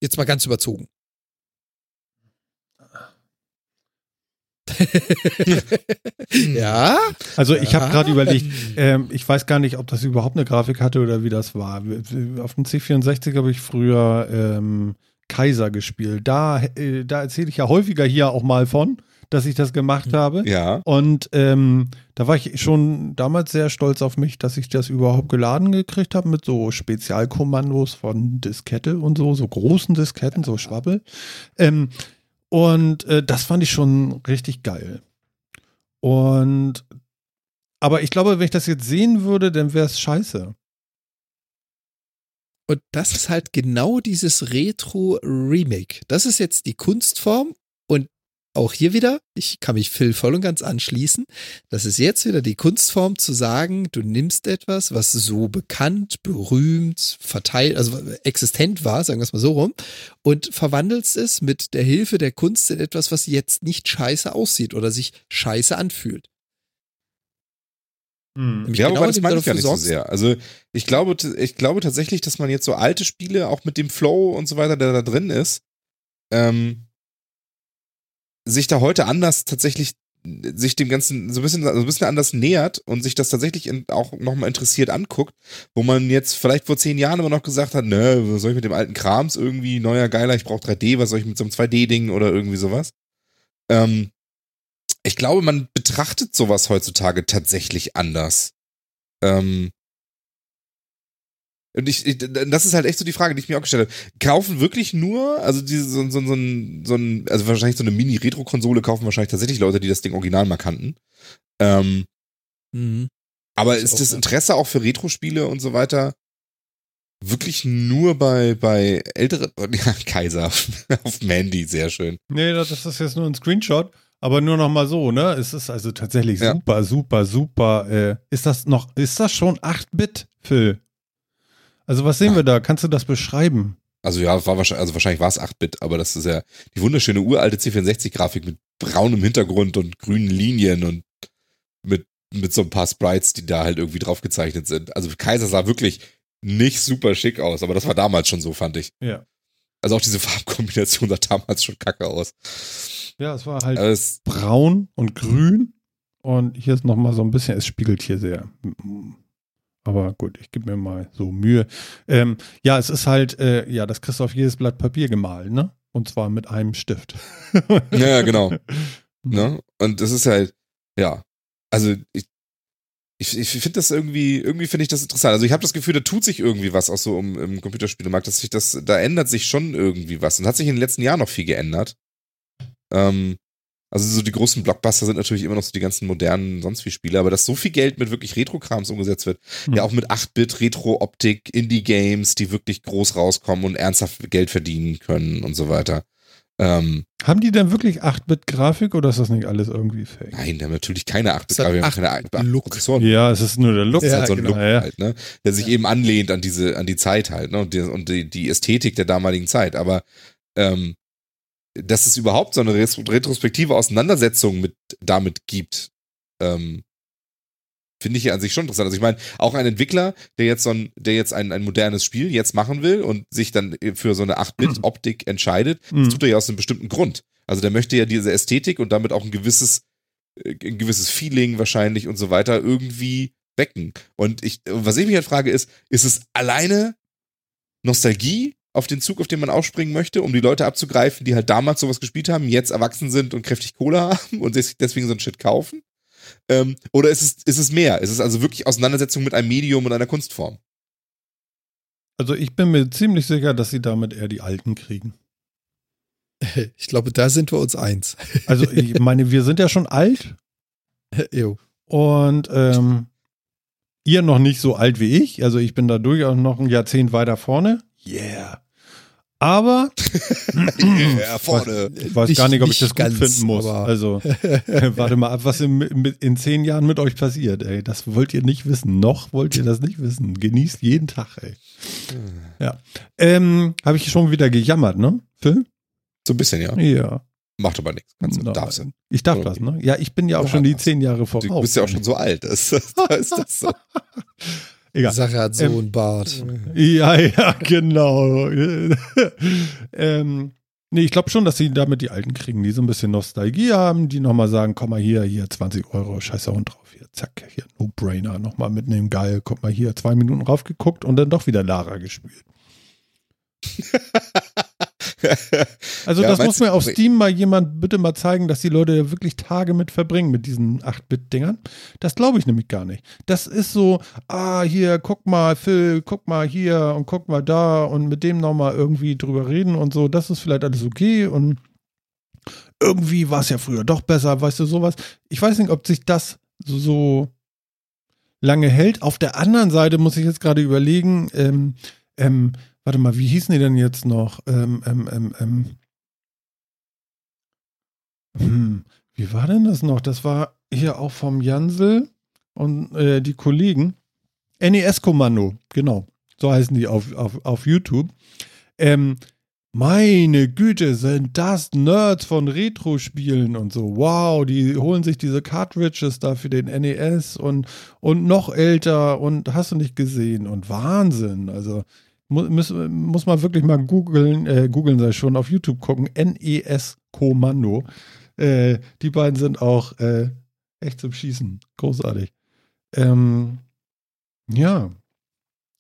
Jetzt mal ganz überzogen. ja? Also ich habe gerade überlegt, ähm, ich weiß gar nicht, ob das überhaupt eine Grafik hatte oder wie das war. Auf dem C64 habe ich früher ähm, Kaiser gespielt. Da, äh, da erzähle ich ja häufiger hier auch mal von, dass ich das gemacht habe. Ja. Und ähm, da war ich schon damals sehr stolz auf mich, dass ich das überhaupt geladen gekriegt habe mit so Spezialkommandos von Diskette und so, so großen Disketten, so Schwabbel. Ähm, und äh, das fand ich schon richtig geil. Und aber ich glaube, wenn ich das jetzt sehen würde, dann wäre es scheiße. Und das ist halt genau dieses Retro-Remake. Das ist jetzt die Kunstform auch hier wieder, ich kann mich Phil voll und ganz anschließen. Das ist jetzt wieder die Kunstform zu sagen, du nimmst etwas, was so bekannt, berühmt, verteilt, also existent war, sagen wir es mal so rum, und verwandelst es mit der Hilfe der Kunst in etwas, was jetzt nicht scheiße aussieht oder sich scheiße anfühlt. Hm. Ja, genau, wobei das meine ich gar nicht so sehr. Also ich glaube, ich glaube tatsächlich, dass man jetzt so alte Spiele, auch mit dem Flow und so weiter, der da drin ist, ähm, sich da heute anders tatsächlich sich dem Ganzen so ein bisschen, so ein bisschen anders nähert und sich das tatsächlich in, auch nochmal interessiert anguckt, wo man jetzt vielleicht vor zehn Jahren immer noch gesagt hat, ne, was soll ich mit dem alten Krams irgendwie, neuer Geiler, ich brauche 3D, was soll ich mit so einem 2D-Ding oder irgendwie sowas. Ähm, ich glaube, man betrachtet sowas heutzutage tatsächlich anders. Ähm, und ich, ich, das ist halt echt so die Frage, die ich mir auch gestellt habe. Kaufen wirklich nur, also diese, so, so, so, ein, so ein, also wahrscheinlich so eine Mini-Retro-Konsole kaufen wahrscheinlich tatsächlich Leute, die das Ding original mal kannten. Ähm, Mhm. aber ist auch, das. Interesse auch für Retro-Spiele und so weiter wirklich nur bei, bei älteren, ja, Kaiser auf Mandy, sehr schön. Nee, das ist jetzt nur ein Screenshot, aber nur noch mal so, ne? Es ist also tatsächlich Ja. super, super, super. Äh, ist das noch, ist das schon 8-Bit, Phil? Also was sehen wir da? Kannst du das beschreiben? Also ja, war wahrscheinlich, also wahrscheinlich war es 8-Bit, aber das ist ja die wunderschöne uralte C64-Grafik mit braunem Hintergrund und grünen Linien und mit, mit so ein paar Sprites, die da halt irgendwie drauf gezeichnet sind. Also Kaiser sah wirklich nicht super schick aus, aber das war damals schon so, fand ich. Ja. Also auch diese Farbkombination sah damals schon kacke aus. Ja, es war halt Aber es, braun und grün und hier ist noch mal so ein bisschen, es spiegelt hier sehr. Aber gut, ich gebe mir mal so Mühe. Ähm, ja, es ist halt, äh, ja, das kriegst du auf jedes Blatt Papier gemalt, ne? Und zwar mit einem Stift. ja, genau. Ne? Und das ist halt, ja, also ich, ich, ich finde das irgendwie, irgendwie finde ich das interessant. Also ich habe das Gefühl, da tut sich irgendwie was auch so im, im Computerspielemarkt, dass sich das, da ändert sich schon irgendwie was und hat sich in den letzten Jahren noch viel geändert. Ähm, also so die großen Blockbuster sind natürlich immer noch so die ganzen modernen sonst wie Spiele, aber dass so viel Geld mit wirklich Retro-Krams umgesetzt wird, Hm. ja auch mit 8-Bit, Retro-Optik, Indie-Games, die wirklich groß rauskommen und ernsthaft Geld verdienen können und so weiter. Ähm, Haben die denn wirklich 8-Bit-Grafik oder ist das nicht alles irgendwie fake? Nein, die haben natürlich keine 8 Es hat wir haben 8 keine 8 Look. Prozessoren. Ja, es ist nur der Look. Das ist Ja, halt so ein genau. Look Ja, ja. halt, ne? Der sich eben anlehnt an diese, an die Zeit halt, ne? Und die, und die, die Ästhetik der damaligen Zeit. Aber ähm, dass es überhaupt so eine retrospektive Auseinandersetzung mit damit gibt, ähm, finde ich ja an sich schon interessant. Also ich meine, auch ein Entwickler, der jetzt so ein, der jetzt ein, ein modernes Spiel jetzt machen will und sich dann für so eine 8-Bit-Optik entscheidet, das Mhm. tut er ja aus einem bestimmten Grund. Also der möchte ja diese Ästhetik und damit auch ein gewisses, äh, ein gewisses Feeling wahrscheinlich und so weiter irgendwie wecken. Und ich, was ich mich halt frage, ist, ist es alleine Nostalgie auf den Zug, auf den man aufspringen möchte, um die Leute abzugreifen, die halt damals sowas gespielt haben, jetzt erwachsen sind und kräftig Cola haben und sich deswegen so ein Shit kaufen? Ähm, oder ist es, ist es mehr? Ist es also wirklich Auseinandersetzung mit einem Medium und einer Kunstform? Also ich bin mir ziemlich sicher, dass sie damit eher die Alten kriegen. Ich glaube, da sind wir uns eins. Also ich meine, wir sind ja schon alt Jo. und ähm, ihr noch nicht so alt wie ich. Also ich bin da durchaus noch ein Jahrzehnt weiter vorne. Yeah. Aber Ja, vorne. ich weiß gar nicht, ob ich das gut ganz, finden muss. Also warte mal ab, was in, in, zehn Jahren mit euch passiert. Ey, das wollt ihr nicht wissen. Noch wollt ihr das nicht wissen. Genießt jeden Tag. Ey. Ja. Ähm, Habe ich schon wieder gejammert, ne? Phil? So ein bisschen, ja. Ja. Macht aber nichts. Kannst du, Nein. darfst du. Ich darf das, ne? Ja, ich bin ja auch Ja, schon die das- zehn Jahre voraus. Du bist ja auch schon so alt. Das, das, das. Die Egal. Sache hat so Ähm, einen Bart. Ja, ja, genau. ähm, nee, ich glaube schon, dass sie damit die Alten kriegen, die so ein bisschen Nostalgie haben, die nochmal sagen, komm mal hier, hier 20 Euro, scheiße Hund drauf, hier, zack, hier, No-Brainer, nochmal mitnehmen, geil, guck mal hier, zwei Minuten raufgeguckt und dann doch wieder Lara gespielt. Also Ja, das muss mir auf Steam mal jemand bitte mal zeigen, dass die Leute wirklich Tage mit verbringen mit diesen 8-Bit-Dingern. Das glaube ich nämlich gar nicht. Das ist so, ah, hier, guck mal, Phil, guck mal hier und guck mal da und mit dem nochmal irgendwie drüber reden und so, das ist vielleicht alles okay und irgendwie war es ja früher doch besser, weißt du, sowas. Ich weiß nicht, ob sich das so, so lange hält. Auf der anderen Seite muss ich jetzt gerade überlegen, ähm, ähm, warte mal, wie hießen die denn jetzt noch? Ähm, ähm, ähm, ähm, hm, wie war denn das noch? Das war hier auch vom Jansel und äh, die Kollegen. NES-Kommando, genau. So heißen die auf, auf, auf YouTube. Ähm, meine Güte, sind das Nerds von Retro-Spielen und so. Wow, die holen sich diese Cartridges da für den NES und, und noch älter und hast du nicht gesehen und Wahnsinn. Also muss, muss man wirklich mal googeln, äh, googeln sei schon, auf YouTube gucken. NES-Kommando. Äh, die beiden sind auch äh, echt zum Schießen. Großartig. Ähm, ja,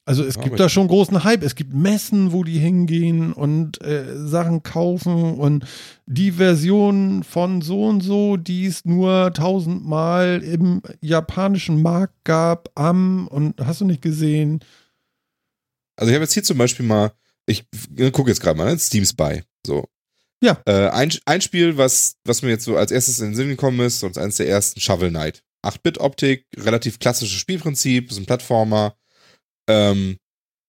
also es ja, gibt da schon großen Hype. Es gibt Messen, wo die hingehen und äh, Sachen kaufen und die Version von so und so, die es nur tausendmal im japanischen Markt gab, am und hast du nicht gesehen? Also ich habe jetzt hier zum Beispiel mal, ich gucke jetzt gerade mal, ne? Steam Spy. So. Ja. Äh, ein, ein Spiel, was, was mir jetzt so als erstes in den Sinn gekommen ist, und eines der ersten, Shovel Knight. 8-Bit-Optik, relativ klassisches Spielprinzip, ist ein Plattformer ähm,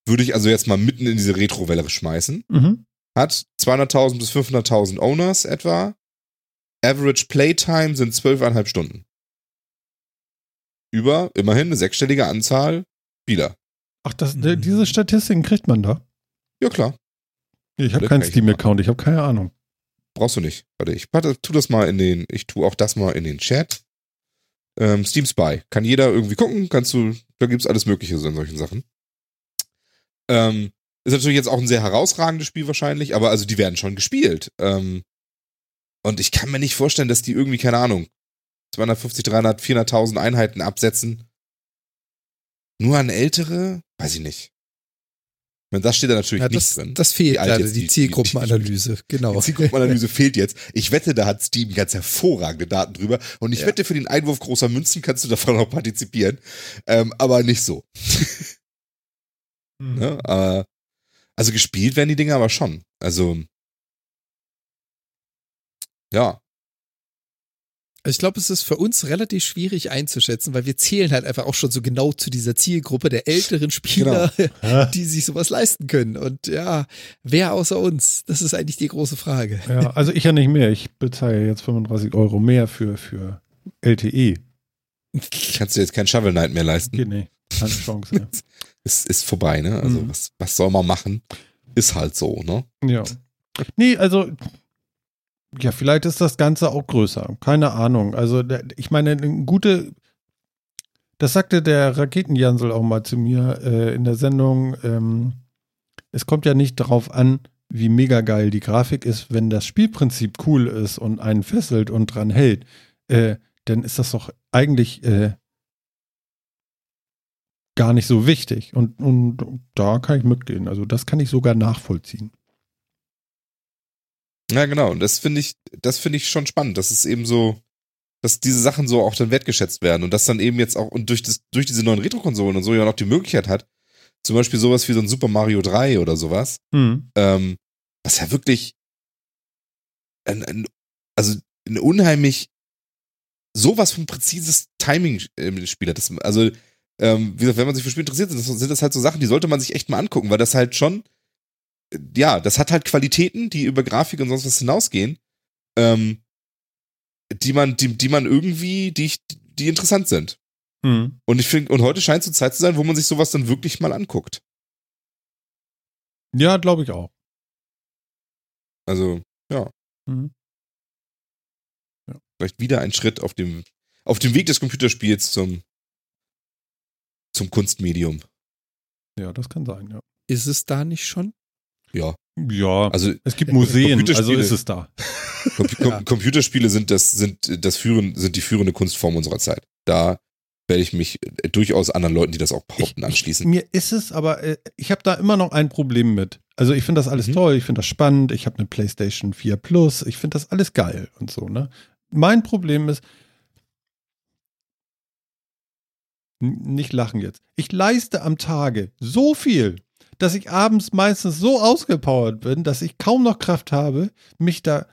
würde ich also jetzt mal mitten in diese Retro-Welle schmeißen. Mhm. Hat 200.000 bis 500.000 Owners etwa. Average Playtime sind 12,5 Stunden. Über immerhin eine sechsstellige Anzahl Spieler. Ach, das, mhm. diese Statistiken kriegt man da? Ja, klar. Ich habe keinen Steam-Account, ich habe keine Ahnung. Brauchst du nicht. Warte, ich warte, tu das mal in den, ich tu auch das mal in den Chat. Ähm, Steam Spy. Kann jeder irgendwie gucken, kannst du, da gibt's alles Mögliche so in solchen Sachen. Ähm, ist natürlich jetzt auch ein sehr herausragendes Spiel wahrscheinlich, aber also die werden schon gespielt. Ähm, und ich kann mir nicht vorstellen, dass die irgendwie, keine Ahnung, 250, 300, 400.000 Einheiten absetzen. Nur an ältere? Weiß ich nicht. Meine, das steht da natürlich ja, das, nicht drin. Das fehlt leider, die, die, Zielgruppenanalyse, genau. Die Zielgruppenanalyse fehlt jetzt. Ich wette, da hat Steam ganz hervorragende Daten drüber. Und ich ja. wette, für den Einwurf großer Münzen kannst du davon auch partizipieren. Ähm, aber nicht so. mhm. ne? äh, also gespielt werden die Dinge aber schon. Also, ja, ich glaube, es ist für uns relativ schwierig einzuschätzen, weil wir zählen halt einfach auch schon so genau zu dieser Zielgruppe der älteren Spieler, genau. die sich sowas leisten können. Und ja, wer außer uns? Das ist eigentlich die große Frage. Ja, also ich ja nicht mehr. Ich bezahle jetzt 35 Euro mehr für, für LTE. Kannst du jetzt kein Shovel Knight mehr leisten? Geht nicht. Keine Chance. Ja. es ist vorbei, ne? Also mhm. was, was soll man machen? Ist halt so, ne? Ja. Nee, also ja, vielleicht ist das Ganze auch größer. Keine Ahnung. Also, ich meine, eine gute. Das sagte der Raketenjansel auch mal zu mir äh, in der Sendung. Ähm, es kommt ja nicht darauf an, wie mega geil die Grafik ist, wenn das Spielprinzip cool ist und einen fesselt und dran hält, äh, dann ist das doch eigentlich äh, gar nicht so wichtig. Und, und da kann ich mitgehen. Also das kann ich sogar nachvollziehen. Ja, genau. Und das finde ich, das finde ich schon spannend. Das ist eben so, dass diese Sachen so auch dann wertgeschätzt werden und dass dann eben jetzt auch und durch das, durch diese neuen Retro-Konsolen und so ja noch die Möglichkeit hat, zum Beispiel sowas wie so ein Super Mario 3 oder sowas, mhm. ähm, was ja wirklich ein, ein, also ein unheimlich sowas von präzises Timing im Spiel hat. Das, also, ähm, wie gesagt, wenn man sich für Spiele interessiert, sind das halt so Sachen, die sollte man sich echt mal angucken, weil das halt schon ja, das hat halt Qualitäten, die über Grafik und sonst was hinausgehen, ähm, die man, die, die man irgendwie, die, die interessant sind. Mhm. Und ich finde, und heute scheint es so Zeit zu sein, wo man sich sowas dann wirklich mal anguckt. Ja, glaube ich auch. Also, ja. Mhm. ja. Vielleicht wieder ein Schritt auf dem, auf dem Weg des Computerspiels zum, zum Kunstmedium. Ja, das kann sein, ja. Ist es da nicht schon? Ja. Ja, also es gibt Museen, also ist es da. Com ja. Computerspiele sind das, sind das führen, sind die führende Kunstform unserer Zeit. Da werde ich mich durchaus anderen Leuten, die das auch behaupten, anschließen. Ich, mir ist es, aber äh, ich habe da immer noch ein Problem mit. Also ich finde das alles mhm. toll, ich finde das spannend, ich habe eine PlayStation 4 Plus, ich finde das alles geil und so, ne? Mein Problem ist, nicht lachen jetzt. Ich leiste am Tage so viel dass ich abends meistens so ausgepowert bin, dass ich kaum noch Kraft habe, mich da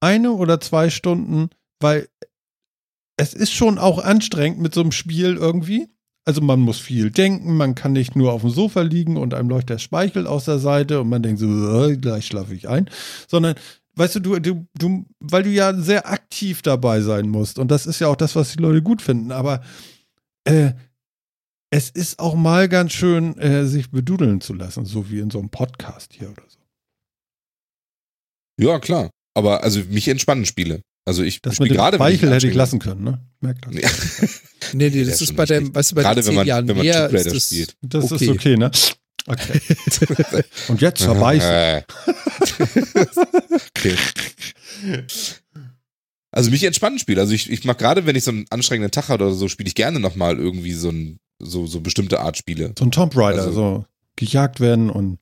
eine oder zwei Stunden, weil es ist schon auch anstrengend mit so einem Spiel irgendwie. Also man muss viel denken, man kann nicht nur auf dem Sofa liegen und einem läuft der Speichel aus der Seite und man denkt so, äh, gleich schlafe ich ein, sondern weißt du, du, du, du, weil du ja sehr aktiv dabei sein musst. Und das ist ja auch das, was die Leute gut finden. Aber äh, es ist auch mal ganz schön, äh, sich bedudeln zu lassen, so wie in so einem Podcast hier oder so. Ja, klar. Aber also mich entspannen Spiele. Also ich Das mit spiele dem gerade Speichel hätte ich lassen können, ne? Merkt das. Ja. Nee, nee, Ja, das ist bei richtig. dem, weißt du, bei Gerade den wenn man, Jahren wenn man mehr ist das, spielt. Das Okay. ist okay, ne? Okay. Und jetzt zerbeißen. Äh. okay. Also mich entspannen Spiele. Also ich, ich mag gerade, wenn ich so einen anstrengenden Tag habe oder so, spiele ich gerne nochmal irgendwie so ein, so, so bestimmte Art Spiele. So ein Tomb Raider, Also- so gejagt werden und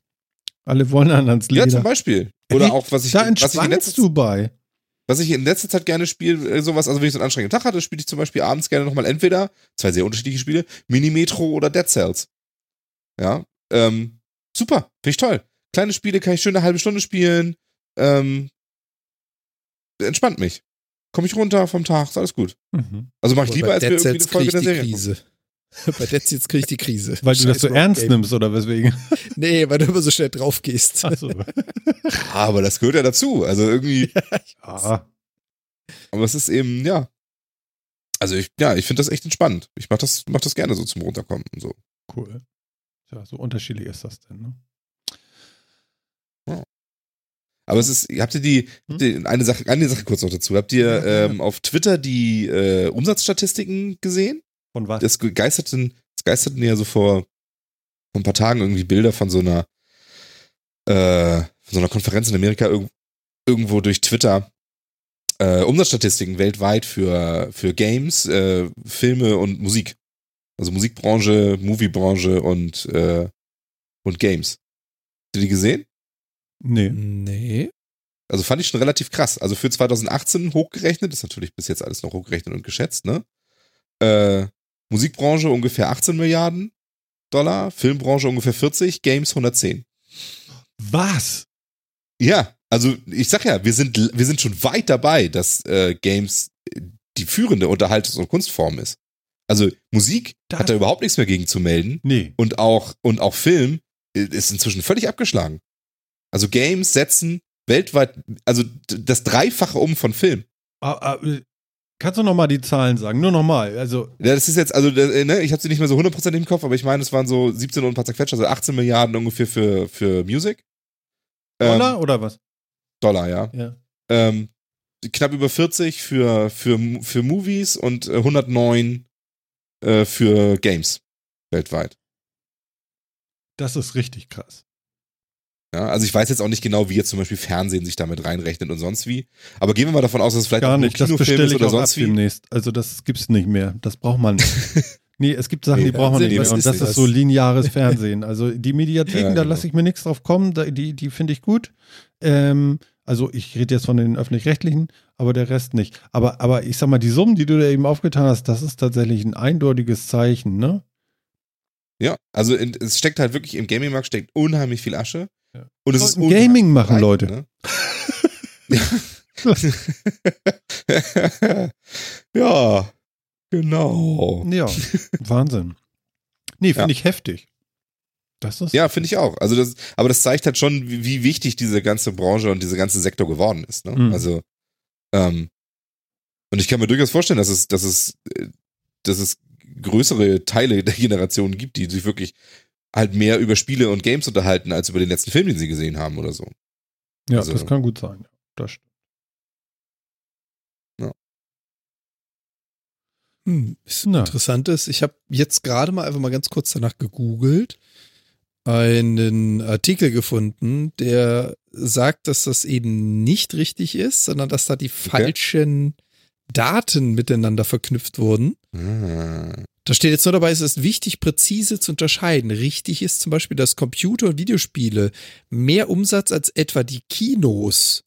alle wollen dann ans Ja, Leder. zum Beispiel. Oder Hey, auch, was ich, da was ich in letzter entspannst du bei. Was ich in letzter Zeit gerne spiele, äh, sowas, also wenn ich so einen anstrengenden Tag hatte, spiele ich zum Beispiel abends gerne nochmal entweder zwei sehr unterschiedliche Spiele, Mini-Metro oder Dead Cells. Ja, ähm, super, finde ich toll. Kleine Spiele kann ich schön eine halbe Stunde spielen, ähm, entspannt mich. Komme ich runter vom Tag, ist alles gut. Mhm. Also mache ich lieber, als wir Dead irgendwie eine Cells Folge der Serie. Krise. Bei Dead Cells krieg ich die Krise. Weil du das Scheiß so Rock ernst Game. nimmst oder weswegen? Nee, weil du immer so schnell drauf gehst. Ah, aber das gehört ja dazu. Also irgendwie, ja. aber es ist eben, ja. Also ich, ja, ich finde das echt entspannt. Ich mach das, mach das gerne so zum Runterkommen und so. Cool. Ja, so unterschiedlich ist das denn, ne? Aber es ist, habt ihr die, habt ihr eine Sache, eine Sache kurz noch dazu. Habt ihr Ja, ja. ähm, auf Twitter die äh, Umsatzstatistiken gesehen? Von was? Das geisterten, es geisterten ja so vor, vor ein paar Tagen irgendwie Bilder von so einer, äh, von so einer Konferenz in Amerika irg irgendwo durch Twitter. Äh, Umsatzstatistiken weltweit für, für Games, äh, Filme und Musik. Also Musikbranche, Moviebranche und, äh, und Games. Habt ihr die gesehen? nee. Nee. Also fand ich schon relativ krass. Also für 2018 hochgerechnet, ist natürlich bis jetzt alles noch hochgerechnet und geschätzt, ne? Äh, Musikbranche ungefähr 18 Milliarden Dollar, Filmbranche ungefähr 40, Games 110. Was? Ja, also ich sag ja, wir sind, wir sind schon weit dabei, dass äh, Games die führende Unterhaltungs- und Kunstform ist. Also Musik Das- hat da überhaupt nichts mehr gegen zu melden Nee. und auch, und auch Film äh, ist inzwischen völlig abgeschlagen. Also Games setzen weltweit, also das Dreifache um von Film. Äh, kannst du noch mal die Zahlen sagen? Nur noch mal. Also, Ja, das ist jetzt, also, äh, ne, ich habe sie nicht mehr so 100% im Kopf, aber ich meine, es waren so 17 und ein paar zerquetscht, also 18 Milliarden ungefähr für, für Music. Dollar Ähm, oder was? Dollar, ja. Ja. Ähm, knapp über 40 für, für, für Movies und äh, 109 äh, für Games weltweit. Das ist richtig krass. Ja, also ich weiß jetzt auch nicht genau, wie jetzt zum Beispiel Fernsehen sich damit reinrechnet und sonst wie. Aber gehen wir mal davon aus, dass es vielleicht Gar nicht. Das bestelle ist ich oder auch ab sonst wie. demnächst. Also, das gibt's nicht mehr. Das braucht man nicht. Nee, es gibt Sachen, Nee, die braucht man nicht mehr. Und das ist so lineares Fernsehen. Also die Mediatheken, Ja, da genau. lasse ich mir nichts drauf kommen. Da, die die finde ich gut. Ähm, also ich rede jetzt von den öffentlich-rechtlichen, aber der Rest nicht. Aber, aber ich sag mal, die Summen, die du da eben aufgetan hast, das ist tatsächlich ein eindeutiges Zeichen, ne? Ja, also in, es steckt halt wirklich im Gaming-Markt steckt unheimlich viel Asche. Ja. Und es ist Gaming machen, Leute. Ne? ja, genau. Ja, Wahnsinn. Nee, finde Ja. ich heftig. Das ist Ja, finde ich auch. Also das, aber das zeigt halt schon, wie, wie wichtig diese ganze Branche und dieser ganze Sektor geworden ist. Ne? Mhm. Also, ähm, und ich kann mir durchaus vorstellen, dass es, dass es, äh, dass es größere Teile der Generation gibt, die sich wirklich halt mehr über Spiele und Games unterhalten, als über den letzten Film, den sie gesehen haben oder so. ja, also- das kann gut sein. Ja, Das stimmt. Hm, ist Na. interessant ist, ich habe jetzt gerade mal einfach mal ganz kurz danach gegoogelt, einen Artikel gefunden, der sagt, dass das eben nicht richtig ist, sondern dass da die falschen Daten miteinander verknüpft wurden. Ah. Da steht jetzt nur dabei, es ist wichtig, präzise zu unterscheiden. Richtig ist zum Beispiel, dass Computer- und Videospiele mehr Umsatz als etwa die Kinos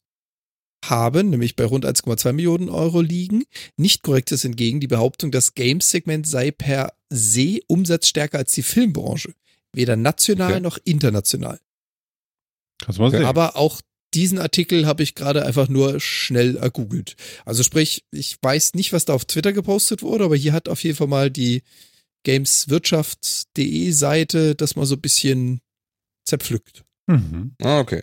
haben, nämlich bei rund 1,2 Millionen Euro liegen. Nicht korrekt ist hingegen die Behauptung, das Games-Segment sei per se umsatzstärker als die Filmbranche. Weder national Okay. noch international. Kannst du mal Okay. sehen. Aber auch diesen Artikel habe ich gerade einfach nur schnell ergoogelt. Also sprich, ich weiß nicht, was da auf Twitter gepostet wurde, aber hier hat auf jeden Fall mal die gameswirtschaft.de Seite das mal so ein bisschen zerpflückt. Mhm. Ah, okay.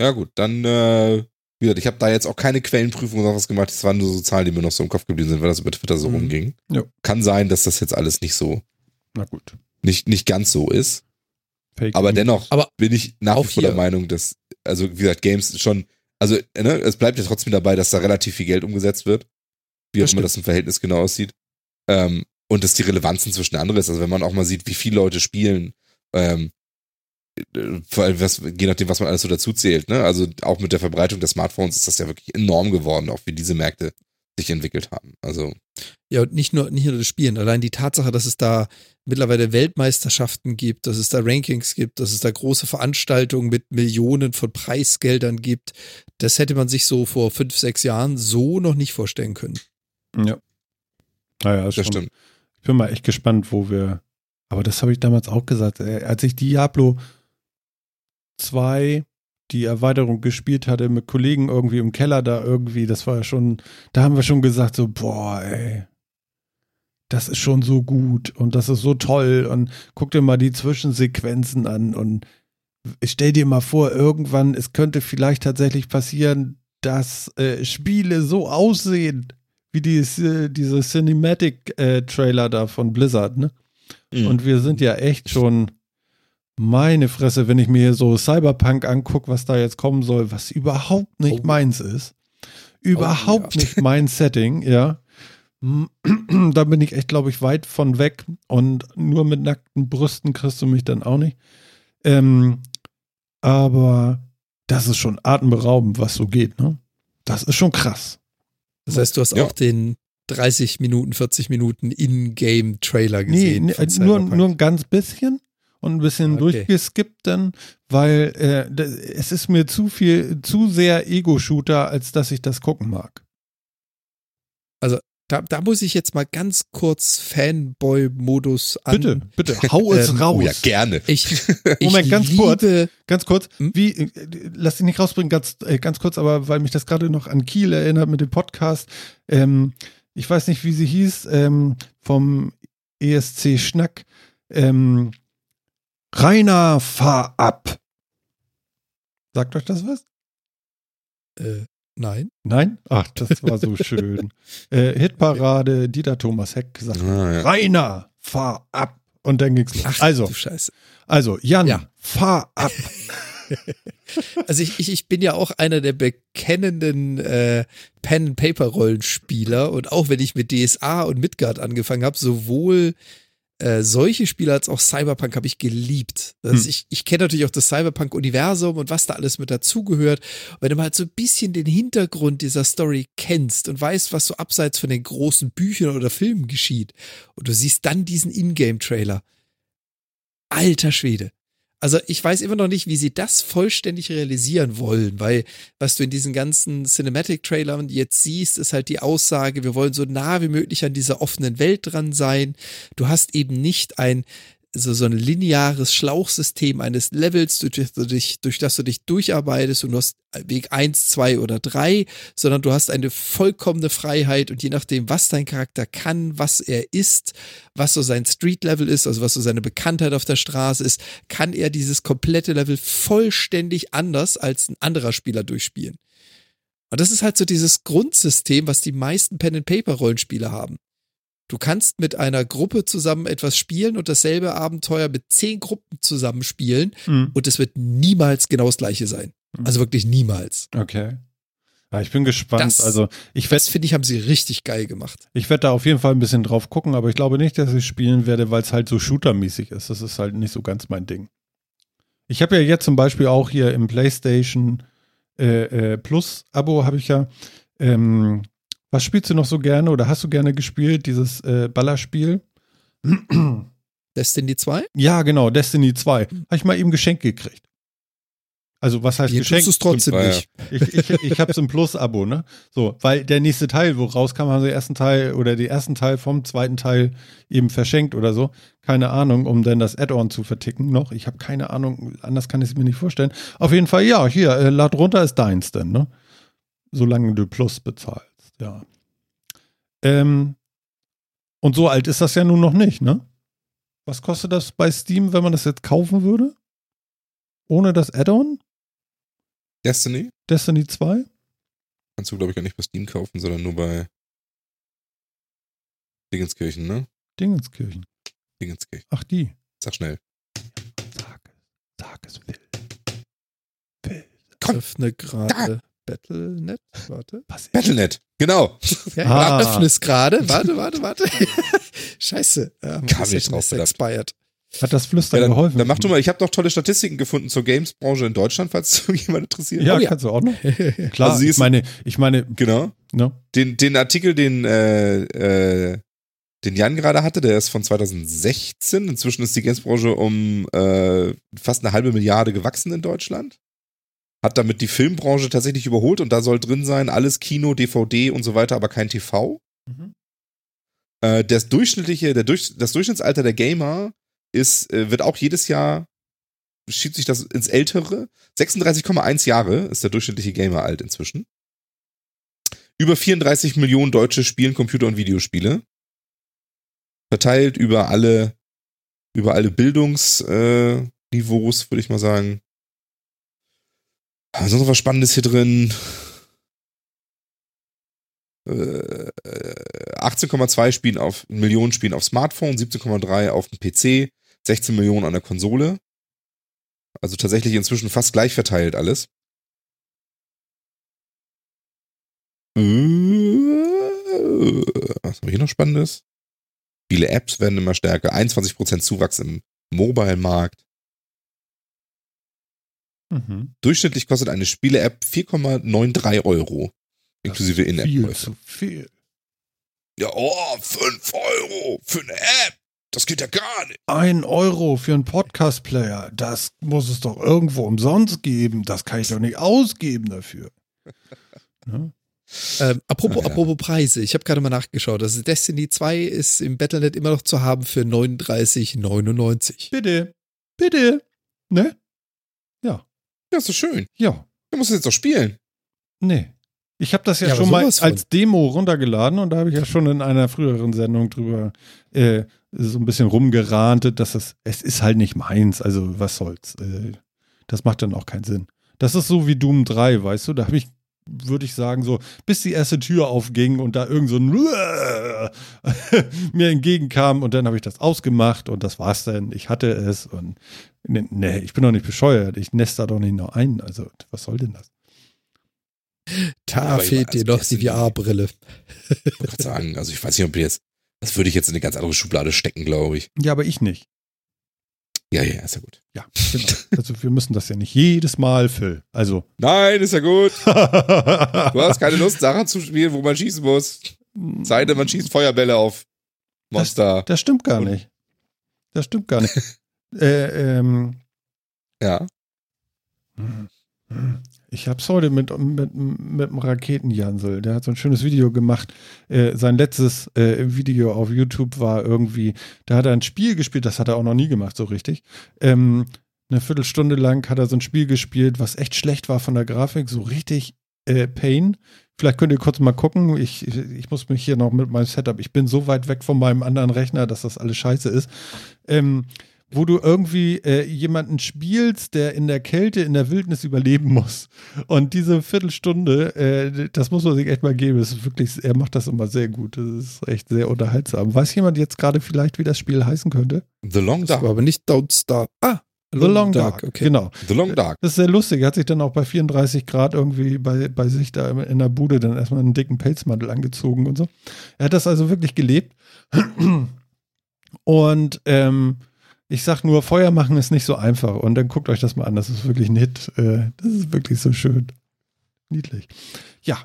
Ja, gut, dann, äh, Wie gesagt, ich habe da jetzt auch keine Quellenprüfung oder was gemacht. Das waren nur so Zahlen, die mir noch so im Kopf geblieben sind, weil das über Twitter so Mhm. rumging. Ja. Kann sein, dass das jetzt alles nicht so, Na gut. nicht, nicht ganz so ist. Fake Aber dennoch Aber bin ich nach wie vor der Meinung, dass, also wie gesagt, Games schon, also ne, es bleibt ja trotzdem dabei, dass da relativ viel Geld umgesetzt wird. Wie auch immer das im Verhältnis genau aussieht. Ähm, und dass die Relevanz inzwischen andere ist. Also wenn man auch mal sieht, wie viele Leute spielen, ähm, äh, vor allem was, je nachdem, was man alles so dazu zählt, ne? Also auch mit der Verbreitung der Smartphones ist das ja wirklich enorm geworden, auch wie diese Märkte sich entwickelt haben. Also Ja, und nicht nur, nicht nur das Spielen. Allein die Tatsache, dass es da mittlerweile Weltmeisterschaften gibt, dass es da Rankings gibt, dass es da große Veranstaltungen mit Millionen von Preisgeldern gibt, das hätte man sich so vor fünf, sechs Jahren so noch nicht vorstellen können. Ja. Naja, das schon, stimmt. Ich bin mal echt gespannt, wo wir. Aber das habe ich damals auch gesagt. äh, Als ich Diablo 2 die Erweiterung gespielt hatte mit Kollegen irgendwie im Keller da irgendwie, das war ja schon, da haben wir schon gesagt, so, boah, ey, das ist schon so gut und das ist so toll und guck dir mal die Zwischensequenzen an und stell dir mal vor, irgendwann, es könnte vielleicht tatsächlich passieren, dass äh, Spiele so aussehen, wie dieses, äh, diese Cinematic-Trailer da von Blizzard, ne? Mhm. Und wir sind ja echt schon, meine Fresse, wenn ich mir so Cyberpunk angucke, was da jetzt kommen soll, was überhaupt nicht Oh. meins ist. Überhaupt ja. nicht mein Setting, ja. Da bin ich echt, glaube ich, weit von weg. Und nur mit nackten Brüsten kriegst du mich dann auch nicht. Ähm, aber das ist schon atemberaubend, was so geht, ne? Das ist schon krass. Das heißt, du hast Ja. auch den 30 Minuten, 40 Minuten In-Game-Trailer Nee, gesehen. nee, von äh, nur, nur ein ganz bisschen und ein bisschen Okay. durchgeskippt dann, weil äh, es ist mir zu viel, zu sehr Ego-Shooter, als dass ich das gucken mag. da, da muss ich jetzt mal ganz kurz Fanboy-Modus an. Bitte, bitte, hau es Ähm, raus. Oh ja, gerne. Ich, ich Moment, ganz liebe, kurz. Ganz kurz, Hm? wie, äh, lass dich nicht rausbringen, ganz, äh, ganz kurz, aber weil mich das gerade noch an Kiel erinnert mit dem Podcast. Ähm, ich weiß nicht, wie sie hieß, ähm, vom ESC Schnack. Ähm, Rainer, fahr ab. Sagt euch das was? Äh, nein. Nein? Ach, das war so schön. äh, Hitparade, Dieter Thomas Heck gesagt, Ah, ja. Rainer, fahr ab. Und dann ging's los. Ach, also, du Scheiße. also, Jan, Ja. fahr ab. Also ich, ich, ich bin ja auch einer der bekennenden äh, Pen-and-Paper-Rollenspieler und auch wenn ich mit DSA und Midgard angefangen habe, sowohl äh, solche Spiele als auch Cyberpunk habe ich geliebt. Also Hm. ich, ich kenne natürlich auch das Cyberpunk-Universum und was da alles mit dazugehört. Wenn du mal halt so ein bisschen den Hintergrund dieser Story kennst und weißt, was so abseits von den großen Büchern oder Filmen geschieht und du siehst dann diesen Ingame-Trailer. Alter Schwede. Also ich weiß immer noch nicht, wie sie das vollständig realisieren wollen, weil was du in diesen ganzen Cinematic-Trailern jetzt siehst, ist halt die Aussage, wir wollen so nah wie möglich an dieser offenen Welt dran sein. Du hast eben nicht ein so, so ein lineares Schlauchsystem eines Levels, durch das, du dich, durch das du dich durcharbeitest und du hast Weg eins, zwei oder drei, sondern du hast eine vollkommene Freiheit und je nachdem, was dein Charakter kann, was er ist, was so sein Street-Level ist, also was so seine Bekanntheit auf der Straße ist, kann er dieses komplette Level vollständig anders als ein anderer Spieler durchspielen. Und das ist halt so dieses Grundsystem, was die meisten Pen-and-Paper-Rollenspiele haben. Du kannst mit einer Gruppe zusammen etwas spielen und dasselbe Abenteuer mit zehn Gruppen zusammen spielen Hm, und es wird niemals genau das gleiche sein. Also wirklich niemals. Okay. Ja, ich bin gespannt. Das- also ich Das werde finde ich, haben sie richtig geil gemacht. ich werd da auf jeden Fall ein bisschen drauf gucken, aber ich glaube nicht, dass ich spielen werde, weil es halt so shootermäßig ist. Das ist halt nicht so ganz mein Ding. Ich habe ja jetzt zum Beispiel auch hier im PlayStation äh, äh, Plus Abo habe ich ja. Ähm, was spielst du noch so gerne oder hast du gerne gespielt, dieses äh, Ballerspiel? Destiny 2? Ja, genau, Destiny 2. Habe ich mal eben geschenkt gekriegt. Also, was heißt Hier geschenkt? tust du es trotzdem ja. nicht. Ich, ich, ich habe es im Plus-Abo, ne? So, weil der nächste Teil, wo rauskam, haben sie den ersten Teil oder den ersten Teil vom zweiten Teil eben verschenkt oder so. Keine Ahnung, um dann das Add-on zu verticken noch. Ich habe keine Ahnung, anders kann ich es mir nicht vorstellen. Auf jeden Fall, ja, hier, äh, lad runter ist deins denn, ne? Solange du Plus bezahlst, ja. Ähm, und so alt ist das ja nun noch nicht, ne? Was kostet das bei Steam, wenn man das jetzt kaufen würde? Ohne das Add-on? Destiny? Destiny 2? Kannst du, glaube ich, gar nicht bei Steam kaufen, sondern nur bei Dingenskirchen, ne? Dingenskirchen. Dingenskirchen. Ach, die. Sag schnell. Sag es. Sag es, Phil. Phil. Komm. Öffne gerade Battlenet. Warte. Battlenet, genau. Ja, Ah. es gerade. Warte, warte, warte. Scheiße. Ähm, Kam nicht drauf, expired. Hat das Flüstern Ja, dann, geholfen? dann mach du mal, ich habe noch tolle Statistiken gefunden zur Games-Branche in Deutschland, falls jemand interessiert. Ja, Oh ja. kannst du auch noch. Klar, Also ich meine, ich meine, Genau. ne? Den, den Artikel, den, äh, äh, den Jan gerade hatte, der ist von 2016. Inzwischen ist die Games-Branche um äh, fast eine halbe Milliarde gewachsen in Deutschland. Hat damit die Filmbranche tatsächlich überholt und da soll drin sein, alles Kino, DVD und so weiter, aber kein TV. Mhm. Äh, das durchschnittliche, der durch, das Durchschnittsalter der Gamer ist, äh, wird auch jedes Jahr, schiebt sich das ins Ältere. 36,1 Jahre ist der durchschnittliche Gamer alt inzwischen. Über 34 Millionen Deutsche spielen Computer- und Videospiele. Verteilt über alle, über alle Bildungsniveaus, äh, Niveaus, würde ich mal sagen. Ist noch was Spannendes hier drin? Äh, 18,2 spielen auf Millionen spielen auf Smartphone, 17,3 auf dem PC, 16 Millionen an der Konsole. Also tatsächlich inzwischen fast gleich verteilt alles. Äh, Was haben wir hier noch Spannendes? Viele Apps werden immer stärker. 21% Zuwachs im Mobile-Markt. Mhm. Durchschnittlich kostet eine Spiele-App 4,93 Euro. Inklusive Viel In-App-Käufe. zu viel. Ja, oh, 5 Euro für eine App. Das geht ja gar nicht. Ein Euro für einen Podcast-Player, das muss es doch irgendwo umsonst geben. Das kann ich doch nicht ausgeben dafür. Ne? Ähm, apropos, Ah, ja. apropos Preise, ich habe gerade mal nachgeschaut. Also Destiny 2 ist im Battlenet immer noch zu haben für 39,99. Bitte, bitte, ne? Ja, ist schön. Ja, Du musst es jetzt doch spielen. nee. Ich habe das ja, Ja, schon mal als Demo runtergeladen und da habe ich ja schon in einer früheren Sendung drüber äh, so ein bisschen rumgerantet, dass es, es ist halt nicht meins, also was soll's. Äh, das macht dann auch keinen Sinn. Das ist so wie Doom 3, weißt du, da habe ich, würde ich sagen, so, bis die erste Tür aufging und da irgend so ein mir entgegenkam und dann habe ich das ausgemacht und das war's dann. Ich hatte es und nee, nee, ich bin doch nicht bescheuert, ich nest da doch nicht noch ein, also was soll denn das? Da fehlt dir noch die VR-Brille. Ich sagen, also ich weiß nicht, ob jetzt, das würde ich jetzt in eine ganz andere Schublade stecken, glaube ich. Ja, aber ich nicht. Ja, ja, ist ja gut. Ja, genau. Also wir müssen das ja nicht jedes Mal, Phil. Also. Nein, ist ja gut. Du hast keine Lust, Sachen zu spielen, wo man schießen muss. Sei denn, man schießt Feuerbälle auf Monster. Das stimmt gar nicht. Das stimmt gar nicht. äh, ähm, Ja. Ich hab's heute mit, mit, mit dem Raketenjansel. Der hat so ein schönes Video gemacht. Äh, sein letztes äh, Video auf YouTube war irgendwie, da hat er ein Spiel gespielt, das hat er auch noch nie gemacht, so richtig. Ähm, eine Viertelstunde lang hat er so ein Spiel gespielt, was echt schlecht war von der Grafik, so richtig äh, Pain. Vielleicht könnt ihr kurz mal gucken. Ich, ich muss mich hier noch mit meinem Setup, ich bin so weit weg von meinem anderen Rechner, dass das alles scheiße ist. Ähm, wo du irgendwie äh, jemanden spielst, der in der Kälte, in der Wildnis überleben muss. Und diese Viertelstunde, äh, das muss man sich echt mal geben. Das ist wirklich, er macht das immer sehr gut. Das ist echt sehr unterhaltsam. Weiß jemand jetzt gerade vielleicht, wie das Spiel heißen könnte? The Long Das war Dark. aber nicht Don't Starve. Ah, The Long Dark. Okay. Genau. The Long Dark. Das ist sehr lustig. Er hat sich dann auch bei 34 Grad irgendwie bei, bei sich da in der Bude dann erstmal einen dicken Pelzmantel angezogen und so. Er hat das also wirklich gelebt. Und ähm, ich sag nur, Feuer machen ist nicht so einfach. Und dann guckt euch das mal an. Das ist wirklich nett. Äh, das ist wirklich so schön. Niedlich. Ja.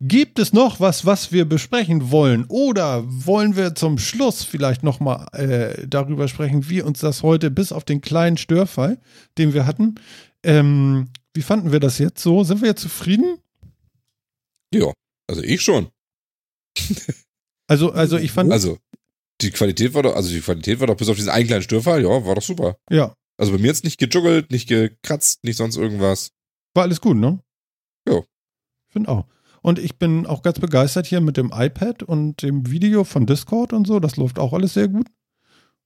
Gibt es noch was, was wir besprechen wollen? Oder wollen wir zum Schluss vielleicht nochmal äh, darüber sprechen, wie uns das heute bis auf den kleinen Störfall, den wir hatten, ähm, wie fanden wir das jetzt so? Sind wir jetzt zufrieden? Ja, also ich schon. Also, also ich fand, Also, die Qualität war doch, also die Qualität war doch bis auf diesen einen kleinen Störfall, ja, war doch super. ja, Also bei mir jetzt nicht gejuggelt, nicht gekratzt, nicht sonst irgendwas. war alles gut, ne? Ja. Ich finde auch. Und ich bin auch ganz begeistert hier mit dem iPad und dem Video von Discord und so. Das läuft auch alles sehr gut.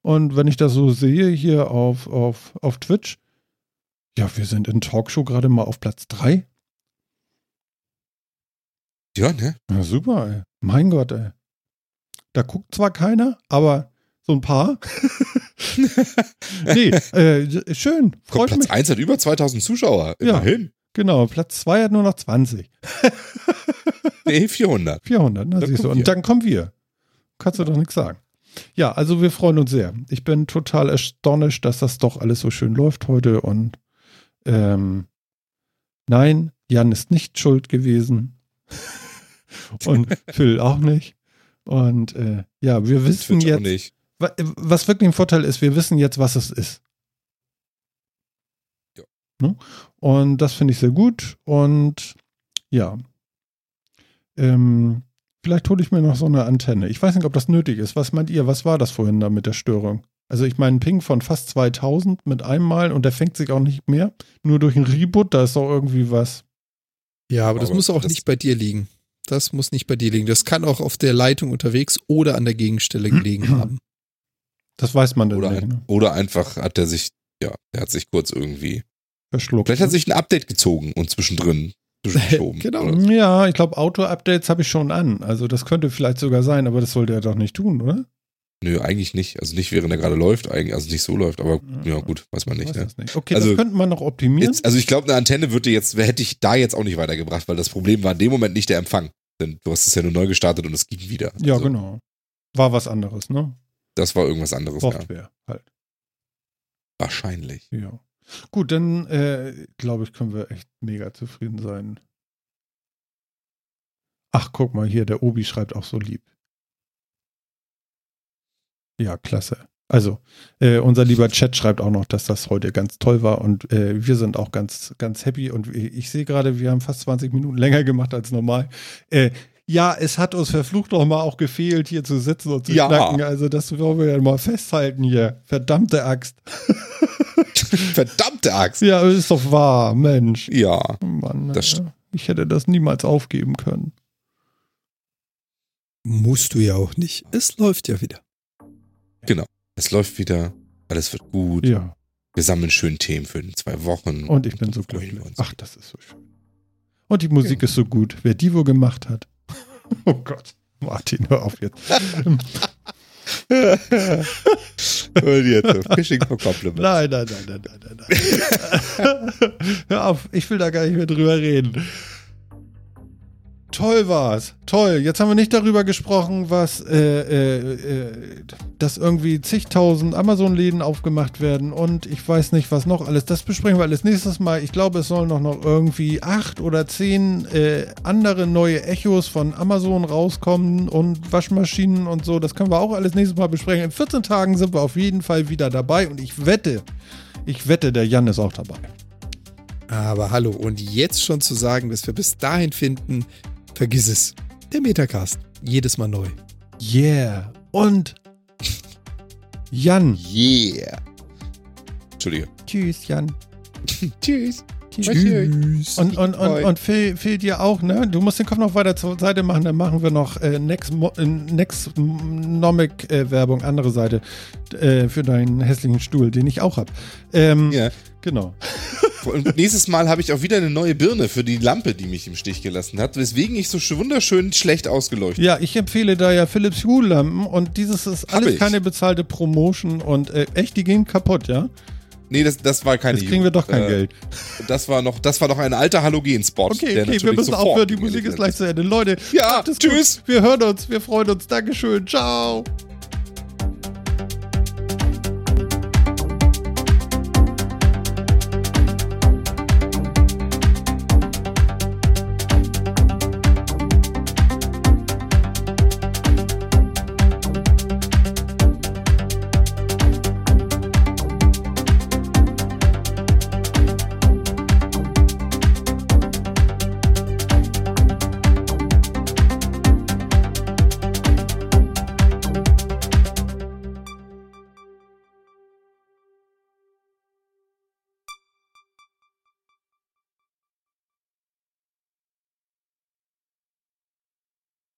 Und wenn ich das so sehe hier auf, auf, auf Twitch, ja, wir sind in Talkshow gerade mal auf Platz 3. Ja, ne? Ja, super, ey. Mein Gott, ey. Da guckt zwar keiner, aber so ein paar. nee, äh, schön. Freut Platz mich. 1 hat über 2000 Zuschauer. Ja. Immerhin. Genau, Platz 2 hat nur noch 20. Nee, 400. 400, ne? Dann Siehst du. Und dann kommen wir. Kannst du doch nichts sagen. Ja, also wir freuen uns sehr. Ich bin total astonished, dass das doch alles so schön läuft heute und ähm, nein, Jan ist nicht schuld gewesen und Phil auch nicht. Und äh, ja, wir wissen auch jetzt, nicht. wa- was wirklich ein Vorteil ist, wir wissen jetzt, was es ist. Ja. Ne? Und das finde ich sehr gut. Und ja, ähm, vielleicht hole ich mir noch so eine Antenne. Ich weiß nicht, ob das nötig ist. Was meint ihr? Was war das vorhin da mit der Störung? Also ich meine, ein Ping von fast 2000 mit einmal und der fängt sich auch nicht mehr. Nur durch ein Reboot, da ist doch irgendwie was. Ja, aber das Aber muss auch das- nicht bei dir liegen. Das muss nicht bei dir liegen. Das kann auch auf der Leitung unterwegs oder an der Gegenstelle gelegen haben. Das weiß man dann Oder, nicht. ein, Ne? oder einfach hat er sich, ja, er hat sich kurz irgendwie. Verschluckt. Vielleicht hat sich ein Update gezogen und zwischendrin zwischengeschoben. Genau. Ja, ich glaube, Auto-Updates habe ich schon an. Also das könnte vielleicht sogar sein, aber das sollte er doch nicht tun, oder? Nö, eigentlich nicht. Also nicht, während er gerade läuft, also nicht so läuft, aber ja, gut, weiß man nicht. Weiß Ne? nicht. Okay, Also, das könnte man noch optimieren. Jetzt, also ich glaube, eine Antenne würde jetzt, hätte ich da jetzt auch nicht weitergebracht, weil das Problem war in dem Moment nicht der Empfang. Denn du hast es ja nur neu gestartet und es ging wieder. ja, Also, genau. War was anderes, ne? Das war irgendwas anderes, ja. Software halt. Wahrscheinlich. Ja. Gut, dann äh, glaube ich, können wir echt mega zufrieden sein. Ach, guck mal hier, der Obi schreibt auch so lieb. Ja, klasse. Also, äh, unser lieber Chat schreibt auch noch, dass das heute ganz toll war und äh, wir sind auch ganz, ganz happy und ich sehe gerade, wir haben fast 20 Minuten länger gemacht als normal. Äh, ja, es hat uns verflucht noch mal auch gefehlt, hier zu sitzen und zu Ja. schnacken. Also, das wollen wir ja mal festhalten hier. Verdammte Axt. Verdammte Axt. Ja, ist doch wahr, Mensch. Ja. Mann, Das ja. ich hätte das niemals aufgeben können. Musst du ja auch nicht. Es läuft ja wieder. Es läuft wieder. Alles wird gut. Ja, Wir sammeln schön Themen für in zwei Wochen. und ich bin so glücklich. Ach, das ist so schön. Und die Musik ist so gut. Wer die wohl gemacht hat. Oh Gott. Martin, hör auf jetzt. Und jetzt Fishing for Compliments. Nein, nein, nein, nein, nein, nein. nein. hör auf, ich will da gar nicht mehr drüber reden. Toll war's. Toll. Jetzt haben wir nicht darüber gesprochen, was, äh, äh, äh, dass irgendwie zigtausend Amazon-Läden aufgemacht werden und ich weiß nicht, was noch alles. Das besprechen wir alles nächstes Mal. Ich glaube, es sollen noch, noch irgendwie acht oder zehn äh, andere neue Echos von Amazon rauskommen und Waschmaschinen und so. Das können wir auch alles nächstes Mal besprechen. In 14 Tagen sind wir auf jeden Fall wieder dabei und ich wette, ich wette, der Jan ist auch dabei. Aber hallo, und jetzt schon zu sagen, dass wir bis dahin finden, vergiss es. Der Metacast. Jedes Mal neu. Yeah. Und Jan. Yeah. Entschuldige. Tschüss, Jan. Tschüss. Tschüss. Und, und, und, und Phil, Phil dir auch, ne? Du musst den Kopf noch weiter zur Seite machen, dann machen wir noch äh, Next, äh, Next Nomic äh, Werbung, andere Seite, äh, für deinen hässlichen Stuhl, den ich auch hab. Ähm, Ja. Genau. Und nächstes Mal habe ich auch wieder eine neue Birne für die Lampe, die mich im Stich gelassen hat, weswegen ich so sch- wunderschön schlecht ausgeleuchtet Ja, ich empfehle da ja Philips Hue Lampen und dieses ist alles keine bezahlte Promotion und äh, echt, die gehen kaputt, ja? Nee, das, das war keine Jetzt kriegen wir doch kein äh, Geld. Das war noch, das war noch ein alter Halogen-Spot. Okay, okay, wir müssen aufhören, die Musik ist gleich zu Ende. Leute, Ja, tschüss. Gut. Wir hören uns, wir freuen uns. Dankeschön, ciao.